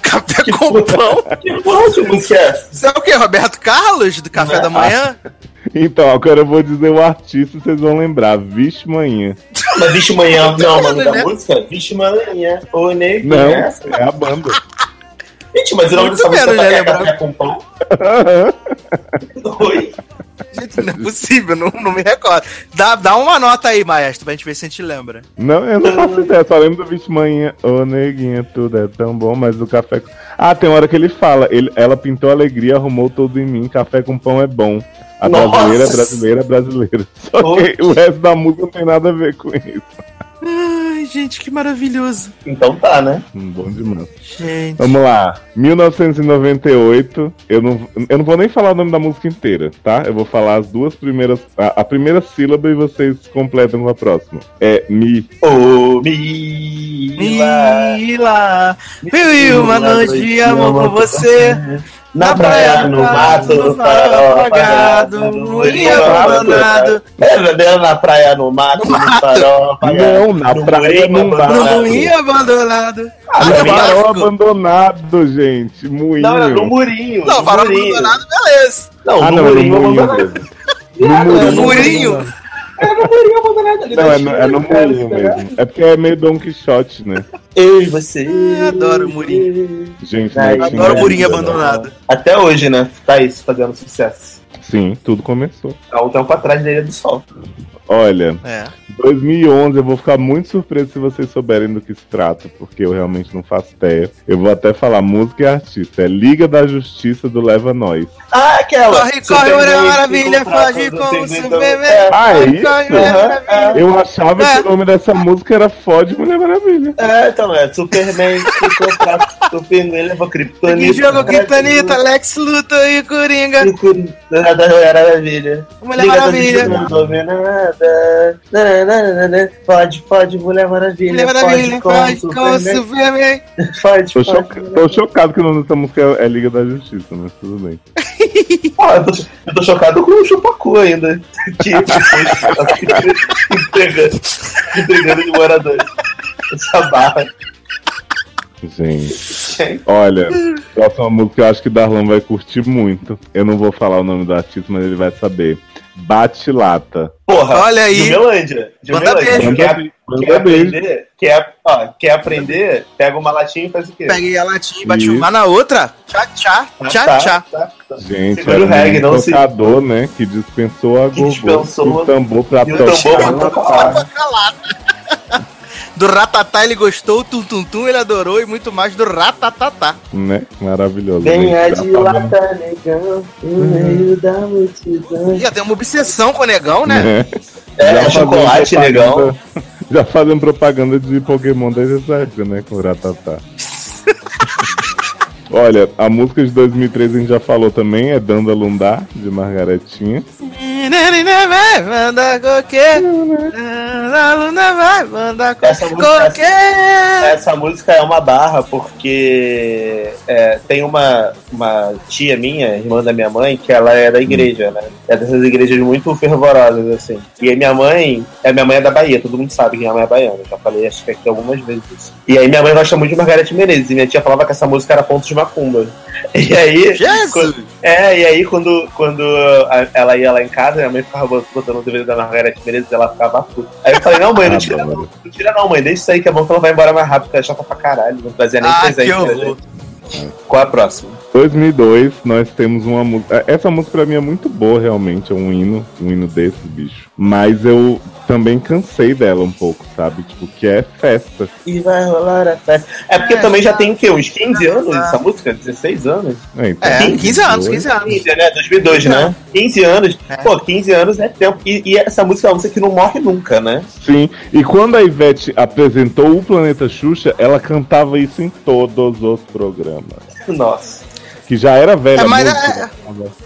Café com pão? Que porra de música é essa? Isso é o quê? Roberto Carlos, do Café Não. da Manhã? (laughs) Então, agora eu vou dizer o artista, vocês vão lembrar. Vixe Manhã. Mas Vixe Manhã, não, mano, da música? Vixe Manhã, ô Ney, Não, é é a banda. Gente, mas o nome dessa música né, é? Café com Pão? Oi? Gente, Não é possível, não, não me recordo. Dá, dá uma nota aí, maestro, pra gente ver se a gente lembra. Não, eu não faço ideia, só lembro do bicho manhã. Ô, neguinha, tudo é tão bom, mas o café. com- Ah, tem hora que ele fala, ele, ela pintou alegria, arrumou tudo em mim, café com pão é bom. A Nossa! brasileira, é brasileira, brasileira. Só que o resto da música não tem nada a ver com isso. Ai, gente, que maravilhoso. Então tá, né? Hum, Bom demais. Gente. Vamos lá. 1998. Eu não, eu não vou nem falar o nome da música inteira, tá? Eu vou falar as duas primeiras. A, a primeira sílaba e vocês completam com a próxima. É Mi. Ô, Mila. Mila, mil e uma noite de amor com você. Na praia, no mato, no farol apagado, no murinho abandonado. É, bebendo na praia, no mato, no farol apagado. Não, na no praia murinho não dá. No abandonado. murinho abandonado. Ah, No no farol abandonado, gente. Moinho. Não, era no murinho. Não, no farol murinho. abandonado, beleza. Não, Ah, no não, no murinho. No No murinho. Era no murinho abandonado ali. Não, na é no, é no cara. mesmo. É porque é meio Don Quixote, né? Eu e você. Eu adoro o murinho. Gente, não adoro o murinho não. abandonado. Até hoje, né? Tá isso, fazendo sucesso. Sim, tudo começou. Há um tempo atrás da Ilha do Sol. Olha, É. 2011 eu vou ficar muito surpreso se vocês souberem do que se trata, porque eu realmente não faço ideia. Eu vou até falar música e artista. É Liga da Justiça do Leva Nós. Ah, aquela. Corre, corre, Mulher Maravilha, foge com o Superman. Ah, é isso? Corre, Mulher Maravilha. Eu achava É. que o nome dessa música era Fode Mulher Maravilha. É, então é. Superman fraco. O levou Que Kryptonita. jogo Kryptonita, Lex Luthor e Coringa. Era maravilha. Mulher Liga da Maravilha. Fode, fode, Mulher Maravilha. Mulher Maravilha, foge com Superman. Fode, (laughs) Tô, fode. choca- tô chocado que o nome dessa música é é Liga da Justiça, mas tudo bem. Pô, (laughs) eu, tô, eu tô chocado com o Chupacu ainda. (laughs) Que entregando, entregando de morador. Essa barra. Gente. Olha, próxima música eu acho que Darlan vai curtir muito. Eu não vou falar o nome do artista, mas ele vai saber. Bate Lata. Porra, Olha aí. De Uberlândia. De Manda Uberlândia. beijo. Quer, quer aprender? Quer, ó, quer aprender? Pega uma latinha e faz o quê? Peguei a latinha e bati uma na outra. Tchá, tchá, Ah, tchá, tá, tchá. tá, tá. Gente, Segura era o reggae, não se- tocador, né? Que dispensou a Que gogô. dispensou o tambor pra E o tambor tocar. pra tocar. Do Ratatá ele gostou, o Tum Tum Tum ele adorou e muito mais do Ratatatá. Né? Maravilhoso. Venha de lata, negão, no meio da multidão. Já tem uma obsessão com o negão, né? Né? É, Já chocolate, negão. Já fazendo propaganda de Pokémon desde essa época, né? Com o Ratatá. (laughs) Olha, a música de 2013 a gente já falou também, é Danda Lundar, de Margaretinha. vai Essa música- qualquer. Essa música é uma barra porque é, tem uma, uma tia minha, irmã da minha mãe, que ela é da igreja, né? É dessas igrejas muito fervorosas, assim. E aí minha mãe, é minha mãe é da Bahia, todo mundo sabe que minha mãe é baiana. Já falei acho que aqui algumas vezes isso. E aí minha mãe gosta muito de Margareth Menezes, e minha tia falava que essa música era ponto de macumba. E aí. Jesus! quando- é, e aí quando, quando ela ia lá em casa, minha mãe ficava botando o DVD da Margareth Menezes e ela ficava puta. Aí eu falei, não, mãe, não tira não, não tira não, mãe, deixa isso aí que é bom que ela vai embora mais rápido, que ela é chata pra caralho, não trazia nem Ah, presente. que horror. Qual é a próxima? 2002, nós temos uma música. Essa música pra mim é muito boa, realmente. É um hino, um hino desse, bicho. Mas eu também cansei dela um pouco, sabe? Tipo, que é festa. E vai rolar a festa. É porque também já tem o quê? Uns 15 anos essa música? 16 anos? É, então, É, 15 anos, 15 anos. 15, né? 2002, né? 15 anos. Pô, 15 anos é tempo. E, e essa música é uma música que não morre nunca, né? Sim, e quando a Ivete apresentou o Planeta Xuxa, ela cantava isso em todos os programas. Nossa. Que já era velha É, mas música.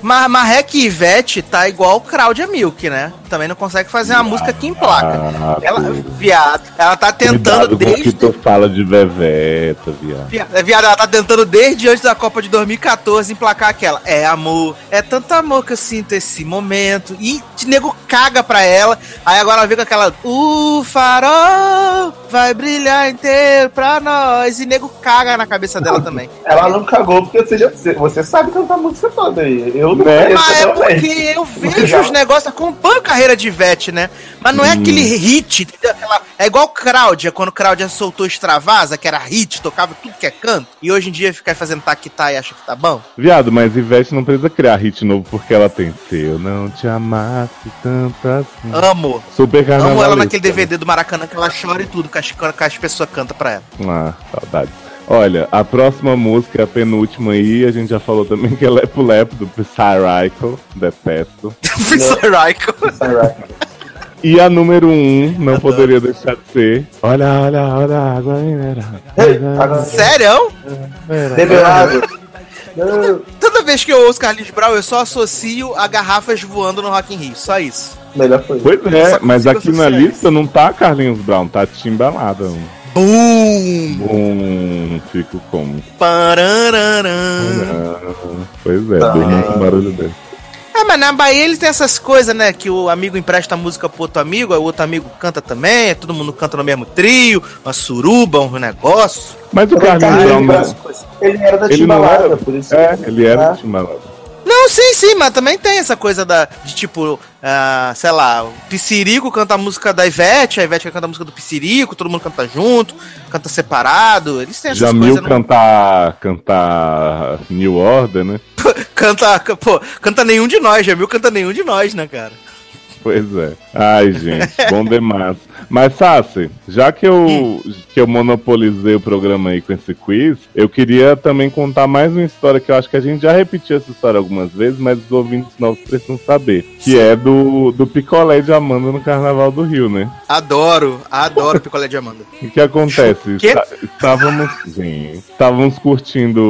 Mas Marrec e Ivete tá igual o Cláudia Milk, né? Também não consegue fazer uma música que emplaca. Ah, Ela, viado, ela tá tentando Cuidado com o que desde. tu fala de Veveta, viado. Viado, é, viado, ela tá tentando desde antes da Copa de 2014 emplacar aquela. É amor, é tanto amor que eu sinto esse momento. E nego caga pra ela. Aí agora ela vem com aquela. O farol vai brilhar inteiro pra nós. E nego caga na cabeça dela também. Ela não cagou porque você, já, você sabe cantar a música toda aí. Eu não Né? Mas é porque eu vejo os negócios, acompanho a carreira de Ivete, né? Mas não é Hum. aquele hit, entendeu? Aquela- é igual Cláudia, quando Cláudia soltou Extravasa, que era hit, tocava tudo que é canto, e hoje em dia fica fazendo taquitá e acha que tá bom. Viado, mas Ivete não precisa criar hit novo porque ela tem Se eu não te amasse tanto assim. Amo. Super Amo ela naquele DVD do Maracanã que ela chora e tudo, que as, que as pessoas cantam pra ela. Ah, saudade. Olha, a próxima música, a penúltima aí, a gente já falou também que é Lepo Lepo do Psyrico, detesto. (laughs) Psyrico. E a número um, não poderia deixar de ser. Olha, olha, olha, a água mineral. Sério? Develado. Toda vez que eu ouço Carlinhos Brown, eu só associo a garrafas voando no Rock in Rio, só isso. Melhor coisa. Pois é, mas aqui na lista não tá Carlinhos Brown, tá Timbalada. Bum! Bum, fico como. Parararã. Pois é, durma com barulho dele. É, mas na Bahia ele tem essas coisas, né? Que o amigo empresta a música pro outro amigo, aí o outro amigo canta também, todo mundo canta no mesmo trio, uma suruba, um negócio. Mas o Carlinhos Brown não. Ele era da Ele Timbalada, era. por isso. É, ele era Ah. do Timbalada. Não, sim, sim, mas também tem essa coisa da, de tipo, ah, sei lá, o Piscirico canta a música da Ivete, a Ivete canta a música do Piscirico, todo mundo canta junto, canta separado, eles têm essas Jamil coisas. não- cantar, cantar New Order, né? (laughs) Canta, pô, canta nenhum de nós, Jamil canta nenhum de nós, né, cara? Pois é. Ai, gente, (laughs) bom demais. Mas, Sassi, já que eu, que eu monopolizei o programa aí com esse quiz, eu queria também contar mais uma história que eu acho que a gente já repetiu essa história algumas vezes, mas os ouvintes novos precisam saber. Que é do, do picolé de Amanda no Carnaval do Rio, né? Adoro, adoro picolé de Amanda. O que acontece? Está- Estávamos, estávamos curtindo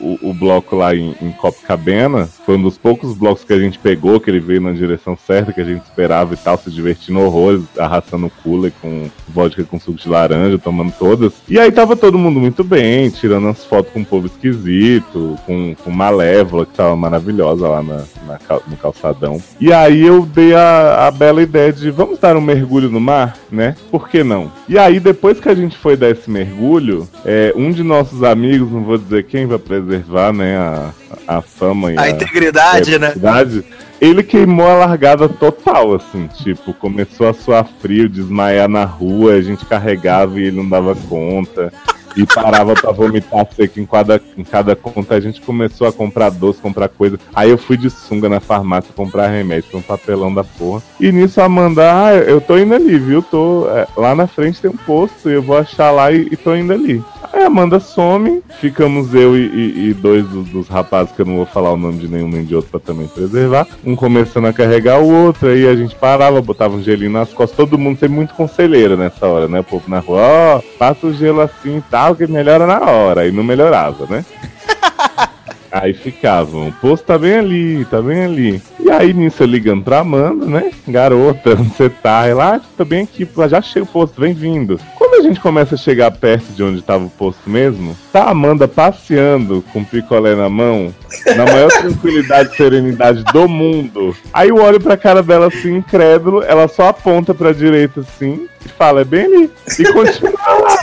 o, o bloco lá em, em Copacabana. Foi um dos poucos blocos que a gente pegou, que ele veio na direção certa, que a gente esperava e tal, se divertindo horrores, arrastando cooler com vodka com suco de laranja, tomando todas. E aí tava todo mundo muito bem, tirando as fotos com o povo esquisito, com, com Malévola, que tava maravilhosa lá na, na no calçadão. E aí eu dei a, a bela ideia de vamos dar um mergulho no mar, né? Por que não? E aí, depois que a gente foi dar esse mergulho, é, um de nossos amigos, não vou dizer quem, vai preservar, né, a, a fama e A integridade, né? integridade, Ele queimou a largada total, assim, tipo, começou a suar frio, desmaiar na rua, a gente carregava e ele não dava conta. E parava pra vomitar seco em cada, em cada conta. A gente começou a comprar doce, comprar coisa. Aí eu fui de sunga na farmácia comprar remédio, um papelão da porra. E nisso a Amanda, ah, eu tô indo ali, viu? Tô, é, lá na frente tem um posto, eu vou achar lá e, e tô indo ali. Aí a Amanda some, ficamos eu e, e- e dois dos, dos rapazes, que eu não vou falar o nome de nenhum nem de outro pra também preservar. Um começando a carregar o outro, aí a gente parava, botava um gelinho nas costas. Todo mundo tem muito conselheiro nessa hora, né? O povo na rua, ó, passa o gelo assim e tal, que melhora na hora. E não melhorava, né? (laughs) Aí ficavam, o posto tá bem ali, tá bem ali. E aí nisso eu ligando pra Amanda, né? Garota, onde você tá? Ela, ah, tô bem aqui, já achei o posto, vem vindo. Quando a gente começa a chegar perto de onde tava o posto mesmo, tá a Amanda passeando com picolé na mão, na maior (laughs) tranquilidade e serenidade do mundo. Aí eu olho pra cara dela assim, incrédulo, ela só aponta pra direita assim e fala, é bem ali. E continua lá,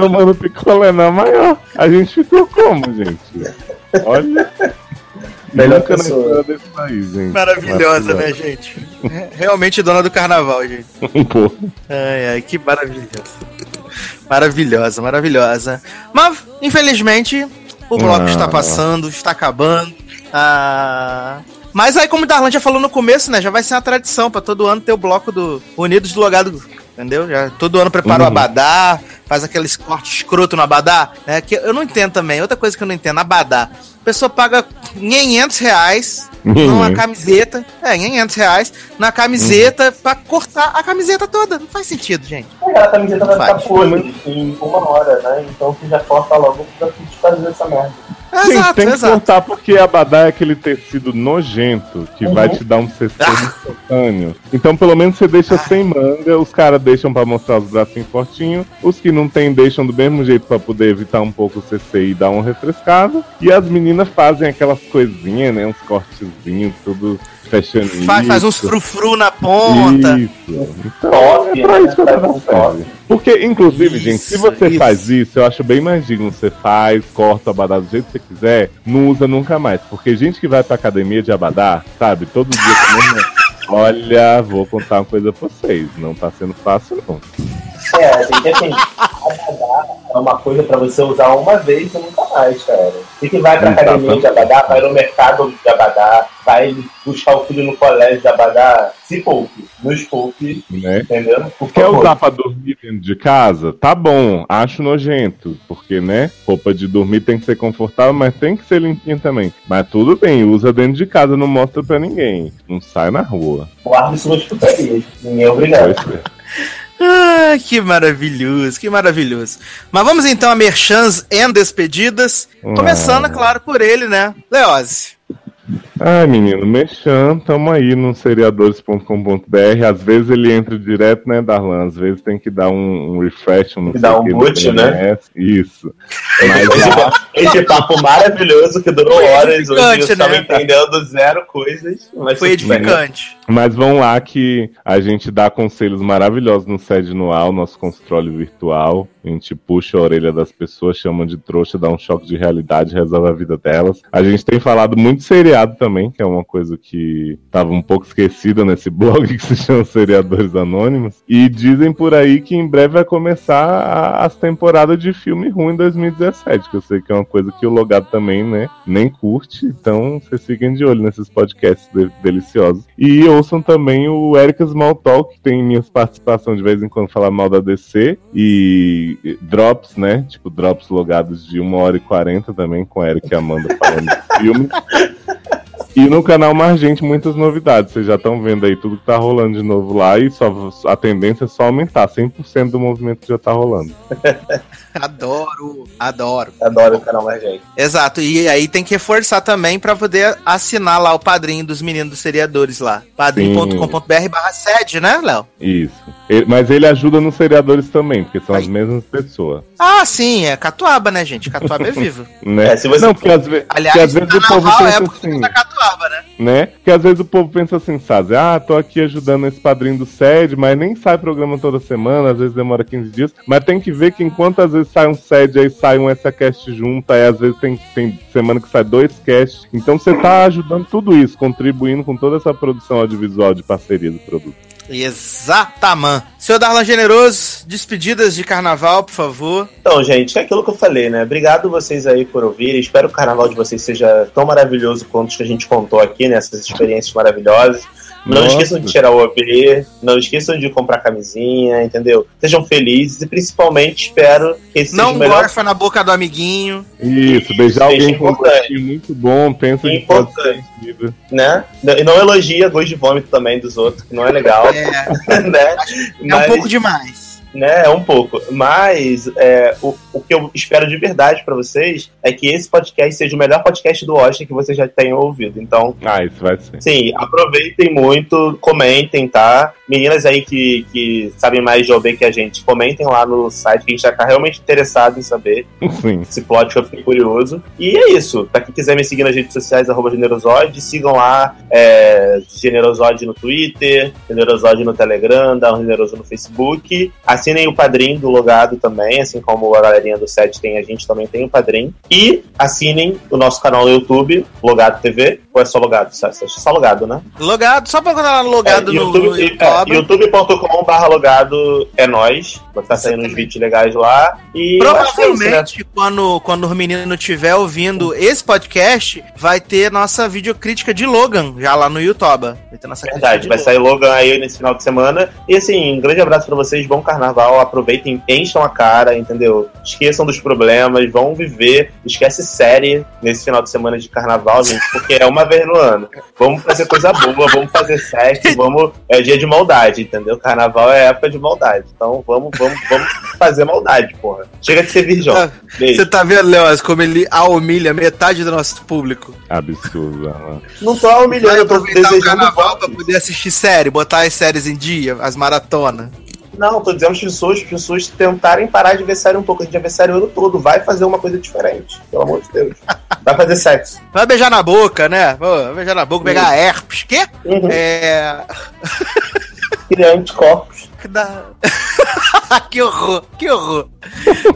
tomando picolé na maior. A gente ficou como, gente? Olha. Melhor história desse país, gente. Maravilhosa, né, gente? Realmente dona do carnaval, gente. (laughs) Pô. Ai, ai, que maravilhosa. Maravilhosa, maravilhosa. Mas, infelizmente, o bloco Ah. está passando, está acabando. Ah, Mas aí, como o Darlan já falou no começo, né? Já vai ser uma tradição pra todo ano ter o bloco do Unidos do Logado. Entendeu? Já todo ano prepara o Uhum. abadá, faz aqueles cortes escroto no abadá. Né? Que eu não entendo também. Outra coisa que eu não entendo, abadá. A pessoa paga 500 reais numa Uhum. camiseta. É, 500 reais na camiseta pra cortar a camiseta toda. Não faz sentido, gente. Aquela camiseta vai Faz. ficar podre em uma hora, né? Então você já corta logo pra fazer essa merda. Gente, Exato, tem que exato. cortar porque abadá é aquele tecido nojento que Uhum. vai te dar um CC instantâneo. Então, pelo menos você deixa sem manga, os caras deixam pra mostrar os bracinhos fortinhos, os que não tem deixam do mesmo jeito pra poder evitar um pouco o CC e dar um refrescado. E as meninas fazem aquelas coisinhas, né? Uns cortezinhos, tudo fashionista. Faz, faz uns frufru na ponta. Isso. Então, é pra né? isso que top. serve. Porque, inclusive, gente, se Isso, você isso. faz isso, eu acho bem mais digno. Você faz, corta o abadá do jeito que você quiser, não usa nunca mais. Porque gente que vai pra academia de abadá, sabe, todo dia (laughs) Olha, vou contar uma coisa pra vocês. Não tá sendo fácil, não. É, tem que assim, Abadá é uma coisa pra você usar uma vez e nunca mais, cara. Você que vai pra Exatamente. academia de Abadá, vai no mercado de Abadá, vai buscar o filho no colégio de Abadá, se poupe, nos poupe, Né? entendeu? Por Quer favor. usar pra dormir dentro de casa? Tá bom, acho nojento. Porque, né? Roupa de dormir tem que ser confortável, mas tem que ser limpinha também. Mas tudo bem, usa dentro de casa, não mostra pra ninguém. Não sai na rua. Guarde suas putarias. Ninguém é obrigado. Ah, que maravilhoso, que maravilhoso. Mas vamos então a merchans e despedidas. Começando, claro, por ele, né? Leose. Ai, menino, mexam, tamo aí no seriadores.com.br. Às vezes ele entra direto, né, Darlan? Às vezes tem que dar um, um refresh, um não o um boot, né? Isso. Mas Esse, esse papo maravilhoso que durou Foi horas, onde eu edificante, estava né? entendendo zero coisas. Mas Foi edificante. mas vão lá que a gente dá conselhos maravilhosos no sede anual, nosso consultório virtual. A gente puxa a orelha das pessoas, chama de trouxa, dá um choque de realidade, resolve a vida delas. A gente tem falado muito seriado também, que é uma coisa que estava um pouco esquecida nesse (laughs) blog que se chama Seriadores Anônimos. E dizem por aí que em breve vai começar as temporadas de filme ruim em 2017, que eu sei que é uma coisa que o Logado também, né, nem curte. Então vocês fiquem de olho nesses podcasts de- deliciosos. E ouçam também o Erika Small Talk, que tem minhas participações de vez em quando falar mal da DC. E drops, né? Tipo, drops logados de 1 hora e 40 também, com a Erika e Amanda falando de filme. (laughs) E no canal Margente, muitas novidades. Vocês já estão vendo aí tudo que tá rolando de novo lá. E só, a tendência é só aumentar. 100% do movimento já tá rolando. (laughs) Adoro, adoro. Adoro o canal mais gente. Exato, e aí tem que reforçar também pra poder assinar lá o padrinho dos meninos dos seriadores lá. padrinho.com.br barra sede, né, Léo? Isso. Ele- mas ele ajuda nos seriadores também, porque são as mesmas pessoas. Ah, sim, é Catuaba, né, gente? Catuaba é (laughs) vivo. Né? É, se você- Não, porque às, ve Aliás, porque às vezes o povo é assim. Catuaba, né? né? Porque às vezes o povo pensa assim, sabe? Ah, tô aqui ajudando esse padrinho do SED, mas nem sai programa toda semana, às vezes demora 15 dias. Mas tem que ver que enquanto às vezes sai um SED, aí sai um SACast junto, aí às vezes tem, tem semana que sai dois casts. Então você tá ajudando tudo isso, contribuindo com toda essa produção audiovisual de parceria do produto. Exatamente. Senhor Darlan Generoso, despedidas de carnaval, por favor. Então, gente, é aquilo que eu falei, né? Obrigado vocês aí por ouvirem. Espero que o carnaval de vocês seja tão maravilhoso quanto os que a gente contou aqui, né? Essas experiências maravilhosas. Não Nossa. esqueçam de tirar o OP, não esqueçam de comprar camisinha, entendeu? Sejam felizes e principalmente espero que esse Não melhor gorfa na boca do amiguinho. Isso, beijar Isso é alguém com um importante. gostinho muito bom, pensa pode ser Importante. sentido. né? E não elogia gosto de vômito também dos outros, que não é legal, É, (laughs) né? é um pouco demais. Né? É um pouco. Mas é, o, o que eu espero de verdade pra vocês é que esse podcast seja o melhor podcast do Oscar que vocês já tenham ouvido. Então, Ah, isso vai ser. sim, aproveitem muito, comentem, tá? Meninas aí que, que sabem mais de OB que a gente, comentem lá no site que a gente já tá realmente interessado em saber Sim. esse plot que eu fiquei curioso. E é isso. Pra quem quiser me seguir nas redes sociais, arroba sigam lá é, no Twitter, Generosode no Telegram, dá um Generoso no Facebook. Assinem o padrinho do Logado também, assim como a galerinha do set tem, a gente também tem o padrinho. E assinem o nosso canal no YouTube, Logado TV, ou é só Logado? Só, só Logado, né? Logado, só pra colocar lá no logado É, no, YouTube, no é, YouTube. youtube.com barra logado é nós. Vai estar saindo uns vídeos legais lá. E que é isso, né? Provavelmente, quando, quando o menino estiver ouvindo esse podcast, vai ter nossa videocrítica de Logan, já lá no YouTube. Vai ter nossa crítica Verdade, de vai Logan. sair Logan aí nesse final de semana. E assim, um grande abraço pra vocês, bom carnaval, aproveitem, encham a cara, entendeu? Esqueçam dos problemas, vão viver, esquece série nesse final de semana de carnaval, gente, porque é uma vez no ano. Vamos fazer coisa boa, vamos fazer sexo, (laughs) vamos. É dia de maldade, entendeu? Carnaval é época de maldade. Então vamos, vamos, vamos fazer maldade, porra. Chega de ser virgão. Tá-. Você tá vendo, Leoz, como ele a humilha metade do nosso público? Absurdo. Alan. Não tô humilhando, eu tô aproveitar o desejando carnaval pra poder assistir série, botar as séries em dia, as maratonas. Não, tô dizendo as pessoas, as pessoas tentarem parar de ver série um pouco. A gente já vê série o ano todo. Vai fazer uma coisa diferente. Pelo amor de Deus. Vai fazer sexo. Vai beijar na boca, né? Vai beijar na boca, pegar herpes. Quê? Uhum. É. Criar anticorpos. Que dá. (laughs) que horror, que horror.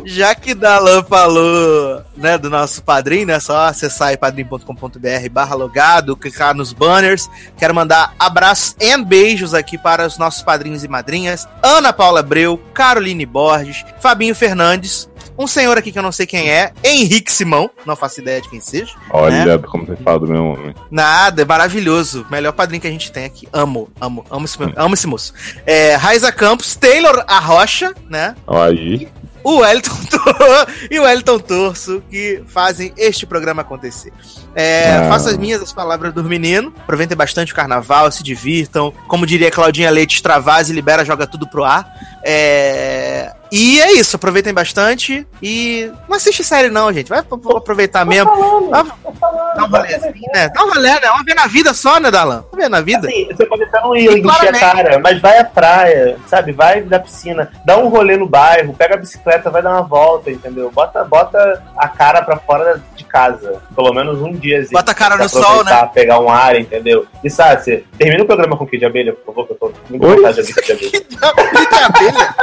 Já que Dalan falou né, do nosso padrinho, né? Só acessar aí padrim.com.br barra logado, clicar nos banners. Quero mandar abraços e beijos aqui para os nossos padrinhos e madrinhas. Ana Paula Abreu, Caroline Borges, Fabinho Fernandes, um senhor aqui que eu não sei quem é, Henrique Simão, não faço ideia de quem seja. Olha né? como você fala do meu homem. Nada, é maravilhoso. Melhor padrinho que a gente tem aqui. Amo, amo, amo esse, amo esse moço. É, Raiza Campos, Taylor Arrocha, né? Olha aí. o Wellington (laughs) e o Wellington Torso que fazem este programa acontecer. É, Ah. Faço as minhas as palavras do menino. Aproveitem bastante o carnaval, se divirtam. Como diria Claudinha Leite, extravase, libera, joga tudo pro ar. É, E é isso, aproveitem bastante. E não assiste série, não, gente. Vai aproveitar mesmo. Dá dá um rolezinho, né? Dá um rolê, né? Uma vez na vida só, né, Dalan? Uma vez na vida. Assim, você pode até não ir E encher a cara, mas vai à praia, sabe? Vai da piscina, dá um rolê no bairro, pega a bicicleta, vai dar uma volta, entendeu? Bota, bota a cara pra fora de casa. Pelo menos um dia. Bota a cara no sol, né? Pegar um ar, entendeu? E sabe, você termina o programa com o Kid de Abelha, por favor, que eu tô muito vontade de Kid (laughs) Abelha. Que abelha.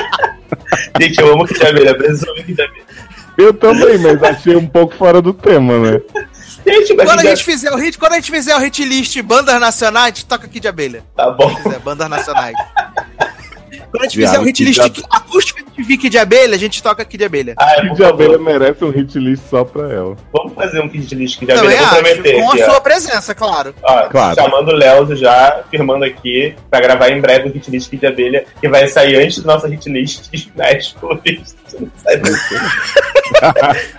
(laughs) Gente, eu amo Kid Abelha, ouvir Kid Abelha. Eu também, mas achei um pouco fora do tema, né? Gente, mas Quando a gente fizer o hit, quando a gente fizer o hit list bandas nacionais, a gente toca aqui de abelha. Tá bom. Se quiser, bandas nacionais. Quando a gente fizer o hit list já- acústico de Vicky de abelha, a gente toca aqui de abelha. Ah, Kid por de Abelha merece um hit list só pra ela. vamos fazer um Kid list de Abelha, vou acho, prometer. com aqui, a ó. sua presença, claro. Ó, Claro. chamando o Léo já, firmando aqui, pra gravar em breve o hit list de abelha, que vai sair antes do nosso hit list (laughs) na Explorist. Sai daqui.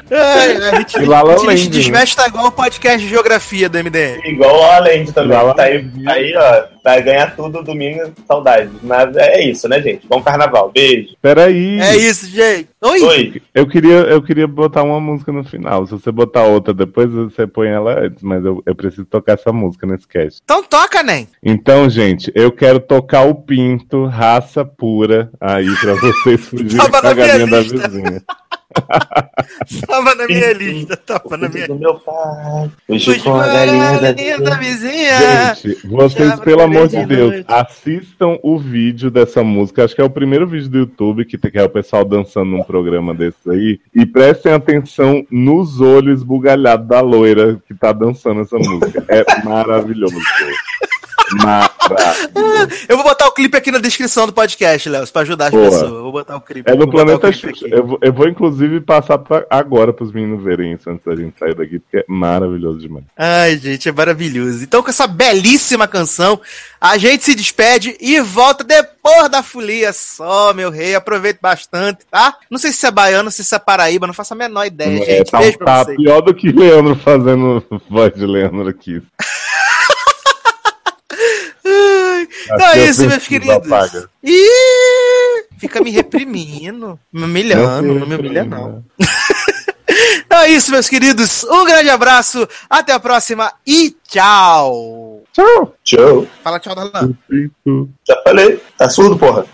É, é, hit, E hit Land, desmexe tá igual o podcast de geografia do MDM. Igual o Alend também. Tá aí, Land. tá aí, ó. Vai ganhar tudo domingo, saudade. Mas é isso, né, gente? Bom carnaval. Beijo. Peraí. É isso, gente. Oi. Oi. Eu queria, eu queria botar uma música no final. Se você botar outra depois, você põe ela antes. Mas eu, eu preciso tocar essa música nesse cast. Então toca, Nen. Então, gente, eu quero tocar o pinto, raça pura, aí pra vocês fugirem Tava com a na minha galinha da lista. vizinha. (laughs) Tava na minha lista. Tava na minha do meu pai. Fugiu Fugiu com a galinha da da vizinha. Gente, vocês, pelo amor de de Deus, noite. assistam o vídeo dessa música. Acho que é o primeiro vídeo do YouTube que, tem- que é o pessoal dançando num programa desse aí. E prestem atenção nos olhos bugalhados da loira que tá dançando essa música. É maravilhoso. Eu vou botar o clipe aqui na descrição do podcast, Léo, pra ajudar as Boa. pessoas. Eu vou botar o clipe. É no Planeta aqui. Eu vou, eu vou, inclusive, passar pra agora pros meninos verem isso antes da gente sair daqui, porque é maravilhoso demais. Ai, gente, é maravilhoso. Então, com essa belíssima canção, a gente se despede e volta depois da folia só, meu rei. Aproveite bastante, tá? Não sei se é baiano, se é Paraíba, não faço a menor ideia, É, gente. tá, Beijo tá vocês. pior do que Leandro fazendo voz de Leandro aqui. Ai, Então é eu isso, meus queridos. apaga. Ih, fica me reprimindo, me humilhando, não me humilha não. Então (laughs) é isso, meus queridos. Um grande abraço, até a próxima e tchau. Tchau. Tchau. Fala tchau, Dalan. Já falei. Tá surdo, porra?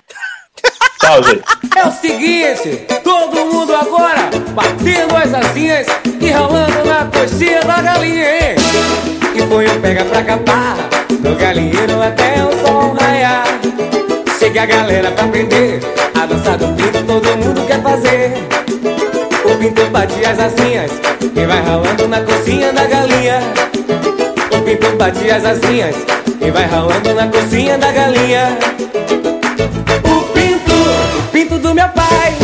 (laughs) Tchau, gente. É o seguinte, todo mundo agora batendo as asinhas e rolando na coxinha da galinha, hein? E foi um pega pra capar, do galinheiro até o sol raiar. Chega a galera pra aprender, a dança do pinto todo mundo quer fazer. O pinto bate as asinhas e vai ralando na coxinha da galinha. O pinto bate as asinhas e vai ralando na coxinha da galinha. O pinto, o pinto do meu pai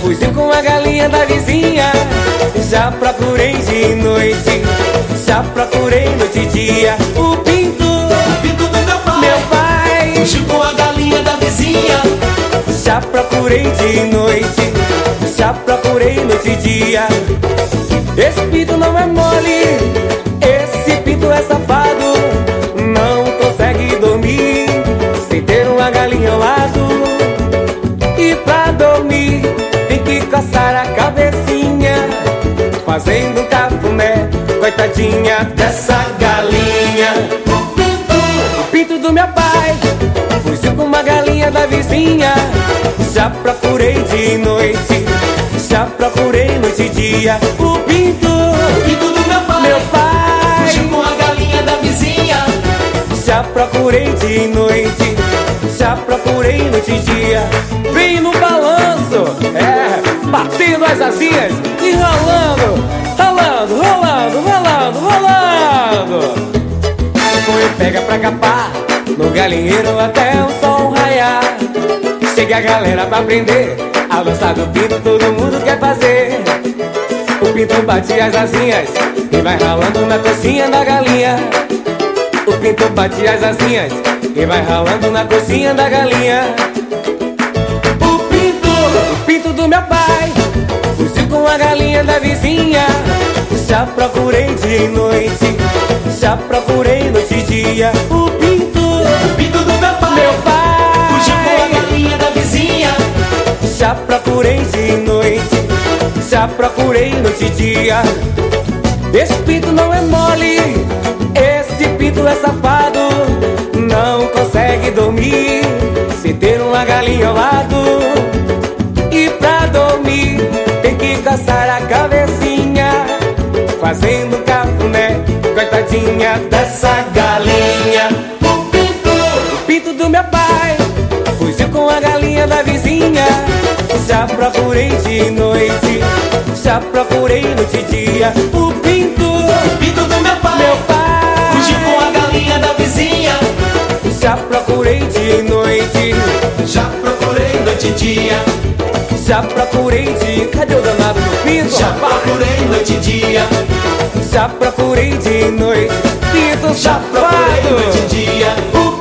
Fugiu com a galinha da vizinha Já procurei de noite Já procurei noite e dia o vizinha Já procurei de noite Já procurei noite e dia. Esse pinto não é mole Esse pinto é safado. Não consegue dormir Sem ter uma galinha ao lado. E pra dormir tem que coçar a cabecinha Fazendo cafuné Coitadinha dessa galinha. O pinto, do meu pai uma galinha da vizinha. Já procurei de noite Já procurei noite e dia. O pinto, o pinto do meu pai Meu pai. Fugiu com a galinha da vizinha. Já procurei de noite, já procurei noite e dia. Vem no balanço, é, batendo as asinhas e rolando, rolando, rolando, rolando, rolando. Foi pega pra capar, no galinheiro até o sol raiar. Chega a galera pra aprender, a dança do pinto todo mundo quer fazer. O pinto bate as asinhas e vai ralando na coxinha da galinha. O pinto bate as asinhas e vai ralando na coxinha da galinha. O pinto, o pinto do meu pai, fugiu com a galinha da vizinha. Já procurei dia e noite, já procurei noite e dia. O pinto, o pinto do meu pai, meu pai, fugiu com a galinha da vizinha. Já procurei dia e noite, já procurei noite e dia. Esse pinto não é mole, esse pinto é safado. Não consegue dormir se ter uma galinha ao lado. E pra dormir tem que coçar a cabecinha, fazendo cafuné, coitadinha dessa galinha. O pinto, o do meu pai, fugiu com a galinha da vizinha. Já procurei de noite, já procurei noite e dia. O pinto, o pinto do meu pai, meu pai, fugiu com a galinha da vizinha. Já procurei dia e noite, já procurei noite e dia. Já procurei dia, cadê o danado do pinto? Já procurei noite e dia. Já procurei dia e noite, pinto já procurei noite e dia.